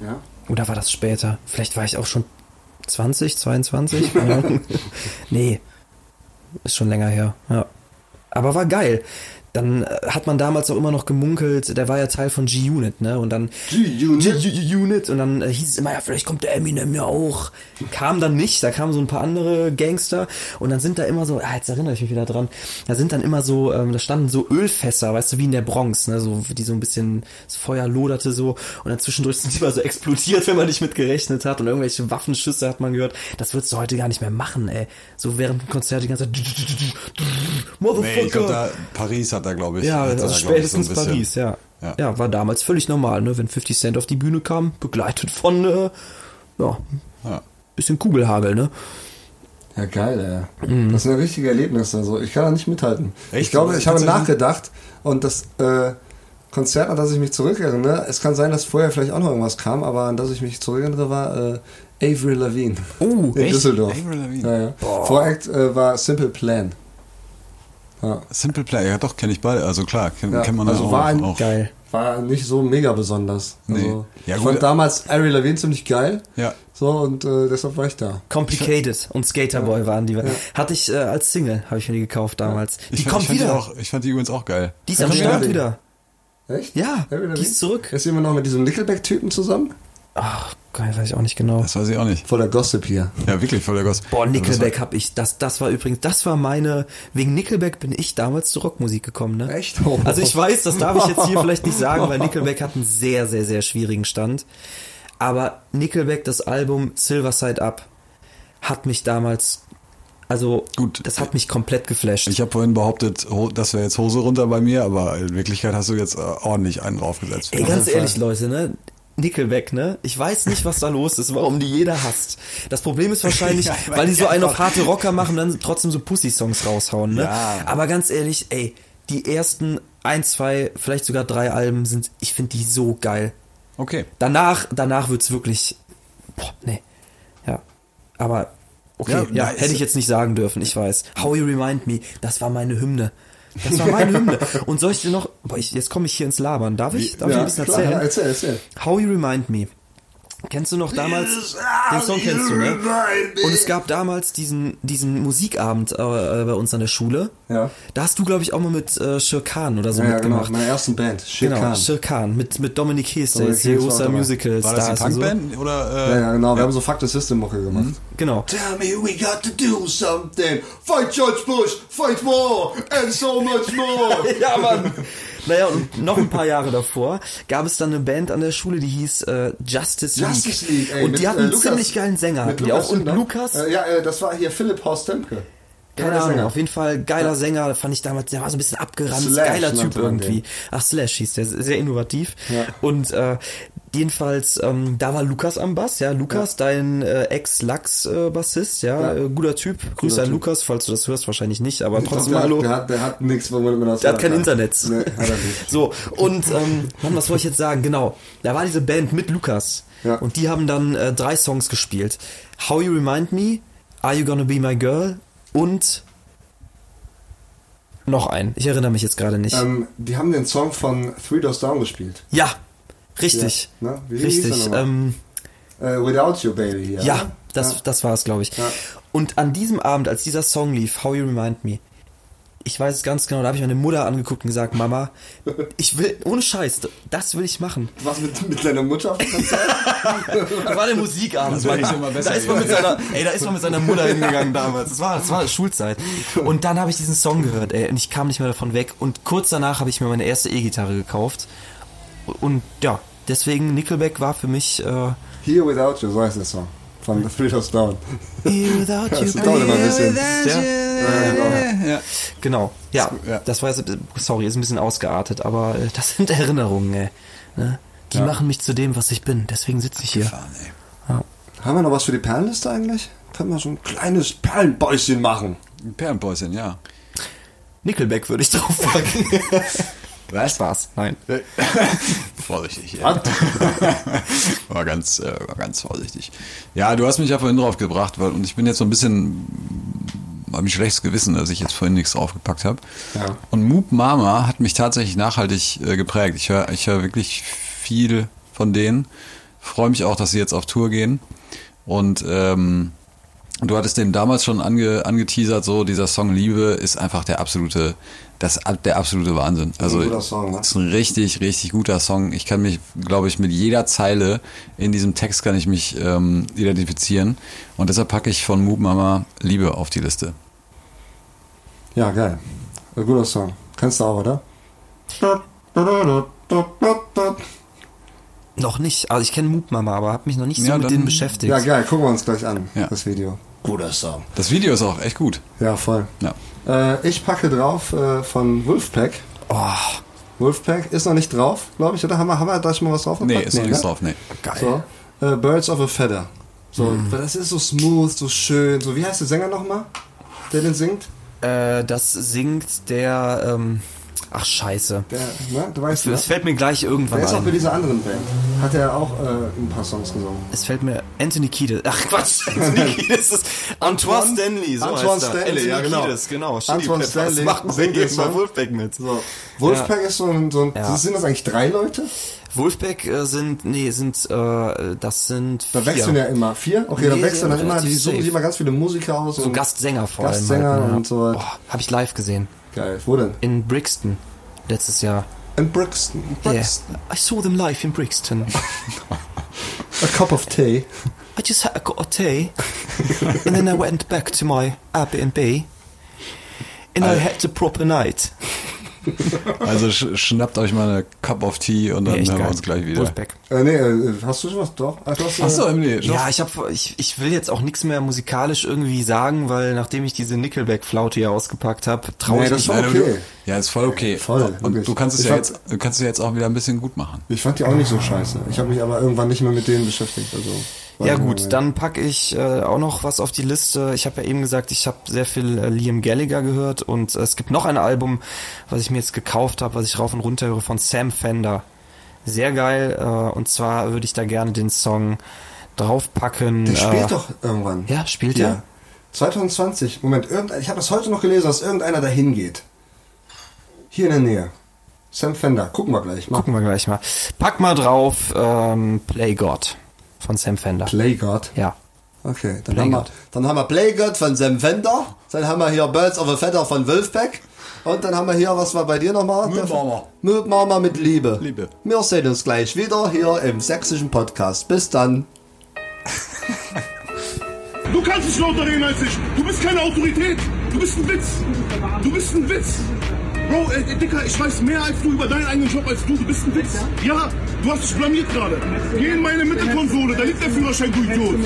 [SPEAKER 3] Ja.
[SPEAKER 5] Oder war das später? Vielleicht war ich auch schon 20, 22? Keine Ahnung. nee, ist schon länger her, ja. Aber war geil. Dann äh, hat man damals auch immer noch gemunkelt, der war ja Teil von G-Unit, ne? Und dann
[SPEAKER 3] G-Unit?
[SPEAKER 5] G-Unit und dann äh, hieß es immer, ja, vielleicht kommt der Eminem ja auch. Kam dann nicht, da kamen so ein paar andere Gangster und dann sind da immer so, ah, jetzt erinnere ich mich wieder dran, da sind dann immer so, ähm, da standen so Ölfässer, weißt du, wie in der Bronx, ne? So, die so ein bisschen, das Feuer loderte so und dann zwischendurch sind die immer so explodiert, wenn man nicht mit gerechnet hat und irgendwelche Waffenschüsse hat man gehört. Das würdest du heute gar nicht mehr machen, ey. So während dem Konzert die ganze Zeit, Motherfucker.
[SPEAKER 4] Nee, ich glaube, da Paris hat da, glaube ich.
[SPEAKER 5] Ja, also
[SPEAKER 4] glaub ich,
[SPEAKER 5] spätestens
[SPEAKER 4] so ein
[SPEAKER 5] Paris, ja.
[SPEAKER 4] Ja.
[SPEAKER 5] ja. war damals völlig normal, ne? Wenn 50 Cent auf die Bühne kam, begleitet von, äh, ja,
[SPEAKER 4] Ja.
[SPEAKER 5] bisschen Kugelhagel, ne?
[SPEAKER 3] Ja, geil, ey.
[SPEAKER 5] Mhm.
[SPEAKER 3] Das sind ja richtige Erlebnisse. Also ich kann da nicht mithalten.
[SPEAKER 4] Echt?
[SPEAKER 3] Ich glaube, ich habe nachgedacht und das äh, Konzert, an das ich mich zurückerinnere, es kann sein, dass vorher vielleicht auch noch irgendwas kam, aber an das ich mich zurückerinnere, war äh, Avril Lavigne.
[SPEAKER 5] Oh,
[SPEAKER 3] in
[SPEAKER 4] echt?
[SPEAKER 3] Düsseldorf.
[SPEAKER 4] Avril Lavigne?
[SPEAKER 3] Ja, ja. Voract äh, war Simple Plan. Ja.
[SPEAKER 4] Simple Play, ja doch, kenne ich beide. Also klar, kenn,
[SPEAKER 3] Ja,
[SPEAKER 4] kennt man
[SPEAKER 3] also
[SPEAKER 4] auch.
[SPEAKER 3] war ein-
[SPEAKER 4] auch.
[SPEAKER 5] Geil.
[SPEAKER 3] War nicht so mega besonders.
[SPEAKER 4] Nee.
[SPEAKER 3] Also,
[SPEAKER 4] Ja,
[SPEAKER 3] ich
[SPEAKER 4] gut.
[SPEAKER 3] fand damals Avril Lavigne ziemlich geil.
[SPEAKER 4] Ja.
[SPEAKER 3] So, und äh, deshalb war ich da.
[SPEAKER 5] Complicated und Skaterboy waren die. Hatte ich äh, als Single, habe ich mir die gekauft damals. Die
[SPEAKER 4] fand,
[SPEAKER 5] kommt
[SPEAKER 4] ich
[SPEAKER 5] wieder.
[SPEAKER 4] Die auch, ich fand die übrigens auch geil.
[SPEAKER 5] die ist am Start
[SPEAKER 3] wieder.
[SPEAKER 5] wieder.
[SPEAKER 3] Echt?
[SPEAKER 5] Ja, die ist zurück.
[SPEAKER 3] Ist immer noch mit diesem Nickelback-Typen zusammen?
[SPEAKER 5] Ach, geil, weiß ich auch nicht genau.
[SPEAKER 4] Das weiß ich auch nicht.
[SPEAKER 3] Voller Gossip hier.
[SPEAKER 4] Ja, wirklich, voll der Goss.
[SPEAKER 5] Boah,
[SPEAKER 4] Das
[SPEAKER 5] Nickelback hab ich, das, das war übrigens, das war meine, wegen Nickelback bin ich damals zur Rockmusik gekommen, ne?
[SPEAKER 3] Echt?
[SPEAKER 5] Also ich weiß, das darf ich jetzt hier vielleicht nicht sagen, weil Nickelback hat einen sehr, sehr, sehr schwierigen Stand. Aber Nickelback, das Album Silver Side Up, hat mich damals, also,
[SPEAKER 4] Gut.
[SPEAKER 5] das hat mich komplett geflasht.
[SPEAKER 4] Ich habe vorhin behauptet, das wäre jetzt Hose runter bei mir, aber in Wirklichkeit hast du jetzt äh, ordentlich einen draufgesetzt.
[SPEAKER 5] Ey, ganz ehrlich, Leute, ne? Nickelback, ne? Ich weiß nicht, was da los ist, warum die jeder hasst. Das Problem ist wahrscheinlich,
[SPEAKER 4] Ja, weil
[SPEAKER 5] weil die so einen auf harte Rocker machen und dann trotzdem so Pussy-Songs raushauen, ne?
[SPEAKER 4] Ja.
[SPEAKER 5] Aber ganz ehrlich, ey, die ersten ein, zwei, vielleicht sogar drei Alben sind, ich finde die so geil.
[SPEAKER 4] Okay.
[SPEAKER 5] Danach, danach wird's wirklich, boah, nee. Ja. Aber, okay,
[SPEAKER 4] Ja,
[SPEAKER 5] ja, hätte ich jetzt nicht sagen dürfen, ich weiß. How You Remind Me, das war meine Hymne. Das war meine Hymne. Und soll ich dir noch, boah, ich, jetzt komme ich hier ins Labern. Darf ich, darf ich ein bisschen erzählen?
[SPEAKER 3] ja, erzähl, erzähl.
[SPEAKER 5] How You Remind Me. Kennst du noch damals? Den Song kennst du, ne? Und es gab damals diesen, diesen Musikabend äh, bei uns an der Schule.
[SPEAKER 3] Ja.
[SPEAKER 5] Da hast du, glaube ich, auch mal mit äh, Shir Khan oder so
[SPEAKER 3] Ja, ja, genau.
[SPEAKER 5] mitgemacht.
[SPEAKER 3] Meiner ersten Band. Shit
[SPEAKER 5] Genau,
[SPEAKER 3] Khan.
[SPEAKER 5] Shir Khan mit, mit Dominic Hess, der jetzt hier großer. Musical
[SPEAKER 4] War das
[SPEAKER 5] Star
[SPEAKER 4] die
[SPEAKER 5] ist und so.
[SPEAKER 4] Punkband? Oder, äh,
[SPEAKER 3] Ja, ja, genau. Wir haben so Fuck the System Mucke gemacht.
[SPEAKER 5] Genau.
[SPEAKER 3] Tell me we got to do something. Fight George Bush, fight war, and so much more.
[SPEAKER 5] ja, Mann. Naja, und noch ein paar Jahre davor gab es dann eine Band an der Schule, die hieß äh, Justice League.
[SPEAKER 3] Justice League, ey.
[SPEAKER 5] und
[SPEAKER 3] mit,
[SPEAKER 5] die hatten
[SPEAKER 3] äh,
[SPEAKER 5] einen
[SPEAKER 3] Lukas-
[SPEAKER 5] ziemlich geilen Sänger,
[SPEAKER 3] mit
[SPEAKER 5] die auch. Und. Lukas,
[SPEAKER 3] Äh, ja, äh, das war hier Philipp Horst Temke.
[SPEAKER 5] Keine Ahnung,
[SPEAKER 3] Sänger.
[SPEAKER 5] auf jeden Fall geiler Sänger, fand ich damals, der war so ein bisschen abgeranzt,
[SPEAKER 3] Slash
[SPEAKER 5] geiler Typ irgendwie.
[SPEAKER 3] den.
[SPEAKER 5] Ach, Slash hieß der, sehr innovativ.
[SPEAKER 3] Ja.
[SPEAKER 5] Und äh, Jedenfalls, ähm, da war Lukas am Bass, ja. Lukas, dein äh, Ex-Lachs-Bassist, ja.
[SPEAKER 3] Ja.
[SPEAKER 5] Äh, guter Typ. Grüße an. Lukas, falls du das hörst, wahrscheinlich nicht, aber trotzdem
[SPEAKER 3] der,
[SPEAKER 5] hallo.
[SPEAKER 3] Hat, der, hat, der hat nichts, womit man das
[SPEAKER 5] Der hat kein
[SPEAKER 3] kann.
[SPEAKER 5] Internet.
[SPEAKER 3] Nee, hat er nicht.
[SPEAKER 5] So, und ähm, Mann, was soll ich jetzt sagen? Genau, da war diese Band mit Lukas.
[SPEAKER 3] Ja.
[SPEAKER 5] Und die haben dann äh, drei Songs gespielt. How You Remind Me, Are You Gonna Be My Girl und noch ein. Ich erinnere mich jetzt gerade nicht.
[SPEAKER 3] Ähm, die haben den Song von Three Doors Down gespielt.
[SPEAKER 5] ja, richtig.
[SPEAKER 3] Ja, ne? Wie der
[SPEAKER 5] richtig. Ähm,
[SPEAKER 3] Äh, Without You Baby. Ja,
[SPEAKER 5] ja,
[SPEAKER 3] ne?
[SPEAKER 5] das,
[SPEAKER 3] Ja.
[SPEAKER 5] das war es, glaube ich.
[SPEAKER 3] Ja.
[SPEAKER 5] Und an diesem Abend, als dieser Song lief, How You Remind Me, ich weiß es ganz genau, da habe ich meine Mutter angeguckt und gesagt, Mama, ich will, ohne Scheiß, das will ich machen.
[SPEAKER 3] Was mit, mit deiner Mutter auf dem Konzert?
[SPEAKER 5] Das war eine Musikabend.
[SPEAKER 4] Das war nicht immer besser
[SPEAKER 5] da ist man mit seiner, ey, da ist man mit seiner Mutter hingegangen damals. Das war, das war Schulzeit. Und dann habe ich diesen Song gehört, ey, und ich kam nicht mehr davon weg. Und kurz danach habe ich mir meine erste E-Gitarre gekauft. Und ja, deswegen Nickelback war für mich äh,
[SPEAKER 3] Here Without You, so heißt der Song. Von The Three Doors Down.
[SPEAKER 5] Without
[SPEAKER 3] Das dauert immer ein bisschen.
[SPEAKER 5] Der,
[SPEAKER 4] Ja.
[SPEAKER 5] genau, ja,
[SPEAKER 4] Ja.
[SPEAKER 5] das war jetzt, sorry, ist ein bisschen ausgeartet, aber äh, das sind Erinnerungen, ey. Ne? Die machen mich zu dem, was ich bin. Deswegen sitze ich hier.
[SPEAKER 3] Haben wir noch was für die Perlenliste eigentlich? Können wir so ein kleines Perlenbäuschen machen?
[SPEAKER 4] Ein Perlenpäuschen, ja.
[SPEAKER 5] Nickelback würde ich draufpacken.
[SPEAKER 4] Was?
[SPEAKER 5] Spaß, nein.
[SPEAKER 4] Vorsichtig. Ja. war ganz, äh, war ganz vorsichtig. Ja, du hast mich ja vorhin drauf gebracht, weil, und ich bin jetzt so ein bisschen, habe mich schlechtes Gewissen, dass ich jetzt vorhin nichts draufgepackt habe.
[SPEAKER 3] Ja.
[SPEAKER 4] Und Moop Mama hat mich tatsächlich nachhaltig äh, geprägt. Ich höre ich hör wirklich viel von denen. Freue mich auch, dass sie jetzt auf Tour gehen. Und ähm, du hattest dem damals schon ange, angeteasert, so dieser Song Liebe ist einfach der absolute, das, der absolute Wahnsinn. Also
[SPEAKER 3] guter Song, ne?
[SPEAKER 4] ist ein richtig, richtig guter Song. Ich kann mich, glaube ich, mit jeder Zeile in diesem Text kann ich mich ähm, identifizieren. Und deshalb packe ich von Moop Mama Liebe auf die Liste.
[SPEAKER 3] Ja, geil. Ein guter Song. Kannst du auch, oder?
[SPEAKER 5] Noch nicht. Also ich kenne Moop Mama, aber habe mich noch nicht so
[SPEAKER 4] Ja,
[SPEAKER 5] mit
[SPEAKER 4] dann-
[SPEAKER 5] denen beschäftigt.
[SPEAKER 3] Ja, geil. Gucken wir uns gleich an,
[SPEAKER 4] Ja.
[SPEAKER 3] das Video. Guter Song.
[SPEAKER 4] Das Video ist auch echt gut.
[SPEAKER 3] Ja, voll.
[SPEAKER 4] Ja.
[SPEAKER 3] Äh, ich packe drauf äh, von Wolfpack.
[SPEAKER 5] Oh,
[SPEAKER 3] Wolfpack ist noch nicht drauf, glaube ich, oder? Haben wir, haben wir da schon mal was drauf
[SPEAKER 4] Nee, ist noch nichts drauf, nee.
[SPEAKER 5] geil.
[SPEAKER 3] So, äh, Birds of a Feather. So, weil das ist so smooth, so schön. So, wie heißt der Sänger nochmal, der den singt?
[SPEAKER 5] Äh, das singt der, ähm, ach scheiße.
[SPEAKER 3] Der, ne? Du weißt, ne?
[SPEAKER 5] Es fällt mir gleich irgendwann
[SPEAKER 3] Der ist auch bei dieser anderen Band. Hat er auch äh, ein paar Songs gesungen.
[SPEAKER 5] Es fällt mir Anthony Kiedis. Ach Quatsch, Anthony Kiedis ist Antoine Stanley. So
[SPEAKER 3] Antoine
[SPEAKER 5] heißt.
[SPEAKER 3] Stanley,
[SPEAKER 5] Anthony
[SPEAKER 3] ja, genau.
[SPEAKER 5] Kiedis, genau. Chili
[SPEAKER 3] Antoine
[SPEAKER 5] Peppers
[SPEAKER 3] Stanley singt
[SPEAKER 5] wir
[SPEAKER 3] den
[SPEAKER 5] bei
[SPEAKER 3] Song.
[SPEAKER 5] Wolfpack mit.
[SPEAKER 3] So. Wolfpack ist so ein, so ein
[SPEAKER 5] Ja.
[SPEAKER 3] sind das eigentlich drei Leute?
[SPEAKER 5] Wolfpack äh, sind, nee, sind, äh, das sind
[SPEAKER 3] Da wechseln ja immer vier. Okay, da
[SPEAKER 5] Nee,
[SPEAKER 3] wechseln dann
[SPEAKER 5] ja,
[SPEAKER 3] immer, die suchen sich immer ganz viele Musiker aus.
[SPEAKER 5] So Gastsänger vor allem.
[SPEAKER 3] Gastsänger
[SPEAKER 5] halt, ne?
[SPEAKER 3] und so weiter.
[SPEAKER 5] Boah, hab ich live gesehen.
[SPEAKER 3] Geil. Wo denn?
[SPEAKER 5] In Brixton. Letztes Jahr.
[SPEAKER 3] In Brixton.
[SPEAKER 5] Yeah.
[SPEAKER 3] Brixton.
[SPEAKER 5] I saw them live in Brixton.
[SPEAKER 3] A cup of tea.
[SPEAKER 5] I just had a got a tea, and then I went back to my Airbnb, and I had a proper night.
[SPEAKER 4] Also sch schnappt euch mal eine Cup of Tea und dann
[SPEAKER 5] Nee,
[SPEAKER 4] hören wir uns gleich wieder.
[SPEAKER 5] Wolfpack.
[SPEAKER 3] Äh, nee, äh, hast du schon was? Doch. Ach, du hast, äh,
[SPEAKER 4] Achso, Emily.
[SPEAKER 5] Ja, ich hab, ich, ich will jetzt auch nichts mehr musikalisch irgendwie sagen, weil nachdem ich diese Nickelback-Flaute hier ausgepackt habe, traue
[SPEAKER 3] Nee,
[SPEAKER 5] ich mich
[SPEAKER 3] okay.
[SPEAKER 4] du, ja, ist voll okay.
[SPEAKER 3] Voll,
[SPEAKER 4] Und
[SPEAKER 3] wirklich.
[SPEAKER 4] du kannst es
[SPEAKER 3] Ich
[SPEAKER 4] ja
[SPEAKER 3] fand-
[SPEAKER 4] jetzt, kannst es jetzt auch wieder ein bisschen gut machen.
[SPEAKER 3] Ich fand die auch nicht so scheiße. Ich habe mich aber irgendwann nicht mehr mit denen beschäftigt. Also,
[SPEAKER 5] Ja gut, dann packe ich äh, auch noch was auf die Liste. Ich habe ja eben gesagt, ich habe sehr viel äh, Liam Gallagher gehört und äh, es gibt noch ein Album, was ich mir jetzt gekauft habe, was ich rauf und runter höre von Sam Fender. Sehr geil. Äh, und zwar würde ich da gerne den Song draufpacken.
[SPEAKER 3] Der
[SPEAKER 5] äh,
[SPEAKER 3] spielt doch irgendwann.
[SPEAKER 5] Ja, spielt
[SPEAKER 3] Ja.
[SPEAKER 5] er?
[SPEAKER 3] 2020. Moment, irgendein, ich habe das heute noch gelesen, dass irgendeiner dahin geht. Hier in der Nähe. Sam Fender. Gucken wir gleich mal.
[SPEAKER 5] Gucken wir gleich mal. Pack mal drauf ähm, Play God von Sam Fender.
[SPEAKER 3] Playgod.
[SPEAKER 5] Ja.
[SPEAKER 3] Okay, dann
[SPEAKER 5] Play
[SPEAKER 3] haben, wir, dann haben wir Playgod von Sam Fender. Dann haben wir hier Birds of a Feather von Wolfpack. Und dann haben wir hier, was war bei dir nochmal?
[SPEAKER 4] Mood Mama
[SPEAKER 3] mit Liebe.
[SPEAKER 4] Liebe.
[SPEAKER 3] Wir sehen uns gleich wieder hier im sächsischen Podcast. Bis dann.
[SPEAKER 8] Du kannst nicht lauter reden als ich. Du bist keine Autorität. Du bist ein Witz. Du bist ein Witz. Bro, äh, Dicker, ich weiß mehr als du über deinen eigenen Job als du. Du bist ein Witz. Ja, du hast dich blamiert gerade. Geh in meine Mittelkonsole, da liegt der Führerschein, du Idiot.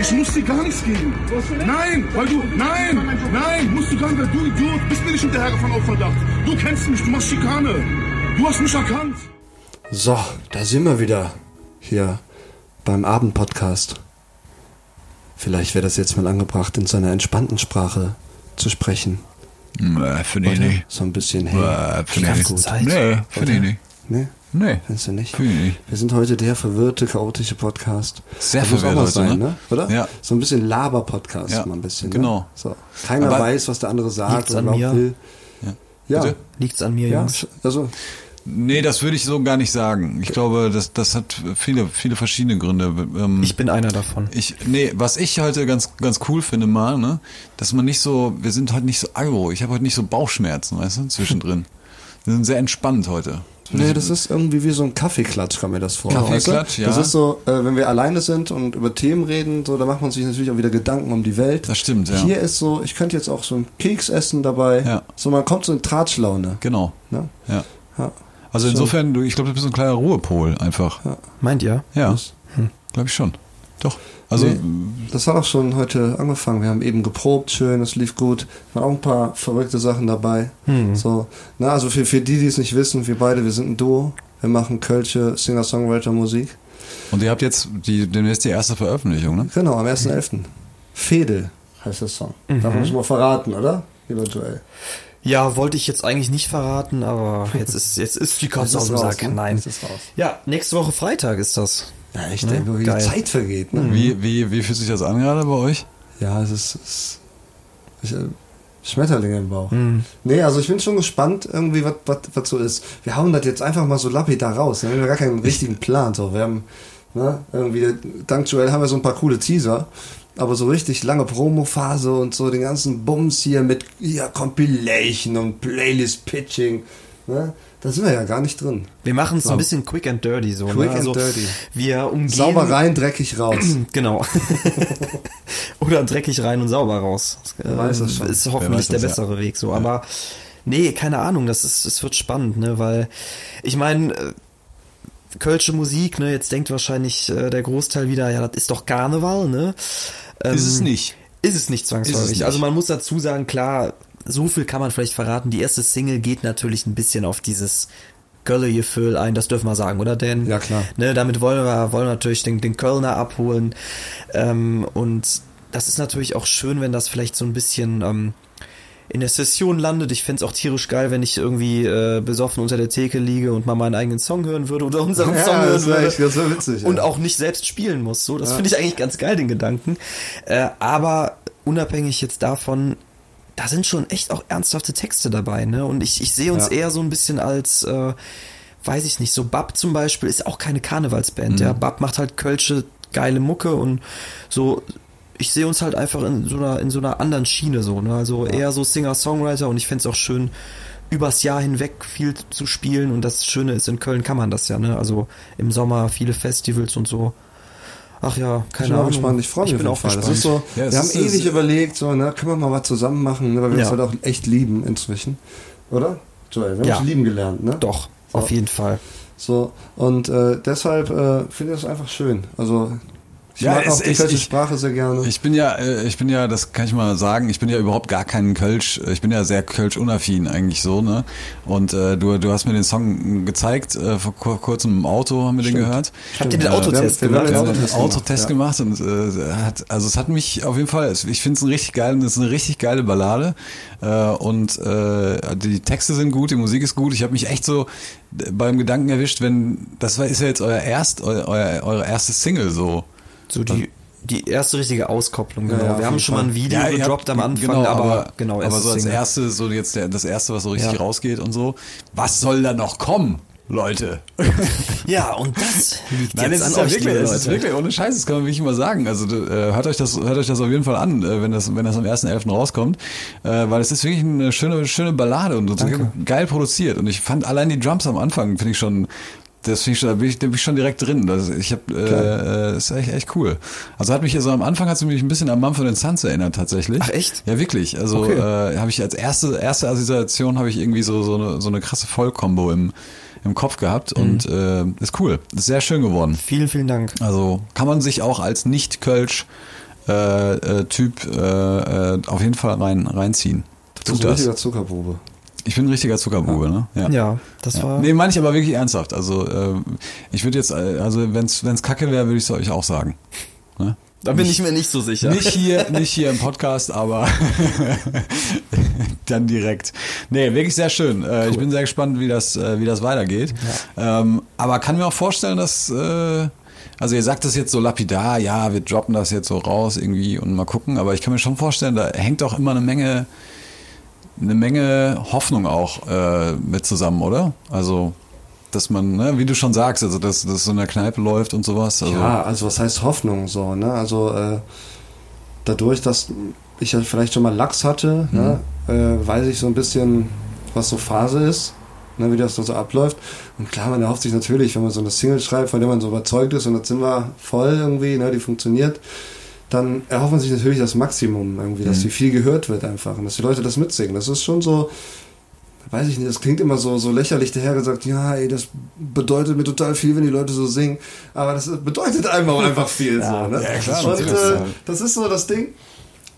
[SPEAKER 8] Ich muss dir gar nichts geben. Nein, weil du, nein, nein, musst du gar nicht, weil du Idiot, bist mir nicht hinterhergefahren auf Verdacht. Du kennst mich, du machst Schikane. Du hast mich erkannt.
[SPEAKER 3] So, da sind wir wieder. Hier beim Abendpodcast. Vielleicht wäre das jetzt mal angebracht, in seiner entspannten Sprache zu sprechen.
[SPEAKER 4] Nee, finde ich nicht.
[SPEAKER 3] So ein bisschen, hey.
[SPEAKER 4] Nee, finde ich nicht. Nee, finde ich nicht.
[SPEAKER 3] Nee,
[SPEAKER 4] Nee.
[SPEAKER 3] findest du nicht?
[SPEAKER 4] Finde ich nicht.
[SPEAKER 3] Wir sind heute der verwirrte, chaotische Podcast.
[SPEAKER 4] Sehr
[SPEAKER 3] das muss auch
[SPEAKER 4] verwirrt heute,
[SPEAKER 3] sein,
[SPEAKER 4] ne?
[SPEAKER 3] ne? Oder?
[SPEAKER 4] Ja.
[SPEAKER 3] So ein bisschen Laber-Podcast
[SPEAKER 4] Ja,
[SPEAKER 3] mal ein bisschen.
[SPEAKER 4] genau.
[SPEAKER 3] Ne? So. Keiner
[SPEAKER 4] Aber-
[SPEAKER 3] weiß, was der andere sagt
[SPEAKER 5] Liegt's
[SPEAKER 3] oder
[SPEAKER 5] an
[SPEAKER 3] überhaupt
[SPEAKER 5] mir?
[SPEAKER 3] will.
[SPEAKER 4] Ja.
[SPEAKER 3] Ja.
[SPEAKER 5] Liegt's an mir,
[SPEAKER 3] Ja,
[SPEAKER 5] Jungs?
[SPEAKER 3] also
[SPEAKER 4] Nee, das würde ich so gar nicht sagen. Ich glaube, das, das hat viele, viele verschiedene Gründe. Ähm,
[SPEAKER 5] Ich bin einer davon.
[SPEAKER 4] Ich, nee, was ich heute ganz, ganz cool finde mal, ne, dass man nicht so, wir sind heute nicht so aggro. Ich habe heute nicht so Bauchschmerzen, weißt du, zwischendrin. Wir sind sehr entspannt heute.
[SPEAKER 3] Nee, das ist irgendwie wie so ein Kaffeeklatsch, kam mir das vor.
[SPEAKER 4] Kaffeeklatsch, ja.
[SPEAKER 3] Das ist so, äh, wenn wir alleine sind und über Themen reden, so, da macht man sich natürlich auch wieder Gedanken um die Welt.
[SPEAKER 4] Das stimmt, ja.
[SPEAKER 3] Hier ist so, ich könnte jetzt auch so einen Keks essen dabei.
[SPEAKER 4] Ja.
[SPEAKER 3] So, man kommt so in Tratschlaune.
[SPEAKER 4] Genau.
[SPEAKER 3] Ne?
[SPEAKER 4] Ja.
[SPEAKER 3] Ja.
[SPEAKER 4] Also
[SPEAKER 3] Schon.
[SPEAKER 4] insofern, du, ich glaube, du bist ein kleiner Ruhepol einfach.
[SPEAKER 5] Meint ihr?
[SPEAKER 4] Ja, glaube ich schon. Doch. Also,
[SPEAKER 3] Nee, das hat auch schon heute angefangen. Wir haben eben geprobt, schön, es lief gut. Waren auch ein paar verrückte Sachen dabei.
[SPEAKER 4] Hm.
[SPEAKER 3] So, na, also für, für die, die es nicht wissen, wir beide, wir sind ein Duo. Wir machen Kölsche Singer-Songwriter-Musik.
[SPEAKER 4] und ihr habt jetzt die, demnächst die erste Veröffentlichung, ne?
[SPEAKER 3] Genau, am 1.11. Fedel heißt der Song. Darf man schon mal verraten, oder? Joel.
[SPEAKER 5] Ja, wollte ich jetzt eigentlich nicht verraten, aber jetzt ist, jetzt ist die Katze aus dem
[SPEAKER 3] raus,
[SPEAKER 5] Sack.
[SPEAKER 3] ne?
[SPEAKER 5] Nein.
[SPEAKER 3] Jetzt ist raus.
[SPEAKER 5] Ja, nächste Woche Freitag ist das.
[SPEAKER 3] Ja, ich
[SPEAKER 5] Ne?
[SPEAKER 3] denke, wie die
[SPEAKER 5] Geil.
[SPEAKER 3] Zeit vergeht. Ne?
[SPEAKER 4] Wie, wie, wie fühlt sich das an gerade bei euch?
[SPEAKER 3] Ja, es ist, es ist ich, äh, Schmetterlinge im Bauch. Nee, also ich bin schon gespannt, irgendwie, was was was so ist. Wir hauen das jetzt einfach mal so lapidar raus. Ne? Wir haben ja gar keinen richtigen Plan. So. Wir haben, ne, irgendwie, dank Joel haben wir so ein paar coole Teaser. Aber so richtig lange Promo-Phase und so den ganzen Bums hier mit ja, Compilation und Playlist-Pitching, ne? da sind wir ja gar nicht drin.
[SPEAKER 5] Wir machen es so ein bisschen quick and dirty so.
[SPEAKER 3] Quick
[SPEAKER 5] ne?
[SPEAKER 3] and
[SPEAKER 5] also
[SPEAKER 3] dirty.
[SPEAKER 5] Wir umgehen.
[SPEAKER 3] Sauber rein, dreckig raus.
[SPEAKER 5] Genau. Oder dreckig rein und sauber raus.
[SPEAKER 3] Wer weiß das schon.
[SPEAKER 5] Ist hoffentlich der
[SPEAKER 4] das, ja.
[SPEAKER 5] bessere Weg so. Aber nee, keine Ahnung, das ist, es wird spannend, ne, weil ich meine, äh, Kölsche Musik, ne, jetzt denkt wahrscheinlich äh, der Großteil wieder, ja, das ist doch Karneval, ne? Ähm,
[SPEAKER 4] Ist es nicht.
[SPEAKER 5] Ist es nicht zwangsläufig.
[SPEAKER 4] Es nicht.
[SPEAKER 5] Also man muss dazu sagen, klar, so viel kann man vielleicht verraten. Die erste Single geht natürlich ein bisschen auf dieses Gölle-Gefühl ein, das dürfen wir sagen, oder Dan?
[SPEAKER 3] Ja, klar.
[SPEAKER 5] Ne, damit wollen wir, wollen wir natürlich den, den Kölner abholen. Ähm, und das ist natürlich auch schön, wenn das vielleicht so ein bisschen ähm, in der Session landet. Ich fänd's auch tierisch geil, wenn ich irgendwie äh, besoffen unter der Theke liege und mal meinen eigenen Song hören würde oder unseren Song hören
[SPEAKER 3] das wäre
[SPEAKER 5] würde
[SPEAKER 3] echt das wär witzig.
[SPEAKER 5] und
[SPEAKER 3] ja.
[SPEAKER 5] auch nicht selbst spielen muss. So, das finde ich eigentlich ganz geil, den Gedanken. Äh, aber unabhängig jetzt davon, da sind schon echt auch ernsthafte Texte dabei, ne? Und ich, ich sehe uns
[SPEAKER 3] Ja.
[SPEAKER 5] eher so ein bisschen als, äh, weiß ich nicht, so Bab zum Beispiel ist auch keine Karnevalsband, ja. Bab macht halt Kölsche geile Mucke und so. Ich sehe uns halt einfach in so einer in so einer anderen Schiene so, ne? Also eher so Singer-Songwriter und ich fänd's auch schön, übers Jahr hinweg viel zu spielen und das Schöne ist, in Köln kann man das ja, ne? Also im Sommer viele Festivals und so. Ach ja,
[SPEAKER 3] Ich
[SPEAKER 5] keine
[SPEAKER 3] bin auch
[SPEAKER 5] Ahnung.
[SPEAKER 3] gespannt, ich freue mich
[SPEAKER 5] bin
[SPEAKER 3] auf
[SPEAKER 5] auch
[SPEAKER 3] jeden Fall. Das
[SPEAKER 5] gespannt.
[SPEAKER 3] ist so,
[SPEAKER 4] Ja, es
[SPEAKER 3] wir haben
[SPEAKER 4] ist-
[SPEAKER 3] ewig
[SPEAKER 4] es-
[SPEAKER 3] überlegt, so, ne, können wir mal was zusammen machen, ne, weil wir uns
[SPEAKER 5] Ja.
[SPEAKER 3] halt auch echt lieben inzwischen. Oder? Joel, wir haben
[SPEAKER 5] Ja.
[SPEAKER 3] uns lieben gelernt, ne?
[SPEAKER 5] Doch,
[SPEAKER 3] So.
[SPEAKER 5] auf jeden Fall.
[SPEAKER 3] So, und äh, deshalb äh, finde ich das einfach schön. Also, ich
[SPEAKER 4] Ja,
[SPEAKER 3] mag
[SPEAKER 4] es-
[SPEAKER 3] auch die
[SPEAKER 4] ich-
[SPEAKER 3] kölsche
[SPEAKER 4] ich-
[SPEAKER 3] Sprache sehr gerne.
[SPEAKER 4] Ich bin ja, äh, ich bin ja, das kann ich mal sagen, ich bin ja überhaupt gar kein Kölsch, ich bin ja sehr Kölsch-unaffin eigentlich so, ne? Und äh, du, du hast mir den Song gezeigt, äh, vor kur- kurzem im Auto haben wir den gehört.
[SPEAKER 5] Habt ihr den Autotest
[SPEAKER 3] wir haben
[SPEAKER 5] gemacht?
[SPEAKER 3] den
[SPEAKER 4] Wir haben einen
[SPEAKER 3] Autotest
[SPEAKER 4] Autotest
[SPEAKER 3] gemacht,
[SPEAKER 4] gemacht, und äh, hat, also es hat mich auf jeden Fall, ich finde es ein richtig geil, es ist eine richtig geile Ballade äh, und äh, die Texte sind gut, die Musik ist gut. Ich habe mich echt so äh, beim Gedanken erwischt, wenn das ist ja jetzt euer erst, eu, euer, eure erste Single so.
[SPEAKER 5] So die, die erste richtige Auskopplung,
[SPEAKER 3] Ja,
[SPEAKER 5] genau.
[SPEAKER 3] ja,
[SPEAKER 5] wir haben schon mal
[SPEAKER 3] Fall.
[SPEAKER 5] ein Video
[SPEAKER 4] habt-
[SPEAKER 5] gedroppt am Anfang,
[SPEAKER 4] genau,
[SPEAKER 5] aber, genau,
[SPEAKER 4] aber so als
[SPEAKER 5] Single.
[SPEAKER 4] erste, so jetzt der, das erste, was so richtig
[SPEAKER 5] Ja.
[SPEAKER 4] rausgeht und so. Was soll da noch kommen, Leute?
[SPEAKER 5] Ja, und das liegt
[SPEAKER 4] Nein,
[SPEAKER 5] jetzt
[SPEAKER 4] es
[SPEAKER 5] an
[SPEAKER 4] ist ja
[SPEAKER 5] euch,
[SPEAKER 4] wirklich, es ist wirklich ohne Scheiß, das kann man wirklich mal sagen. Also äh, hört euch das, hört euch das auf jeden Fall an, äh, wenn das, wenn das am 1.11. rauskommt, äh, weil es ist wirklich eine schöne, schöne Ballade und so geil produziert. Und ich fand allein die Drums am Anfang finde ich schon, das finde ich schon, da bin ich, da bin ich schon direkt drin. Das, ich habe, äh, äh, ist echt, echt cool. Also hat mich so am Anfang hat es mich ein bisschen an Mumford Sons erinnert tatsächlich.
[SPEAKER 5] Ach, echt?
[SPEAKER 4] Ja, wirklich. Also
[SPEAKER 5] Okay.
[SPEAKER 4] äh, habe ich als erste erste Assoziation habe ich irgendwie so so eine, so eine krasse Vollkombo im im Kopf gehabt
[SPEAKER 5] Mhm.
[SPEAKER 4] und äh, ist cool. Ist sehr schön geworden.
[SPEAKER 5] Vielen, vielen Dank.
[SPEAKER 4] Also kann man sich auch als nicht-Kölsch äh, äh, Typ äh, äh, auf jeden Fall rein reinziehen.
[SPEAKER 3] Das
[SPEAKER 4] Tut
[SPEAKER 3] ist
[SPEAKER 4] das.
[SPEAKER 3] richtiger Zuckerprobe.
[SPEAKER 4] Ich bin ein richtiger Zuckerbube, ne?
[SPEAKER 5] Ja, das war.
[SPEAKER 4] Nee, meine ich aber wirklich ernsthaft. Also äh, ich würde jetzt, äh, also wenn's wenn's kacke wäre, würde ich es euch auch sagen. Ne?
[SPEAKER 5] Da bin ich mir nicht so sicher.
[SPEAKER 4] Nicht hier, nicht hier im Podcast, aber dann direkt. Nee, wirklich sehr schön. Äh, Ich bin sehr gespannt, wie das, äh, wie das weitergeht. Ähm, aber kann mir auch vorstellen, dass, äh, also ihr sagt das jetzt so lapidar, ja, wir droppen das jetzt so raus irgendwie und mal gucken, aber ich kann mir schon vorstellen, da hängt auch immer eine Menge, eine Menge Hoffnung auch äh, mit zusammen, oder? Also, dass man, ne, wie du schon sagst, also dass das so in der Kneipe läuft und sowas. Also,
[SPEAKER 3] Ja, also was heißt Hoffnung so, ne? Also äh, dadurch, dass ich ja vielleicht schon mal Lachs hatte, ne, äh, weiß ich so ein bisschen, was so Phase ist, ne, wie das dann so abläuft. Und klar, man erhofft sich natürlich, wenn man so eine Single schreibt, von der man so überzeugt ist und das sind wir voll irgendwie, ne, die funktioniert, dann erhofft man sich natürlich das Maximum irgendwie, dass die viel gehört wird einfach und dass die Leute das mitsingen. Das ist schon so, weiß ich nicht, das klingt immer so, so lächerlich dahergesagt, ja, ey, das bedeutet mir total viel, wenn die Leute so singen, aber das bedeutet einem auch einfach viel. so, ne?
[SPEAKER 4] ja, klar,
[SPEAKER 3] und äh,
[SPEAKER 4] ja.
[SPEAKER 3] das ist so das Ding.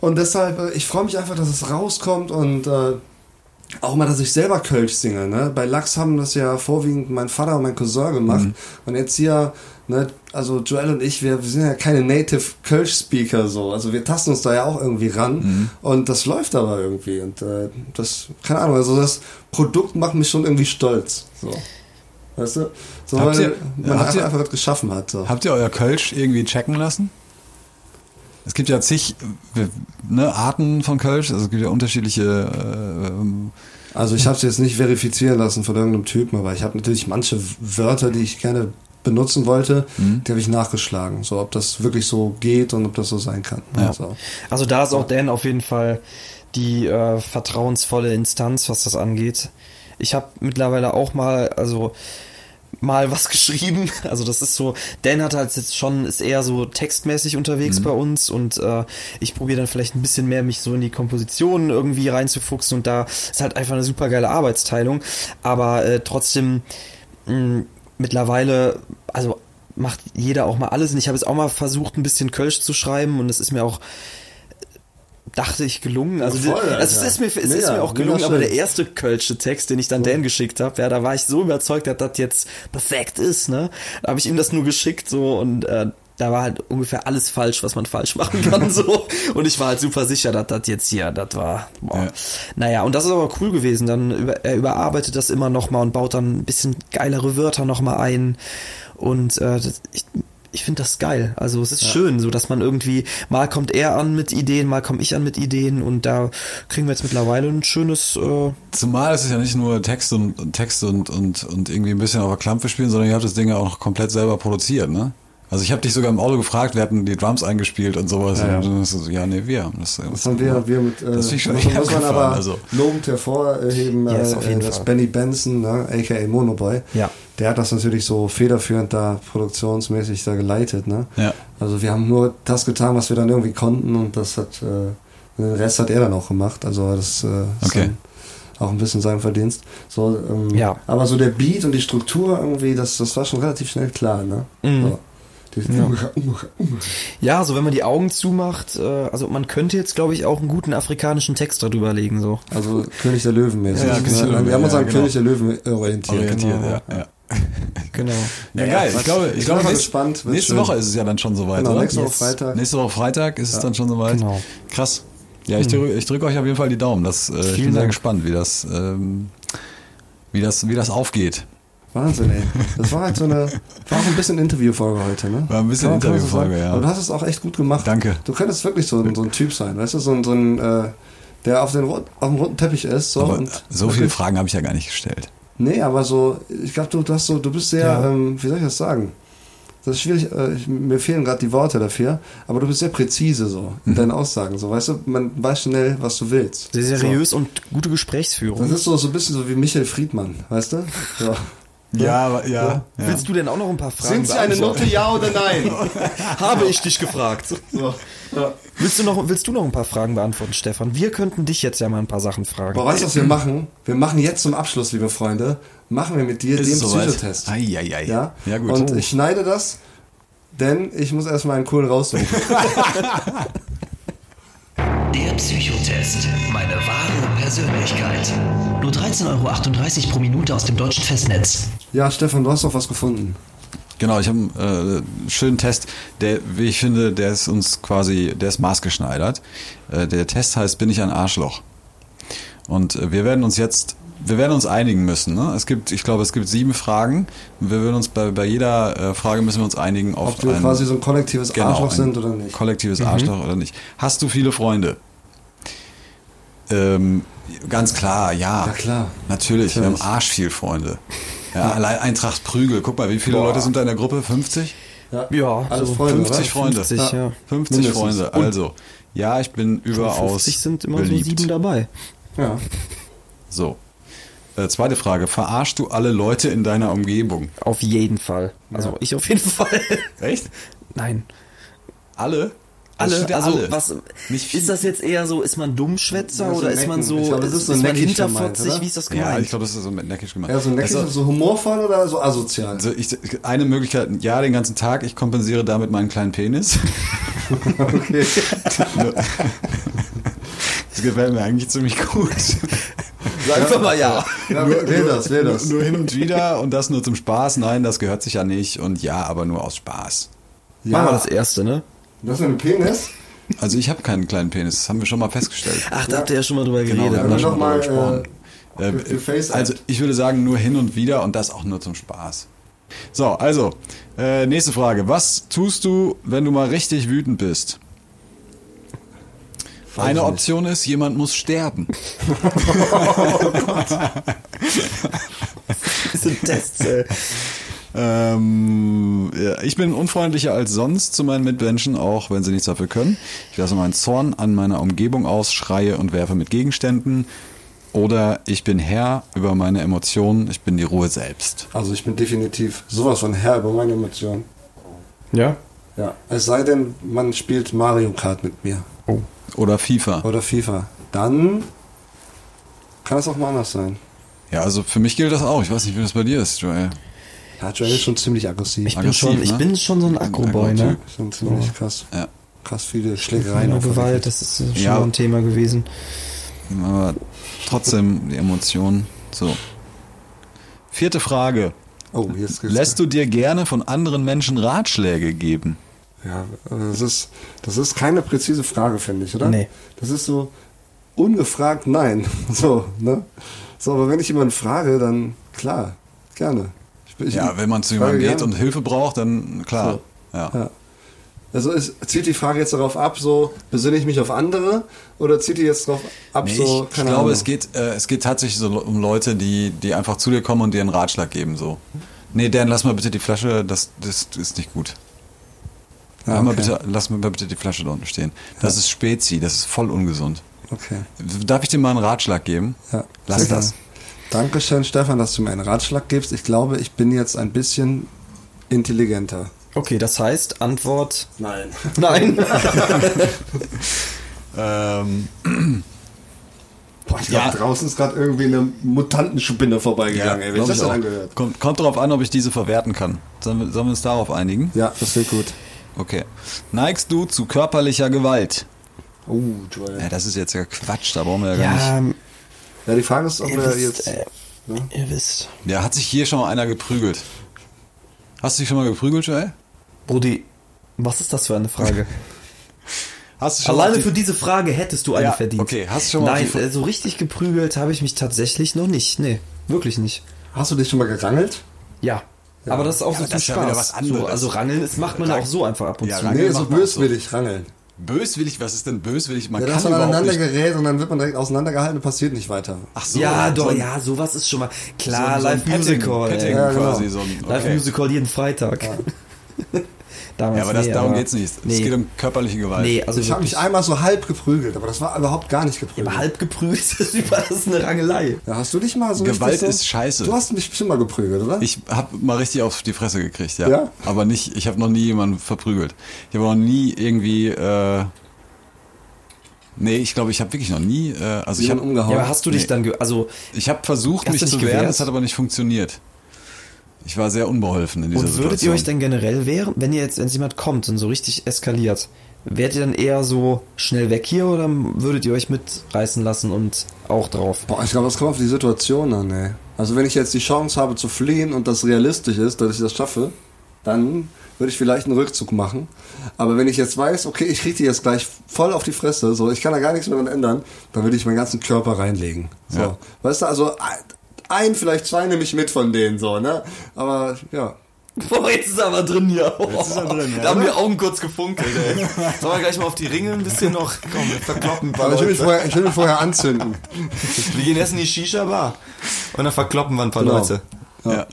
[SPEAKER 3] Und deshalb, äh, ich freue mich einfach, dass es rauskommt und äh, auch mal, dass ich selber Kölsch singe. Ne? Bei Lachs haben das ja vorwiegend mein Vater und mein Cousin gemacht. Und jetzt hier, ne, also Joel und ich, wir, wir sind ja keine Native Kölsch-Speaker so. Also wir tasten uns da ja auch irgendwie ran. Und das läuft aber irgendwie. Und äh, das, keine Ahnung, also das Produkt macht mich schon irgendwie stolz. So. Weißt du? So, weil
[SPEAKER 4] ihr-
[SPEAKER 3] man
[SPEAKER 4] habt
[SPEAKER 3] einfach,
[SPEAKER 4] ihr-
[SPEAKER 3] einfach was geschaffen hat. So.
[SPEAKER 4] Habt ihr euer Kölsch irgendwie checken lassen? Es gibt ja zig äh, ne, Arten von Kölsch, also es gibt ja unterschiedliche äh,
[SPEAKER 3] Also ich habe es jetzt nicht verifizieren lassen von irgendeinem Typen, aber ich habe natürlich manche Wörter, die ich gerne benutzen wollte, die habe ich nachgeschlagen. So, ob das wirklich so geht und ob das so sein kann.
[SPEAKER 4] Ja.
[SPEAKER 3] So.
[SPEAKER 5] Also da ist auch Dan auf jeden Fall die äh, vertrauensvolle Instanz, was das angeht. Ich habe mittlerweile auch mal, also mal was geschrieben. Also das ist so, Dan hat halt jetzt schon, ist eher so textmäßig unterwegs bei uns und äh, ich probiere dann vielleicht ein bisschen mehr mich so in die Komposition irgendwie reinzufuchsen und da ist halt einfach eine super geile Arbeitsteilung. Aber äh, trotzdem mh, mittlerweile, also macht jeder auch mal alles und ich habe jetzt auch mal versucht, ein bisschen Kölsch zu schreiben und es ist mir auch dachte ich gelungen. Also
[SPEAKER 3] voll,
[SPEAKER 5] die- also es ist mir es ist
[SPEAKER 3] Mega,
[SPEAKER 5] mir auch gelungen, aber der erste Kölsche Text, den ich dann Dan geschickt habe, ja, da war ich so überzeugt, dass das jetzt perfekt ist, ne? Da habe ich ihm das nur geschickt so und äh, da war halt ungefähr alles falsch, was man falsch machen kann so und ich war halt super sicher, dass das jetzt hier, das war boah.
[SPEAKER 4] Ja.
[SPEAKER 5] Naja, und das ist aber cool gewesen. Dann über, er überarbeitet das immer noch mal und baut dann ein bisschen geilere Wörter noch mal ein und äh, das, ich ich finde das geil. Also es ist schön, so dass man irgendwie, mal kommt er an mit Ideen, mal komme ich an mit Ideen und da kriegen wir jetzt mittlerweile ein schönes, äh,
[SPEAKER 4] Zumal es ist ja nicht nur Text und und Text und, und, und irgendwie ein bisschen auf der Klampe spielen, sondern ihr habt das Ding ja auch noch komplett selber produziert, ne? Also ich habe dich sogar im Auto gefragt, wir hatten die Drums eingespielt und sowas.
[SPEAKER 3] Ja, ja.
[SPEAKER 4] Und so, ja, nee, wir haben das.
[SPEAKER 3] Das haben wir, wir mit, äh,
[SPEAKER 4] Das finde ich schon
[SPEAKER 3] muss, muss man aber
[SPEAKER 4] also.
[SPEAKER 3] lobend hervorheben,
[SPEAKER 5] Ja,
[SPEAKER 3] äh,
[SPEAKER 5] ist auf jeden
[SPEAKER 3] dass
[SPEAKER 5] Fall.
[SPEAKER 3] Benny Benson, ne, aka Monoboy,
[SPEAKER 5] Ja.
[SPEAKER 3] Der hat das natürlich so federführend da produktionsmäßig da geleitet, ne?
[SPEAKER 4] Ja.
[SPEAKER 3] Also wir haben nur das getan, was wir dann irgendwie konnten und das hat, äh, den Rest hat er dann auch gemacht, also das äh, ist
[SPEAKER 4] Okay.
[SPEAKER 3] dann auch ein bisschen sein Verdienst. So, ähm,
[SPEAKER 5] Ja.
[SPEAKER 3] Aber so der Beat und die Struktur irgendwie, das, das war schon relativ schnell klar, ne?
[SPEAKER 5] Mhm.
[SPEAKER 3] So. Ungeha.
[SPEAKER 5] ja, so wenn man die Augen zumacht, äh, also man könnte jetzt, glaube ich, auch einen guten afrikanischen Text darüber legen, so.
[SPEAKER 3] Also König der Löwen mäßig.
[SPEAKER 4] Ja, der
[SPEAKER 3] ne? Wir haben uns
[SPEAKER 4] ja,
[SPEAKER 3] an
[SPEAKER 4] genau.
[SPEAKER 3] König der Löwen orientiert.
[SPEAKER 4] orientiert,
[SPEAKER 3] Genau.
[SPEAKER 4] ja, ja.
[SPEAKER 5] Genau.
[SPEAKER 4] Ja, geil. Ich glaube, ich
[SPEAKER 3] Ich
[SPEAKER 4] glaube nächste,
[SPEAKER 3] gespannt,
[SPEAKER 4] nächste
[SPEAKER 3] schön.
[SPEAKER 4] Woche ist es ja dann schon soweit,
[SPEAKER 3] Genau,
[SPEAKER 4] oder?
[SPEAKER 3] nächste Woche
[SPEAKER 5] Yes.
[SPEAKER 3] Freitag.
[SPEAKER 4] Nächste Woche Freitag ist es dann schon soweit.
[SPEAKER 5] Genau.
[SPEAKER 4] Krass. Ja, ich drücke ich drück euch auf jeden Fall die Daumen. Das, äh, ich bin sehr gespannt, wie das, ähm, wie das, wie das aufgeht.
[SPEAKER 3] Wahnsinn, ey. Das war halt so eine, war auch ein bisschen Interviewfolge heute, ne?
[SPEAKER 4] War ein bisschen
[SPEAKER 3] so
[SPEAKER 4] Interviewfolge, ja.
[SPEAKER 3] Aber du hast es auch echt gut gemacht.
[SPEAKER 4] Danke.
[SPEAKER 3] Du könntest wirklich so, ein- so ein Typ sein, weißt du, so ein, so ein äh, der auf, den, auf dem roten Teppich ist. So,
[SPEAKER 4] Aber
[SPEAKER 3] und
[SPEAKER 4] so viele Fragen habe ich ja gar nicht gestellt.
[SPEAKER 3] Nee, aber so, ich glaube, du, du hast so, du bist sehr,
[SPEAKER 5] Ja.
[SPEAKER 3] ähm, wie soll ich das sagen? Das ist schwierig, äh, ich, mir fehlen gerade die Worte dafür, aber du bist sehr präzise so in
[SPEAKER 4] Mhm.
[SPEAKER 3] deinen Aussagen. So, weißt du, man weiß schnell, was du willst.
[SPEAKER 5] Sehr
[SPEAKER 3] So.
[SPEAKER 5] seriös und gute
[SPEAKER 3] Das
[SPEAKER 5] Gesprächsführung.
[SPEAKER 3] ist so, so ein bisschen so wie Michael Friedmann, weißt du? So.
[SPEAKER 4] Ja, aber, ja. ja.
[SPEAKER 5] Willst du denn auch noch ein paar Fragen
[SPEAKER 3] Sind Sie eine? Note, ja oder nein?
[SPEAKER 5] Habe ich dich gefragt.
[SPEAKER 3] So. Ja.
[SPEAKER 5] Willst du noch, willst du noch ein paar Fragen beantworten, Stefan? Wir könnten dich jetzt ja mal ein paar Sachen fragen.
[SPEAKER 3] Boah, weißt du, was wir machen? Wir machen jetzt zum Abschluss, liebe Freunde, machen wir mit dir
[SPEAKER 4] Ist
[SPEAKER 3] den
[SPEAKER 4] soweit?
[SPEAKER 3] Psychotest.
[SPEAKER 4] Ei, ei, ei.
[SPEAKER 3] Ja?
[SPEAKER 4] ja gut.
[SPEAKER 3] Und ich schneide das, denn ich muss erstmal einen coolen raussuchen.
[SPEAKER 9] Der Psychotest. Meine wahre Persönlichkeit. Nur 13,38 Euro pro Minute aus dem deutschen Festnetz.
[SPEAKER 3] Ja, Stefan, du hast doch was gefunden.
[SPEAKER 4] Genau, ich habe einen äh, schönen Test, der, wie ich finde, der ist uns quasi, der ist maßgeschneidert. Äh, der Test heißt, bin ich ein Arschloch? Und äh, wir werden uns jetzt, wir werden uns einigen müssen. Ne? Es gibt, ich glaube, es gibt sieben Fragen. Wir würden uns bei, bei jeder äh, Frage müssen wir uns einigen auf
[SPEAKER 3] Ob wir
[SPEAKER 4] ein,
[SPEAKER 3] quasi so ein kollektives
[SPEAKER 4] genau,
[SPEAKER 3] Arschloch
[SPEAKER 4] ein
[SPEAKER 3] sind oder nicht.
[SPEAKER 4] Kollektives Arschloch oder nicht. Hast du viele Freunde? Ähm, ganz klar, ja.
[SPEAKER 3] Ja, klar.
[SPEAKER 4] Natürlich, wir haben
[SPEAKER 3] Natürlich.
[SPEAKER 4] arsch viel Freunde. Ja, allein Eintracht Prügel. Guck mal, wie viele
[SPEAKER 3] Boah.
[SPEAKER 4] Leute sind da in der Gruppe? 50?
[SPEAKER 5] Ja,
[SPEAKER 3] Alles
[SPEAKER 5] so
[SPEAKER 3] Freunde,
[SPEAKER 4] 50
[SPEAKER 3] oder?
[SPEAKER 4] Freunde.
[SPEAKER 5] 50, ja.
[SPEAKER 4] 50
[SPEAKER 3] Mindestens.
[SPEAKER 4] Freunde. Also, ja, ich bin überaus
[SPEAKER 5] 50 sind immer
[SPEAKER 4] beliebt.
[SPEAKER 5] so sieben dabei.
[SPEAKER 3] Ja.
[SPEAKER 4] So. Äh, zweite Frage. Verarschst du alle Leute in deiner Umgebung?
[SPEAKER 5] Auf jeden Fall. Also ich auf jeden Fall.
[SPEAKER 4] Echt?
[SPEAKER 5] Nein.
[SPEAKER 4] Alle?
[SPEAKER 5] Alle,
[SPEAKER 4] ja
[SPEAKER 5] also
[SPEAKER 4] alle.
[SPEAKER 5] was ist das jetzt eher so, ist man Dummschwätzer
[SPEAKER 3] Ja, so
[SPEAKER 5] oder ist man so,
[SPEAKER 3] glaube, das ist so
[SPEAKER 5] man
[SPEAKER 3] gemeint,
[SPEAKER 5] hinterfotzig, wie ist das
[SPEAKER 4] Ja,
[SPEAKER 5] gemeint?
[SPEAKER 4] ich glaube, das ist so neckisch gemacht.
[SPEAKER 3] Eher so neckig,
[SPEAKER 4] Also,
[SPEAKER 3] so humorvoll oder so asozial?
[SPEAKER 4] also ich, eine Möglichkeit, ja, den ganzen Tag, ich kompensiere damit meinen kleinen Penis.
[SPEAKER 3] Okay.
[SPEAKER 4] Das gefällt mir eigentlich ziemlich gut.
[SPEAKER 5] Sag einfach mal ja.
[SPEAKER 3] Ja, wähl das, wähl das.
[SPEAKER 4] Nur hin und wieder und das nur zum Spaß. Nein, das gehört sich ja nicht. Und ja, aber nur aus Spaß.
[SPEAKER 5] Machen wir das erste, ne?
[SPEAKER 3] Das ist ein Penis?
[SPEAKER 4] Also ich habe keinen kleinen Penis, das haben wir schon mal festgestellt.
[SPEAKER 5] Ach, da habt ihr ja schon mal drüber
[SPEAKER 4] Genau, wir
[SPEAKER 5] geredet.
[SPEAKER 3] dann
[SPEAKER 4] schon
[SPEAKER 3] noch
[SPEAKER 4] mal
[SPEAKER 3] mal,
[SPEAKER 4] gesprochen.
[SPEAKER 3] äh,
[SPEAKER 4] Äh, also ich würde sagen nur hin und wieder und das auch nur zum Spaß. So, also, äh, nächste Frage. Was tust du, wenn du mal richtig wütend bist?
[SPEAKER 3] Weiß
[SPEAKER 4] Eine Option ist, jemand muss sterben.
[SPEAKER 5] Das sind Tests, ey.
[SPEAKER 4] Ähm, ja, ich bin unfreundlicher als sonst zu meinen Mitmenschen, auch wenn sie nichts dafür können. Ich lasse meinen Zorn an meiner Umgebung aus, schreie und werfe mit Gegenständen. Oder ich bin Herr über meine Emotionen, ich bin die Ruhe selbst.
[SPEAKER 3] Also ich bin definitiv sowas von Herr über meine Emotionen.
[SPEAKER 5] Ja?
[SPEAKER 3] Ja. Es sei denn, man spielt Mario Kart mit mir.
[SPEAKER 4] Oder FIFA.
[SPEAKER 3] Oder FIFA. Dann kann es auch mal anders sein.
[SPEAKER 4] Ja, also für mich gilt das auch. Ich weiß nicht, wie das bei dir ist, Joel.
[SPEAKER 3] Ja, Joel ist schon ziemlich aggressiv.
[SPEAKER 5] Ich bin,
[SPEAKER 4] Aggressiv,
[SPEAKER 5] schon, ich
[SPEAKER 4] ne?
[SPEAKER 5] bin schon so ein Akroboy, ne?
[SPEAKER 3] Schon ziemlich krass.
[SPEAKER 4] Ja.
[SPEAKER 3] Krass viele Schlägereien auf
[SPEAKER 5] Gewalt, das ist schon
[SPEAKER 4] Ja.
[SPEAKER 5] ein Thema gewesen.
[SPEAKER 4] Aber trotzdem die Emotionen. So. Vierte Frage.
[SPEAKER 3] Oh.
[SPEAKER 4] Lässt du dir gerne von anderen Menschen Ratschläge geben?
[SPEAKER 3] Ja, also das ist, das ist keine präzise Frage, finde ich, oder?
[SPEAKER 5] Nee.
[SPEAKER 3] Das ist so ungefragt nein. So, ne? So, aber wenn ich jemanden frage, dann klar, gerne. Ich, ich
[SPEAKER 4] Ja, wenn man zu jemandem geht
[SPEAKER 3] gerne.
[SPEAKER 4] und Hilfe braucht, dann klar. Ja.
[SPEAKER 3] Ja. Also ist, zielt die Frage jetzt darauf ab, so besinne ich mich auf andere oder zielt die jetzt darauf ab,
[SPEAKER 4] Nee,
[SPEAKER 3] so
[SPEAKER 4] ich, ich glaube, es geht, äh, es geht tatsächlich so um Leute, die, die einfach zu dir kommen und dir einen Ratschlag geben. So. Nee, Dan, lass mal bitte die Flasche, das, das ist nicht gut.
[SPEAKER 3] Ah,
[SPEAKER 4] Lass, mal
[SPEAKER 3] okay.
[SPEAKER 4] bitte, lass mal bitte die Flasche da unten stehen. Das ist Spezi, das ist voll ungesund.
[SPEAKER 3] Okay.
[SPEAKER 4] Darf ich dir mal einen Ratschlag geben?
[SPEAKER 3] Ja,
[SPEAKER 4] Lass
[SPEAKER 3] sehr
[SPEAKER 4] das.
[SPEAKER 3] gerne. Dankeschön, Stefan, dass du mir einen Ratschlag gibst. Ich glaube, ich bin jetzt ein bisschen intelligenter.
[SPEAKER 5] Okay, das heißt, Antwort
[SPEAKER 3] Nein.
[SPEAKER 5] nein.
[SPEAKER 4] Ähm,
[SPEAKER 3] Boah, ich
[SPEAKER 4] Ja.
[SPEAKER 3] glaube, draußen ist gerade irgendwie eine Mutantenspinne vorbeigegangen. ey. Wer
[SPEAKER 4] glaub
[SPEAKER 3] ist das
[SPEAKER 4] ich auch.
[SPEAKER 3] angehört?
[SPEAKER 4] Kommt, kommt darauf an, ob ich diese verwerten kann. Sollen wir, sollen wir uns darauf einigen?
[SPEAKER 3] Ja, das wird gut.
[SPEAKER 4] Okay. Neigst du zu körperlicher Gewalt?
[SPEAKER 3] Oh, Joel.
[SPEAKER 4] Ja, das ist jetzt ja Quatsch, da brauchen wir ja gar nicht.
[SPEAKER 5] ja,
[SPEAKER 3] Ja, die Frage ist, ob
[SPEAKER 5] ihr
[SPEAKER 3] wir
[SPEAKER 5] wisst,
[SPEAKER 3] jetzt.
[SPEAKER 5] äh, ihr wisst.
[SPEAKER 4] Ja, hat sich hier schon mal einer geprügelt. Hast du dich schon mal geprügelt, Joel?
[SPEAKER 5] Brudi, was ist das für eine Frage?
[SPEAKER 4] Hast du schon
[SPEAKER 5] Alleine
[SPEAKER 4] die-
[SPEAKER 5] für diese Frage hättest du eine
[SPEAKER 4] Ja,
[SPEAKER 5] verdient.
[SPEAKER 4] okay, hast du schon mal
[SPEAKER 5] Nein,
[SPEAKER 4] die-
[SPEAKER 5] so richtig geprügelt habe ich mich tatsächlich noch nicht. Nee, wirklich nicht.
[SPEAKER 3] Hast du dich schon mal gerangelt?
[SPEAKER 5] Ja. Aber das ist auch so
[SPEAKER 4] aber
[SPEAKER 5] zum
[SPEAKER 4] das ja
[SPEAKER 5] Spaß.
[SPEAKER 4] anderes.
[SPEAKER 5] So, also Rangeln ist, macht man ja auch so einfach ab und
[SPEAKER 4] Ja,
[SPEAKER 5] zu.
[SPEAKER 4] Rangeln
[SPEAKER 3] nee, so
[SPEAKER 4] auch so.
[SPEAKER 3] böswillig rangeln.
[SPEAKER 4] Böswillig? Was ist denn böswillig? Man
[SPEAKER 3] Ja,
[SPEAKER 4] kann
[SPEAKER 3] dass man aneinander
[SPEAKER 4] nicht...
[SPEAKER 3] gerät und dann wird man direkt auseinandergehalten und passiert nicht weiter.
[SPEAKER 4] Ach so.
[SPEAKER 5] ja,
[SPEAKER 4] so
[SPEAKER 5] doch,
[SPEAKER 4] ein-
[SPEAKER 5] ja, sowas ist schon mal
[SPEAKER 4] so
[SPEAKER 5] klar.
[SPEAKER 4] so
[SPEAKER 5] Live Musical,
[SPEAKER 4] Petting.
[SPEAKER 3] Ja, genau.
[SPEAKER 4] quasi. So ein,
[SPEAKER 5] Live
[SPEAKER 4] okay.
[SPEAKER 5] Musical jeden Freitag. Damals,
[SPEAKER 4] Ja, aber das,
[SPEAKER 5] nee,
[SPEAKER 4] darum
[SPEAKER 5] aber-
[SPEAKER 4] geht's nicht. Es
[SPEAKER 5] Nee,
[SPEAKER 4] geht um körperliche Gewalt.
[SPEAKER 5] nee also
[SPEAKER 3] ich habe mich einmal so halb geprügelt, aber das war überhaupt gar nicht
[SPEAKER 5] ja,
[SPEAKER 3] geprügelt.
[SPEAKER 5] aber halb geprügelt ist über das ist eine Rangelei.
[SPEAKER 3] Ja, hast du dich mal so
[SPEAKER 4] Gewalt
[SPEAKER 3] so?
[SPEAKER 4] ist scheiße.
[SPEAKER 3] Du hast mich bestimmt mal geprügelt, oder?
[SPEAKER 4] Ich habe mal richtig auf die Fresse gekriegt, ja.
[SPEAKER 3] Ja?
[SPEAKER 4] Aber nicht, ich habe noch nie jemanden verprügelt. Ich habe noch nie irgendwie, äh, nee, ich glaube, ich habe wirklich noch nie, äh, also ich habe
[SPEAKER 3] umgehauen.
[SPEAKER 5] Ja, aber hast du dich
[SPEAKER 4] Nee.
[SPEAKER 5] dann, ge also
[SPEAKER 4] ich habe versucht, mich zu wehren,
[SPEAKER 5] gewehrt?
[SPEAKER 4] das hat aber nicht funktioniert. Ich war sehr unbeholfen in dieser
[SPEAKER 5] Und würdet
[SPEAKER 4] Situation.
[SPEAKER 5] ihr euch denn generell wehren, wenn ihr jetzt, wenn jemand kommt und so richtig eskaliert, wärt ihr dann eher so schnell weg hier oder würdet ihr euch mitreißen lassen und auch drauf?
[SPEAKER 3] Boah, ich glaube, das kommt auf die Situation an, ey. Also wenn ich jetzt die Chance habe zu fliehen und das realistisch ist, dass ich das schaffe, dann würde ich vielleicht einen Rückzug machen. Aber wenn ich jetzt weiß, okay, ich kriege die jetzt gleich voll auf die Fresse, so, ich kann da gar nichts mehr dran ändern, dann würde ich meinen ganzen Körper reinlegen. So.
[SPEAKER 4] Ja.
[SPEAKER 3] Weißt du, also ein, vielleicht zwei nehme ich mit von denen, so, ne? Aber, ja.
[SPEAKER 5] Boah, jetzt ist er aber drin hier.
[SPEAKER 4] Jetzt ist er drin, ja.
[SPEAKER 5] Da haben die Augen kurz gefunkelt, ey. Sollen wir gleich mal auf die Ringe ein bisschen noch? Komm, wir verkloppen ein paar
[SPEAKER 3] Aber ich will mich
[SPEAKER 5] Leute.
[SPEAKER 3] vorher, ich will mich vorher anzünden.
[SPEAKER 5] Wir gehen erst in die Shisha-Bar. Und dann verkloppen wir ein paar
[SPEAKER 3] Genau.
[SPEAKER 5] Leute.
[SPEAKER 4] Ja.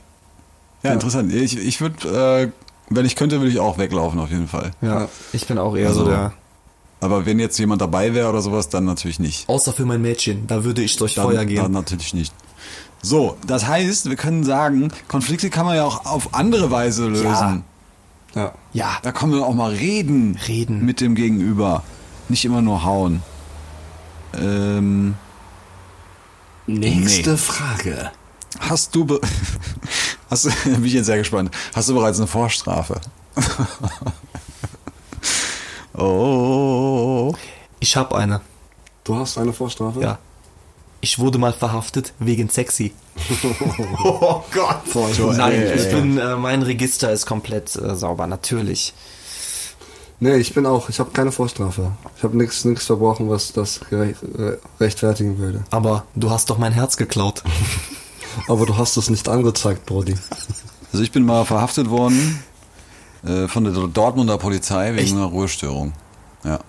[SPEAKER 4] Ja, interessant. Ich, ich würde, äh, wenn ich könnte, würde ich auch weglaufen auf jeden Fall.
[SPEAKER 5] Ja, ich bin auch eher
[SPEAKER 4] Also-
[SPEAKER 5] so der...
[SPEAKER 4] Aber wenn jetzt jemand dabei wäre oder sowas, dann natürlich nicht.
[SPEAKER 5] Außer für mein Mädchen, da würde ich durch
[SPEAKER 4] Dann,
[SPEAKER 5] Feuer gehen.
[SPEAKER 4] dann natürlich nicht. So, das heißt, wir können sagen, Konflikte kann man ja auch auf andere Weise lösen.
[SPEAKER 3] Ja.
[SPEAKER 5] ja,
[SPEAKER 4] Da kann man auch mal reden.
[SPEAKER 5] Reden.
[SPEAKER 4] Mit dem Gegenüber. Nicht immer nur hauen. Ähm,
[SPEAKER 3] Nächste
[SPEAKER 4] Nee.
[SPEAKER 3] Frage.
[SPEAKER 4] hast du, be hast du, bin ich jetzt sehr gespannt. Hast du bereits eine Vorstrafe? oh.
[SPEAKER 5] ich hab eine.
[SPEAKER 3] Du hast eine Vorstrafe?
[SPEAKER 5] Ja. Ich wurde mal verhaftet wegen sexy. oh Gott.
[SPEAKER 3] Boah,
[SPEAKER 5] Nein,
[SPEAKER 3] ey,
[SPEAKER 5] ich
[SPEAKER 3] ey.
[SPEAKER 5] bin, äh, mein Register ist komplett äh, sauber, natürlich.
[SPEAKER 3] Nee, ich bin auch, ich habe keine Vorstrafe. Ich habe nichts nichts verbrochen, was das gerecht, äh, rechtfertigen würde.
[SPEAKER 5] Aber du hast doch mein Herz geklaut.
[SPEAKER 3] Aber du hast es nicht angezeigt, Brody.
[SPEAKER 4] Also ich bin mal verhaftet worden äh, von der Dortmunder Polizei wegen
[SPEAKER 5] Echt?
[SPEAKER 4] einer Ruhestörung. Ja.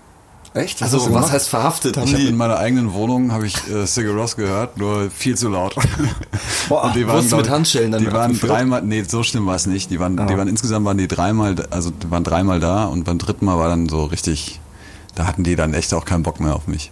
[SPEAKER 3] Echt?
[SPEAKER 5] Also,
[SPEAKER 3] hast du
[SPEAKER 5] was
[SPEAKER 3] gemacht?
[SPEAKER 5] heißt verhaftet? Haben
[SPEAKER 4] Ich
[SPEAKER 5] die,
[SPEAKER 4] in meiner eigenen Wohnung habe ich äh, Sigur Rós gehört, nur viel zu laut. Und die
[SPEAKER 5] du
[SPEAKER 4] glaub
[SPEAKER 5] mit Handschellen dann
[SPEAKER 4] Die waren dreimal, nee, so schlimm war es nicht. Die waren, die waren insgesamt waren die dreimal, also die waren dreimal da und beim dritten Mal war dann so richtig, da hatten die dann echt auch keinen Bock mehr auf mich.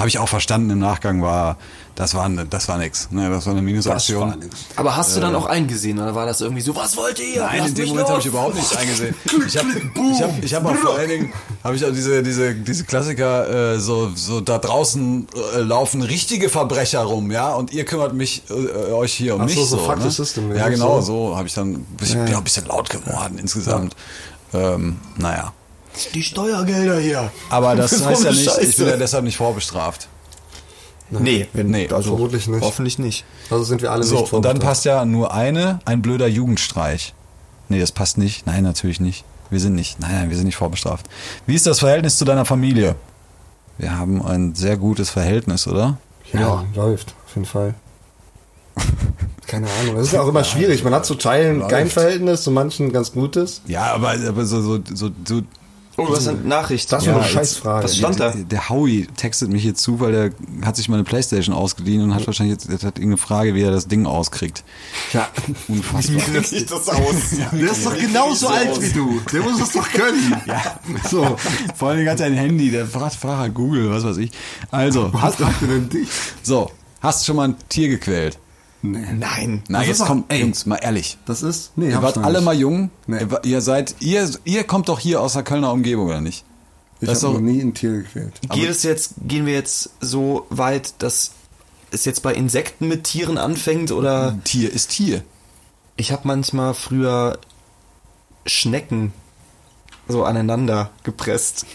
[SPEAKER 4] Habe ich auch verstanden im Nachgang war, das war, das war nix. Ne, das war eine Minusaktion.
[SPEAKER 5] aber hast du dann auch eingesehen oder war das irgendwie so, was wollt ihr?
[SPEAKER 4] Äh. Nein,
[SPEAKER 5] Lasst
[SPEAKER 4] in dem Moment habe ich überhaupt nichts eingesehen. Ich habe ich hab, ich hab auch vor allen Dingen habe ich auch diese diese diese Klassiker äh, so so da draußen äh, laufen richtige Verbrecher rum, ja, und ihr kümmert mich äh, euch hier um
[SPEAKER 3] Ach
[SPEAKER 4] mich
[SPEAKER 3] so, so
[SPEAKER 4] so.
[SPEAKER 3] fuck
[SPEAKER 4] ne?
[SPEAKER 3] the system,
[SPEAKER 4] Ja,
[SPEAKER 3] ja,
[SPEAKER 4] genau,
[SPEAKER 3] so.
[SPEAKER 4] so habe ich dann ich bin auch ein bisschen laut geworden insgesamt. Ähm, naja.
[SPEAKER 5] Die Steuergelder hier.
[SPEAKER 4] Aber das heißt ja nicht, ich bin
[SPEAKER 5] Scheiße.
[SPEAKER 4] ja deshalb nicht vorbestraft.
[SPEAKER 5] Nee, wenn,
[SPEAKER 4] Nee,
[SPEAKER 5] also
[SPEAKER 3] vermutlich nicht.
[SPEAKER 5] Hoffentlich nicht.
[SPEAKER 3] Also sind wir alle
[SPEAKER 4] So,
[SPEAKER 3] nicht
[SPEAKER 4] und dann
[SPEAKER 3] vorbestraft.
[SPEAKER 4] passt ja nur eine, ein blöder Jugendstreich. Nee, das passt nicht. Nein, natürlich nicht. Wir sind nicht. Nein, nein, wir sind nicht vorbestraft. Wie ist das Verhältnis zu deiner Familie? Wir haben ein sehr gutes Verhältnis, oder?
[SPEAKER 3] Ja, läuft, auf jeden Fall. Keine Ahnung. Das ist auch immer schwierig. Man hat zu Teilen kein Verhältnis, zu manchen ganz gutes.
[SPEAKER 4] Ja, aber, aber so, so, so, so
[SPEAKER 5] Oh, du hast eine Nachricht.
[SPEAKER 3] Das ist
[SPEAKER 4] Ja,
[SPEAKER 3] eine
[SPEAKER 4] jetzt-
[SPEAKER 3] Scheißfrage.
[SPEAKER 5] was stand da?
[SPEAKER 4] Der, der Howie textet mich hier zu, weil der hat sich mal eine Playstation ausgeliehen und hat wahrscheinlich jetzt, jetzt hat irgendeine Frage, wie er das Ding auskriegt.
[SPEAKER 3] Ja.
[SPEAKER 4] Unfassbar.
[SPEAKER 5] sieht das aus?
[SPEAKER 3] Der ist doch genauso alt wie du. Der muss es doch können. Ja. So.
[SPEAKER 4] Vor allem hat er ein Handy, der fragt, fragt halt Google, was weiß ich. Also,
[SPEAKER 3] Was fragt denn dich?
[SPEAKER 4] so, hast du schon mal ein Tier gequält?
[SPEAKER 5] Nein.
[SPEAKER 4] Na,
[SPEAKER 3] Das
[SPEAKER 4] jetzt kommt,
[SPEAKER 3] ey.
[SPEAKER 4] Jungs, mal ehrlich.
[SPEAKER 3] Das ist. Nee,
[SPEAKER 4] Ihr wart alle
[SPEAKER 3] nicht.
[SPEAKER 4] mal jung.
[SPEAKER 3] Nee.
[SPEAKER 4] Ihr, seid, ihr, ihr kommt doch hier aus der Kölner Umgebung, oder nicht?
[SPEAKER 3] Ich habe
[SPEAKER 4] doch-
[SPEAKER 3] noch nie ein Tier gequält.
[SPEAKER 5] Geht es jetzt, gehen wir jetzt so weit, dass es jetzt bei Insekten mit Tieren anfängt oder
[SPEAKER 4] Tier ist Tier.
[SPEAKER 5] ich habe manchmal früher Schnecken so aneinander gepresst.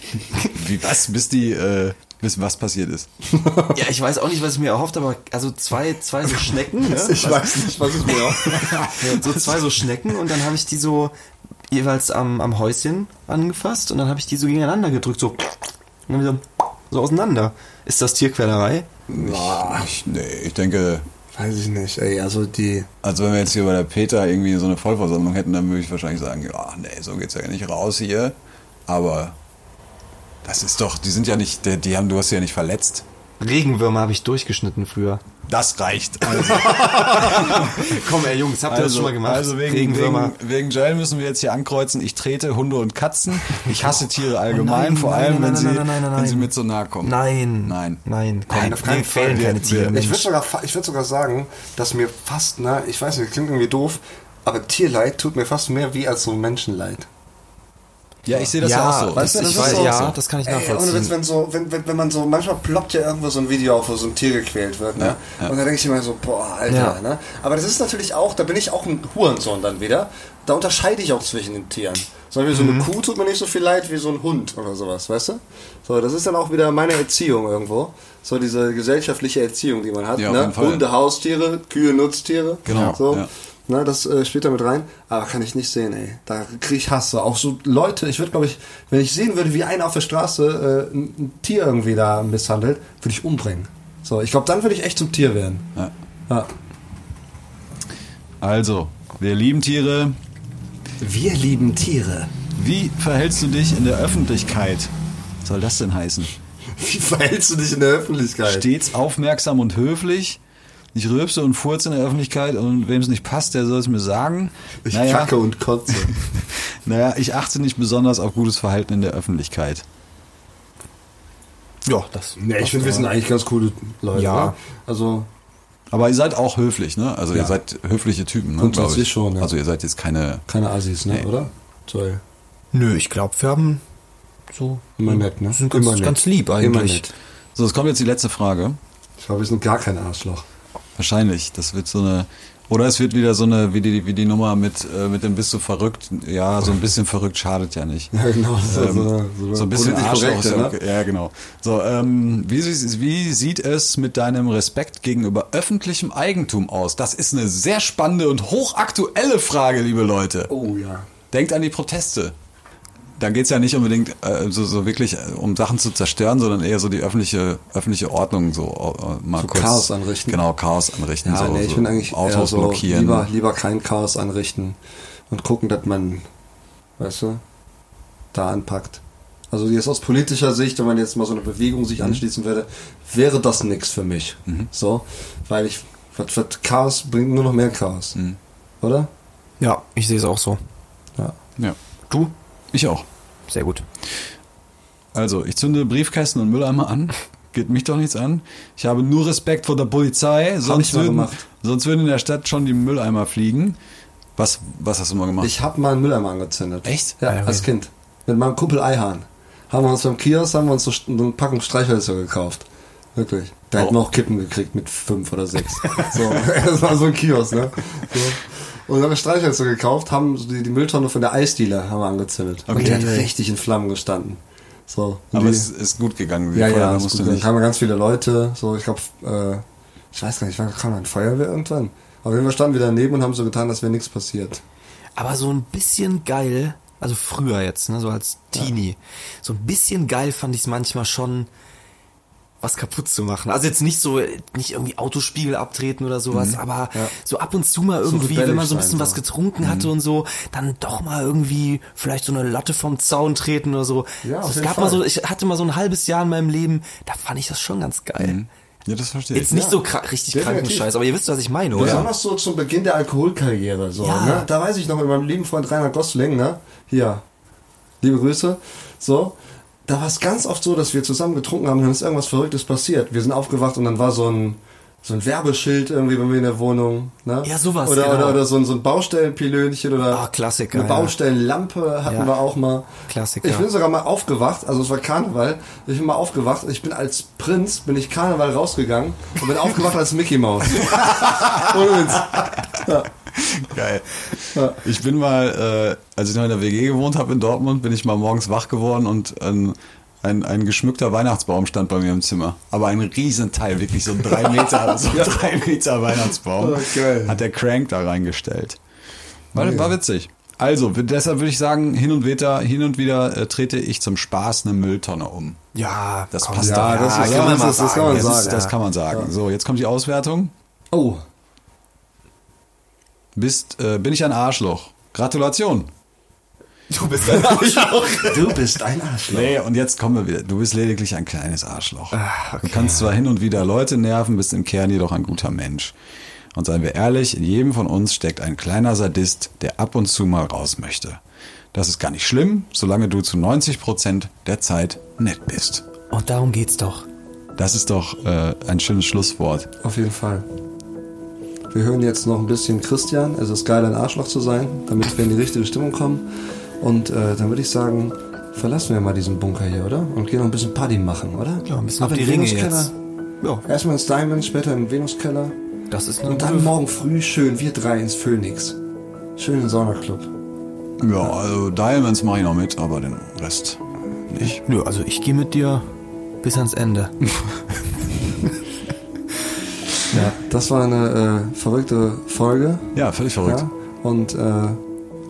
[SPEAKER 4] Wie was, bis die, äh, bis was passiert ist.
[SPEAKER 5] ja, ich weiß auch nicht, was ich mir erhofft, aber also zwei, zwei so Schnecken, ne?
[SPEAKER 3] Ich weiß nicht, was ich mir auch.
[SPEAKER 5] so zwei so Schnecken und dann habe ich die so jeweils am, am Häuschen angefasst und dann habe ich die so gegeneinander gedrückt, so, und dann wieder so auseinander. Ist das Tierquälerei?
[SPEAKER 4] Ich, nee, ich denke,
[SPEAKER 3] Weiß ich nicht. Ey, also die.
[SPEAKER 4] also wenn wir jetzt hier bei der Peter irgendwie so eine Vollversammlung hätten, dann würde ich wahrscheinlich sagen, ja, nee, so geht's ja nicht raus hier. Aber das ist doch, die sind ja nicht, die, die haben, du hast sie ja nicht verletzt.
[SPEAKER 5] Regenwürmer habe ich durchgeschnitten früher.
[SPEAKER 4] Das reicht. Also,
[SPEAKER 5] Komm, ey Jungs, habt ihr das schon mal gemacht?
[SPEAKER 4] Also wegen,
[SPEAKER 5] Regenwürmer.
[SPEAKER 4] wegen, wegen Joel müssen wir jetzt hier ankreuzen. Ich trete Hunde und Katzen. Ich hasse Tiere allgemein,
[SPEAKER 5] nein,
[SPEAKER 4] vor
[SPEAKER 5] nein,
[SPEAKER 4] allem,
[SPEAKER 5] nein,
[SPEAKER 4] wenn, sie, wenn mit so nahe kommen.
[SPEAKER 5] Nein.
[SPEAKER 4] Nein.
[SPEAKER 5] Nein, komm,
[SPEAKER 3] Nein, auf keinen Fall.
[SPEAKER 5] keine Tiere.
[SPEAKER 3] Ich würde sogar, ich würd sogar sagen, dass mir fast, na, ich weiß nicht, klingt irgendwie doof, aber Tierleid tut mir fast mehr weh als so Menschenleid.
[SPEAKER 4] Ja, ich sehe das ja,
[SPEAKER 5] Ja,
[SPEAKER 4] auch so.
[SPEAKER 3] Weißt du,
[SPEAKER 5] ich
[SPEAKER 3] das ist
[SPEAKER 5] weiß,
[SPEAKER 3] so-
[SPEAKER 5] ja, das kann ich
[SPEAKER 3] Ey,
[SPEAKER 5] nachvollziehen.
[SPEAKER 3] ohne Witz, wenn, so, wenn, wenn, wenn man so, manchmal ploppt ja irgendwo so ein Video auf, wo so ein Tier gequält wird, ne? Und da denke ich immer so, boah, Alter,
[SPEAKER 5] Ja.
[SPEAKER 3] ne? Aber das ist natürlich auch, da bin ich auch ein Hurensohn dann wieder. Da unterscheide ich auch zwischen den Tieren. Zum Beispiel so
[SPEAKER 5] Mhm.
[SPEAKER 3] eine Kuh tut mir nicht so viel leid wie so ein Hund oder sowas, weißt du? So, das ist dann auch wieder meine Erziehung irgendwo. So diese gesellschaftliche Erziehung, die man hat.
[SPEAKER 4] Ja,
[SPEAKER 3] ne? Hunde, Haustiere, Kühe, Nutztiere.
[SPEAKER 4] Genau,
[SPEAKER 3] So.
[SPEAKER 4] ja.
[SPEAKER 3] Na, das äh, spielt da mit rein, aber kann ich nicht sehen, ey. Da krieg ich Hass. So. Auch so Leute, ich würde, glaube ich, wenn ich sehen würde, wie einer auf der Straße äh, ein, ein Tier irgendwie da misshandelt, würde ich umbringen. So, ich glaube, dann würde ich echt zum Tier werden.
[SPEAKER 4] Ja.
[SPEAKER 3] Ja.
[SPEAKER 4] Also, wir lieben Tiere.
[SPEAKER 1] Wir lieben Tiere.
[SPEAKER 4] Wie verhältst du dich in der Öffentlichkeit? Was soll das denn heißen?
[SPEAKER 3] Wie verhältst du dich in der Öffentlichkeit?
[SPEAKER 4] Stets aufmerksam und höflich. Ich rülpse und furze in der Öffentlichkeit und wem es nicht passt, der soll es mir sagen.
[SPEAKER 3] ich
[SPEAKER 4] naja,
[SPEAKER 3] kacke und kotze.
[SPEAKER 4] naja, ich achte nicht besonders auf gutes Verhalten in der Öffentlichkeit.
[SPEAKER 5] Ja, das.
[SPEAKER 3] nee, ich finde, wir sind eigentlich ganz coole Leute.
[SPEAKER 5] Ja.
[SPEAKER 3] ne? Also,
[SPEAKER 4] Aber ihr seid auch höflich, ne? Also ihr
[SPEAKER 3] Ja.
[SPEAKER 4] seid höfliche Typen, ne?
[SPEAKER 3] Grundsätzlich schon, ja.
[SPEAKER 4] Also ihr seid jetzt keine.
[SPEAKER 3] keine Assis, ne, oder? Toll.
[SPEAKER 5] Nö, ich glaube, wir haben so.
[SPEAKER 3] Immer nett, ne?
[SPEAKER 5] Sind ganz,
[SPEAKER 3] Immer nett.
[SPEAKER 5] ganz lieb
[SPEAKER 3] Immer
[SPEAKER 5] eigentlich.
[SPEAKER 3] nett.
[SPEAKER 4] So, es kommt jetzt die letzte Frage.
[SPEAKER 3] Ich glaube, wir sind gar kein Arschloch.
[SPEAKER 4] Wahrscheinlich. Das wird so eine. Oder es wird wieder so eine, wie die, wie die Nummer mit, äh, mit dem bist du verrückt. Ja, so ein bisschen verrückt schadet ja nicht.
[SPEAKER 3] Ja, genau. So,
[SPEAKER 4] Ähm,
[SPEAKER 3] so,
[SPEAKER 4] so ein bisschen Arschloch
[SPEAKER 3] ne?
[SPEAKER 4] okay. Ja, genau. So, ähm, wie, wie sieht es mit deinem Respekt gegenüber öffentlichem Eigentum aus? Das ist eine sehr spannende und hochaktuelle Frage, liebe Leute.
[SPEAKER 3] Oh ja.
[SPEAKER 4] Denkt an die Proteste. Da geht's ja nicht unbedingt äh, so, so wirklich äh, um Sachen zu zerstören, sondern eher so die öffentliche öffentliche Ordnung so äh, mal
[SPEAKER 3] So
[SPEAKER 4] kurz
[SPEAKER 3] Chaos anrichten.
[SPEAKER 4] Genau, Chaos anrichten.
[SPEAKER 3] Ja,
[SPEAKER 4] so,
[SPEAKER 3] nee, ich
[SPEAKER 4] so
[SPEAKER 3] bin eigentlich eher
[SPEAKER 4] Autos
[SPEAKER 3] so
[SPEAKER 4] blockieren.
[SPEAKER 3] lieber, lieber kein Chaos anrichten und gucken, dass man, weißt du, da anpackt. Also jetzt aus politischer Sicht, wenn man jetzt mal so eine Bewegung
[SPEAKER 4] Mhm.
[SPEAKER 3] sich anschließen würde, wäre das nichts für mich. So, weil ich, was, was Chaos bringt nur noch mehr Chaos.
[SPEAKER 4] Mhm.
[SPEAKER 3] Oder?
[SPEAKER 5] Ja, ich sehe es auch so.
[SPEAKER 3] Ja.
[SPEAKER 4] Ja,
[SPEAKER 5] Du?
[SPEAKER 4] Ich auch.
[SPEAKER 5] Sehr gut.
[SPEAKER 4] Also, ich zünde Briefkästen und Mülleimer an. Geht mich doch nichts an. Ich habe nur Respekt vor der Polizei, sonst würden, sonst würden in der Stadt schon die Mülleimer fliegen. Was, was hast du mal gemacht?
[SPEAKER 3] Ich habe mal einen Mülleimer angezündet.
[SPEAKER 4] Echt?
[SPEAKER 3] Ja,
[SPEAKER 5] Ah,
[SPEAKER 3] als. Kind. Mit meinem Kumpel Eihahn. Haben wir uns beim Kiosk, haben wir uns so eine Packung Streichhölzer gekauft. Wirklich. Da hätten wir auch Kippen gekriegt mit fünf oder sechs. so, das war so ein Kiosk, ne? So. Und dann haben wir Streichhölzer gekauft, haben so die, die Mülltonne von der Eisdealer haben wir angezündet. Und die
[SPEAKER 4] Okay.
[SPEAKER 3] hat richtig in Flammen gestanden. So. Und
[SPEAKER 4] Aber
[SPEAKER 3] die,
[SPEAKER 4] es ist gut gegangen. Die
[SPEAKER 3] ja,
[SPEAKER 4] Feuerwehr
[SPEAKER 3] ja,
[SPEAKER 4] musste nicht.
[SPEAKER 3] kamen ganz viele Leute. So, ich glaube, äh, ich weiß gar nicht, wann kam dann Feuerwehr irgendwann? Auf jeden Fall standen wir daneben und haben so getan, als wäre nichts passiert.
[SPEAKER 5] Aber so ein bisschen geil, also früher jetzt, ne, so als Teenie, so ein bisschen geil fand ich es manchmal schon, was kaputt zu machen. Also jetzt nicht so, nicht irgendwie Autospiegel abtreten oder sowas, aber so ab und zu mal irgendwie, wenn
[SPEAKER 3] rebellisch
[SPEAKER 5] man so ein bisschen
[SPEAKER 3] sein,
[SPEAKER 5] was
[SPEAKER 3] so.
[SPEAKER 5] getrunken hatte und so, dann doch mal irgendwie vielleicht so eine Latte vom Zaun treten oder so.
[SPEAKER 3] Ja,
[SPEAKER 5] so es
[SPEAKER 3] jeden
[SPEAKER 5] gab
[SPEAKER 3] Fall.
[SPEAKER 5] mal so, ich hatte mal so ein halbes Jahr in meinem Leben, da fand ich das schon ganz geil.
[SPEAKER 4] Ja, das verstehe
[SPEAKER 5] Jetzt
[SPEAKER 4] ich.
[SPEAKER 5] nicht so kra richtig kranken
[SPEAKER 3] Definitiv.
[SPEAKER 5] Scheiß, aber ihr wisst, was ich meine, oder?
[SPEAKER 3] Besonders so zum Beginn der Alkoholkarriere. So,
[SPEAKER 5] Ja.
[SPEAKER 3] ne? Da weiß ich noch mit meinem lieben Freund Rainer Gosling, ne? Hier, liebe Grüße. So, da war es ganz oft so, dass wir zusammen getrunken haben und dann ist irgendwas Verrücktes passiert. Wir sind aufgewacht und dann war so ein so ein Werbeschild irgendwie bei mir in der Wohnung. Ne?
[SPEAKER 5] Ja, sowas,
[SPEAKER 3] Oder,
[SPEAKER 5] genau.
[SPEAKER 3] oder, oder so ein, so ein Baustellenpilönchen oder
[SPEAKER 5] Ah, Klassiker,
[SPEAKER 3] eine
[SPEAKER 5] ja.
[SPEAKER 3] Baustellenlampe hatten
[SPEAKER 5] Ja.
[SPEAKER 3] wir auch mal.
[SPEAKER 5] Klassiker.
[SPEAKER 3] Ich bin sogar mal aufgewacht, also es war Karneval. Ich bin mal aufgewacht. Ich bin als Prinz, bin ich Karneval rausgegangen und bin aufgewacht als Mickey Mouse. Ohne Witz.
[SPEAKER 4] Geil. Ich bin mal, äh, als ich noch in der WG gewohnt habe in Dortmund, bin ich mal morgens wach geworden und ein, ein, ein geschmückter Weihnachtsbaum stand bei mir im Zimmer. Aber ein Riesenteil, wirklich so ein drei Meter, so drei Meter Weihnachtsbaum.
[SPEAKER 3] Oh, geil.
[SPEAKER 4] Hat der Crank da reingestellt. War, war witzig. Also, deshalb würde ich sagen, hin und wieder, hin und wieder äh, trete ich zum Spaß eine Mülltonne um.
[SPEAKER 5] Ja,
[SPEAKER 4] Das
[SPEAKER 5] komm,
[SPEAKER 4] passt
[SPEAKER 3] Ja,
[SPEAKER 4] doch.
[SPEAKER 3] das,
[SPEAKER 5] Ja,
[SPEAKER 3] ist,
[SPEAKER 5] kann man
[SPEAKER 3] das, das kann man
[SPEAKER 4] Das,
[SPEAKER 3] sagen.
[SPEAKER 4] ist, das kann man sagen. So, jetzt kommt die Auswertung.
[SPEAKER 3] Oh,
[SPEAKER 4] Bist, äh, bin ich ein Arschloch? Gratulation.
[SPEAKER 5] Du bist ein Arschloch.
[SPEAKER 3] du bist ein Arschloch.
[SPEAKER 4] Nee, und jetzt kommen wir wieder. Du bist lediglich ein kleines Arschloch.
[SPEAKER 5] Ah,
[SPEAKER 4] Du kannst zwar hin und wieder Leute nerven, bist im Kern jedoch ein guter Mensch. Und seien wir ehrlich, in jedem von uns steckt ein kleiner Sadist, der ab und zu mal raus möchte. Das ist gar nicht schlimm, solange du zu 90 Prozent der Zeit nett bist.
[SPEAKER 5] Und darum geht's doch.
[SPEAKER 4] Das ist doch äh, ein schönes Schlusswort.
[SPEAKER 3] Auf jeden Fall. Wir hören jetzt noch ein bisschen Christian. Es ist geil, ein Arschloch zu sein, damit wir in die richtige Stimmung kommen. Und äh, dann würde ich sagen, verlassen wir mal diesen Bunker hier, oder? Und gehen noch ein bisschen Party machen, oder?
[SPEAKER 5] Ja, ein bisschen
[SPEAKER 3] Ab
[SPEAKER 5] auf die Ringe
[SPEAKER 3] Venuskeller.
[SPEAKER 5] jetzt. Ja,
[SPEAKER 3] Erstmal ins Diamond, später in den Venuskeller.
[SPEAKER 5] das ist
[SPEAKER 3] Und dann morgen früh schön, wir drei ins Phoenix. Schön in Saunaclub.
[SPEAKER 4] Ja, also Diamonds mache ich noch mit, aber den Rest nicht.
[SPEAKER 5] Nö, also ich gehe mit dir bis ans Ende.
[SPEAKER 3] Ja, das war eine äh, verrückte Folge.
[SPEAKER 4] Ja, völlig verrückt.
[SPEAKER 3] Ja? Und äh,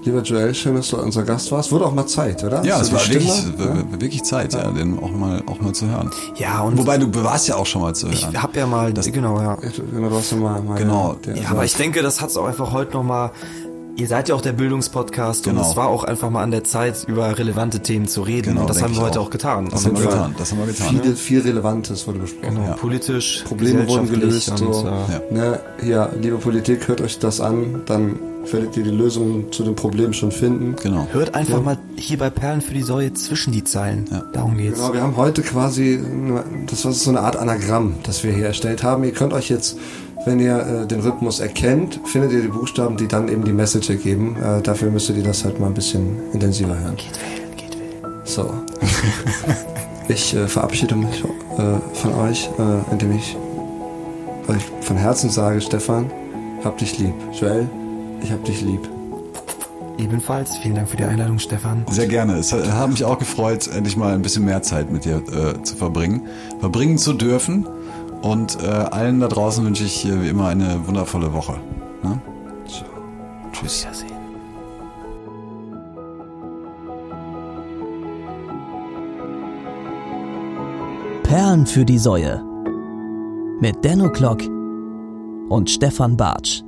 [SPEAKER 3] lieber Joel, schön, dass du unser Gast warst. Wurde auch mal Zeit, oder?
[SPEAKER 4] Ja, es war wirklich,
[SPEAKER 3] ja?
[SPEAKER 4] wirklich Zeit, ja, den auch mal, auch mal zu hören.
[SPEAKER 5] Ja, und
[SPEAKER 4] Wobei du warst ja auch schon mal zu
[SPEAKER 5] ich
[SPEAKER 4] hören.
[SPEAKER 5] hab ja mal, genau, ja.
[SPEAKER 3] Genau, du hast ja mal, mal
[SPEAKER 4] Genau.
[SPEAKER 5] Ja, aber ich denke, das hat's auch einfach heute nochmal. Ihr seid ja auch der Bildungspodcast
[SPEAKER 4] Genau.
[SPEAKER 5] und es war auch einfach mal an der Zeit, über relevante Themen zu reden.
[SPEAKER 4] Genau,
[SPEAKER 5] und das haben wir heute
[SPEAKER 4] auch.
[SPEAKER 5] auch getan.
[SPEAKER 4] Das
[SPEAKER 5] Und
[SPEAKER 4] haben wir getan. Das haben wir getan.
[SPEAKER 3] viel, viel Relevantes wurde besprochen.
[SPEAKER 5] Genau,
[SPEAKER 4] Ja.
[SPEAKER 5] politisch,
[SPEAKER 3] Probleme wurden gelöst.
[SPEAKER 5] gesellschaftlich
[SPEAKER 3] So.
[SPEAKER 5] Und, äh,
[SPEAKER 4] Ja.
[SPEAKER 3] Ne, hier, liebe Politik, hört euch das an, dann werdet ihr die Lösung zu dem Problem schon finden.
[SPEAKER 4] Genau.
[SPEAKER 5] Hört einfach mal hier bei Perlen für die Säue zwischen die Zeilen.
[SPEAKER 4] Ja.
[SPEAKER 5] Darum geht's.
[SPEAKER 3] Genau, wir haben heute quasi, das war so eine Art Anagramm, das wir hier erstellt haben. Ihr könnt euch jetzt, wenn ihr äh, den Rhythmus erkennt, findet ihr die Buchstaben, die dann eben die Message ergeben. Äh, dafür müsstet ihr das halt mal ein bisschen intensiver hören.
[SPEAKER 5] Geht wählen, geht wählen.
[SPEAKER 3] So. ich äh, verabschiede mich äh, von euch, äh, indem ich euch von Herzen sage, Stefan, hab dich lieb. Joel, ich hab dich lieb.
[SPEAKER 5] Ebenfalls, vielen Dank für die Einladung, Stefan.
[SPEAKER 4] Sehr gerne. Es hat hat mich auch gefreut, endlich mal ein bisschen mehr Zeit mit dir äh, zu verbringen, verbringen zu dürfen. Und äh, allen da draußen wünsche ich äh, wie immer eine wundervolle Woche. Ne?
[SPEAKER 5] Tschüss. Wiedersehen.
[SPEAKER 10] Perlen für die Säue. Mit Denno Klock und Stefan Bartsch.